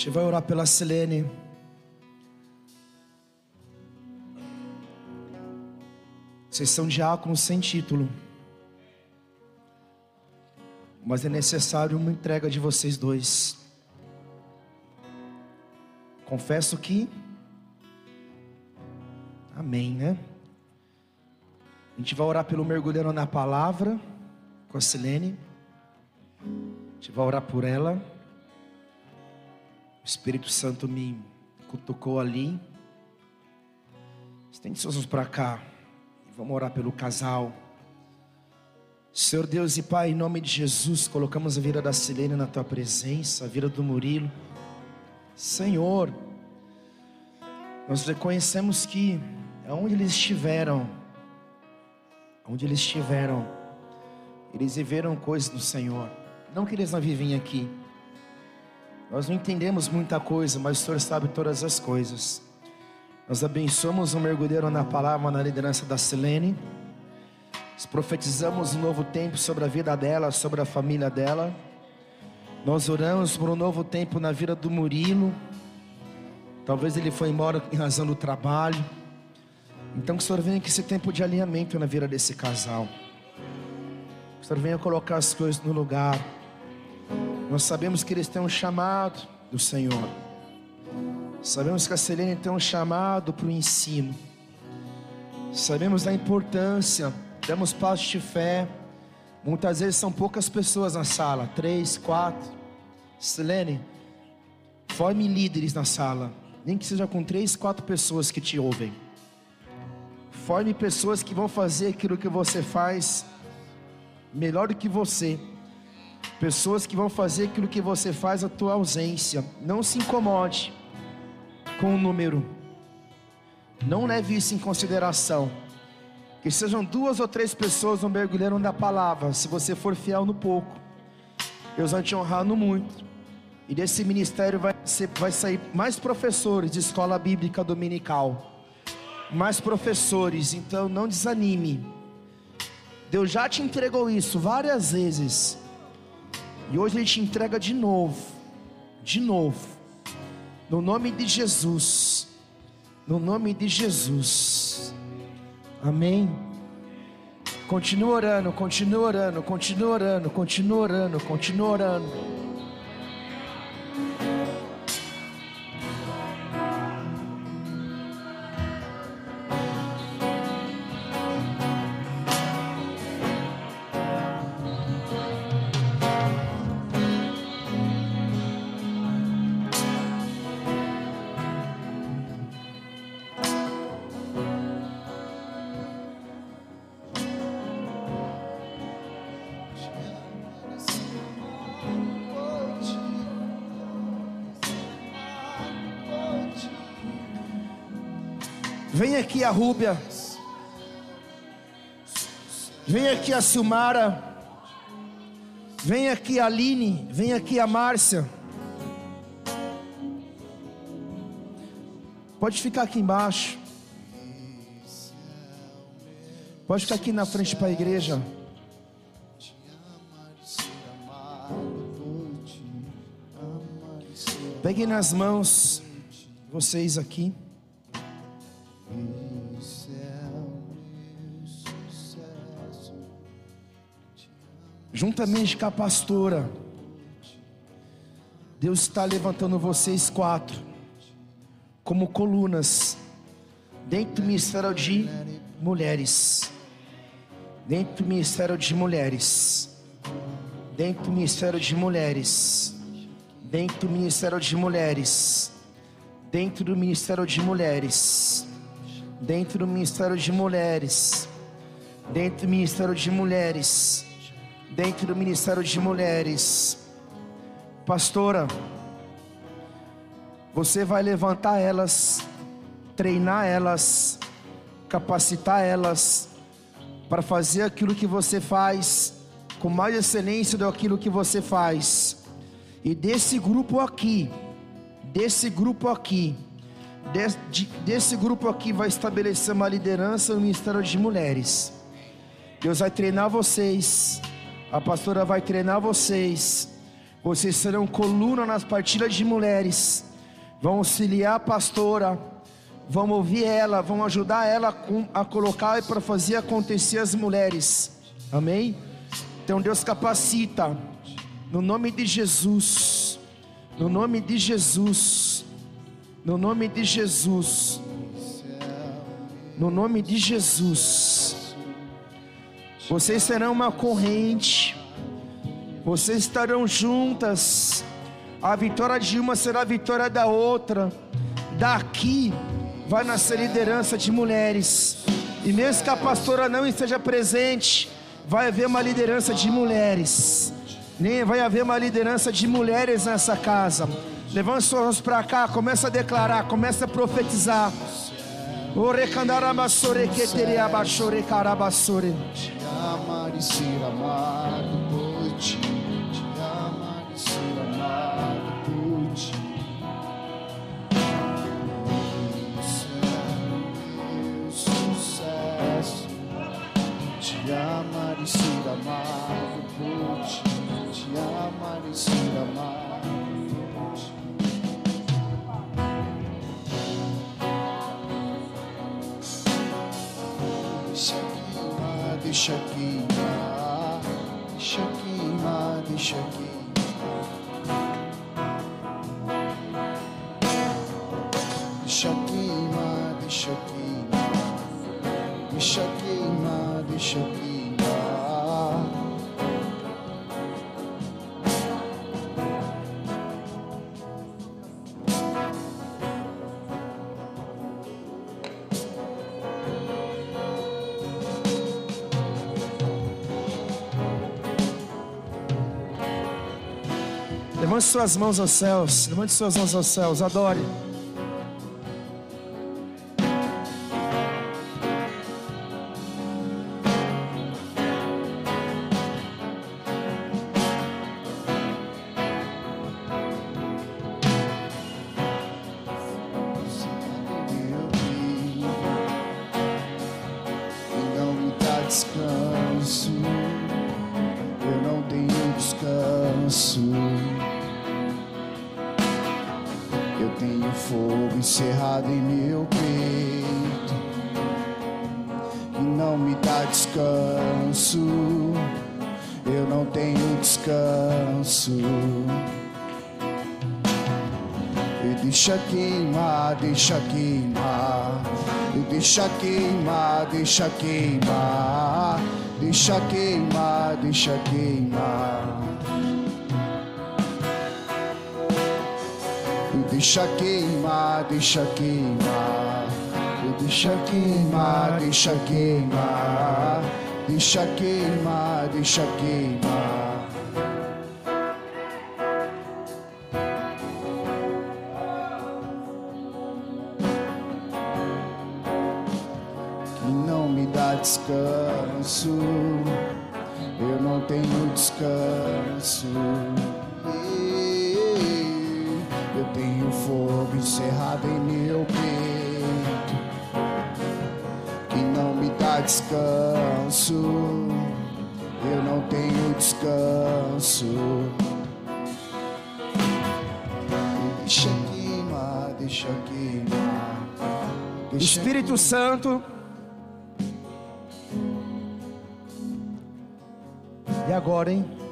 Gente vai orar pela Silene. Vocês são diáconos sem título. Mas é necessário uma entrega de vocês dois. Confesso que. Amém, né? A gente vai orar pelo mergulhando na palavra com a Silene. A gente vai orar por ela. O Espírito Santo me cutucou ali. Estende seus mãos para cá. Vamos orar pelo casal. Senhor Deus e Pai, em nome de Jesus, colocamos a vida da Silene na tua presença, a vida do Murilo. Senhor, nós reconhecemos que onde eles estiveram, onde eles estiveram, eles viveram coisas do Senhor. Não que eles não vivem aqui. Nós não entendemos muita coisa, mas o Senhor sabe todas as coisas. Nós abençoamos o mergulheiro na palavra, na liderança da Silene. Nós profetizamos um novo tempo sobre a vida dela, sobre a família dela. Nós oramos por um novo tempo na vida do Murilo. Talvez ele foi embora em razão do trabalho. Então que o Senhor venha com esse tempo de alinhamento na vida desse casal. Que o Senhor venha colocar as coisas no lugar. Nós sabemos que eles têm um chamado do Senhor. Sabemos que a Selene tem um chamado para o ensino. Sabemos da importância, damos passos de fé. Muitas vezes são poucas pessoas na sala, três, quatro. Selene, forme líderes na sala, nem que seja com três, quatro pessoas que te ouvem. Forme pessoas que vão fazer aquilo que você faz melhor do que você. Pessoas que vão fazer aquilo que você faz a tua ausência. Não se incomode com o número. Não leve isso em consideração. Que sejam duas ou três pessoas no mergulhando da palavra. Se você for fiel no pouco, Deus vai te honrar no muito. E desse ministério vai, ser, vai sair mais professores de escola bíblica dominical. Mais professores, então não desanime. Deus já te entregou isso várias vezes. E hoje Ele te entrega de novo. De novo. No nome de Jesus. No nome de Jesus. Amém. Continua orando, continua orando, continua orando, continua orando, continua orando. Aqui a Rúbia. Vem aqui a Silmara. Vem aqui a Aline. Vem aqui a Márcia. Pode ficar aqui embaixo. Pode ficar aqui na frente para a igreja. Peguem nas mãos vocês aqui. Juntamente com a pastora, Deus está levantando vocês quatro como colunas dentro do ministério de mulheres. Dentro do ministério de mulheres. Dentro do ministério de mulheres. Dentro do ministério de mulheres. Dentro do ministério de mulheres. Dentro do ministério de mulheres. Dentro do ministério de mulheres. Dentro do ministério de mulheres. Pastora, você vai levantar elas, treinar elas, capacitar elas para fazer aquilo que você faz com mais excelência do aquilo que você faz. E desse grupo aqui, desse grupo aqui, desse, de, desse grupo aqui vai estabelecer uma liderança no Ministério de Mulheres. Deus vai treinar vocês, a pastora vai treinar vocês. Vocês serão coluna nas partilhas de mulheres. Vão auxiliar a pastora. Vão ouvir ela. Vão ajudar ela a colocar e para fazer acontecer as mulheres. Amém? Então Deus capacita. No nome de Jesus. No nome de Jesus. No nome de Jesus. No nome de Jesus. Vocês serão uma corrente. Vocês estarão juntas. A vitória de uma será a vitória da outra. Daqui vai nascer liderança de mulheres. E mesmo que a pastora não esteja presente, vai haver uma liderança de mulheres. Nem vai haver uma liderança de mulheres nessa casa. Levante suas mãos para cá, começa a declarar, começa a profetizar. Te amar e ser amado por ti. Te amar e ser amado por ti. Te amar e ser amado por ti. Deixa queimar, deixa queimar, deixa queimar, deixa queimar. Deixa queimar, deixa queimar, deixa queimar. Levante suas mãos aos céus. Levante suas mãos aos céus. Adore. Deixa queimar, deixa queimar. Deixa queimar, deixa queimar. Deixa queimar, deixa queimar. Deixa queimar, deixa queimar. Deixa queimar, deixa queimar. Em meu peito que não me dá descanso. Eu não tenho descanso. Deixa queimar, deixa queimar. Deixa Espírito Santo. E agora, hein?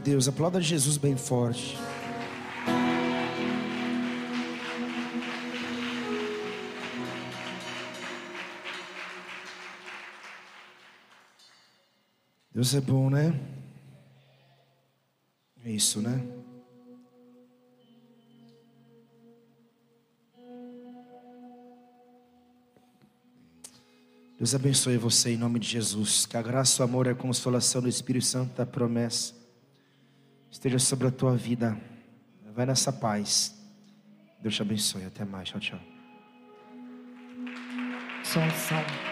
Deus. Aplauda Jesus bem forte. Deus é bom, né? É isso, né? Deus abençoe você em nome de Jesus. Que a graça, o amor e a consolação do Espírito Santo da promessa esteja sobre a tua vida. Vai nessa paz. Deus te abençoe. Até mais. Tchau, tchau. Só unção.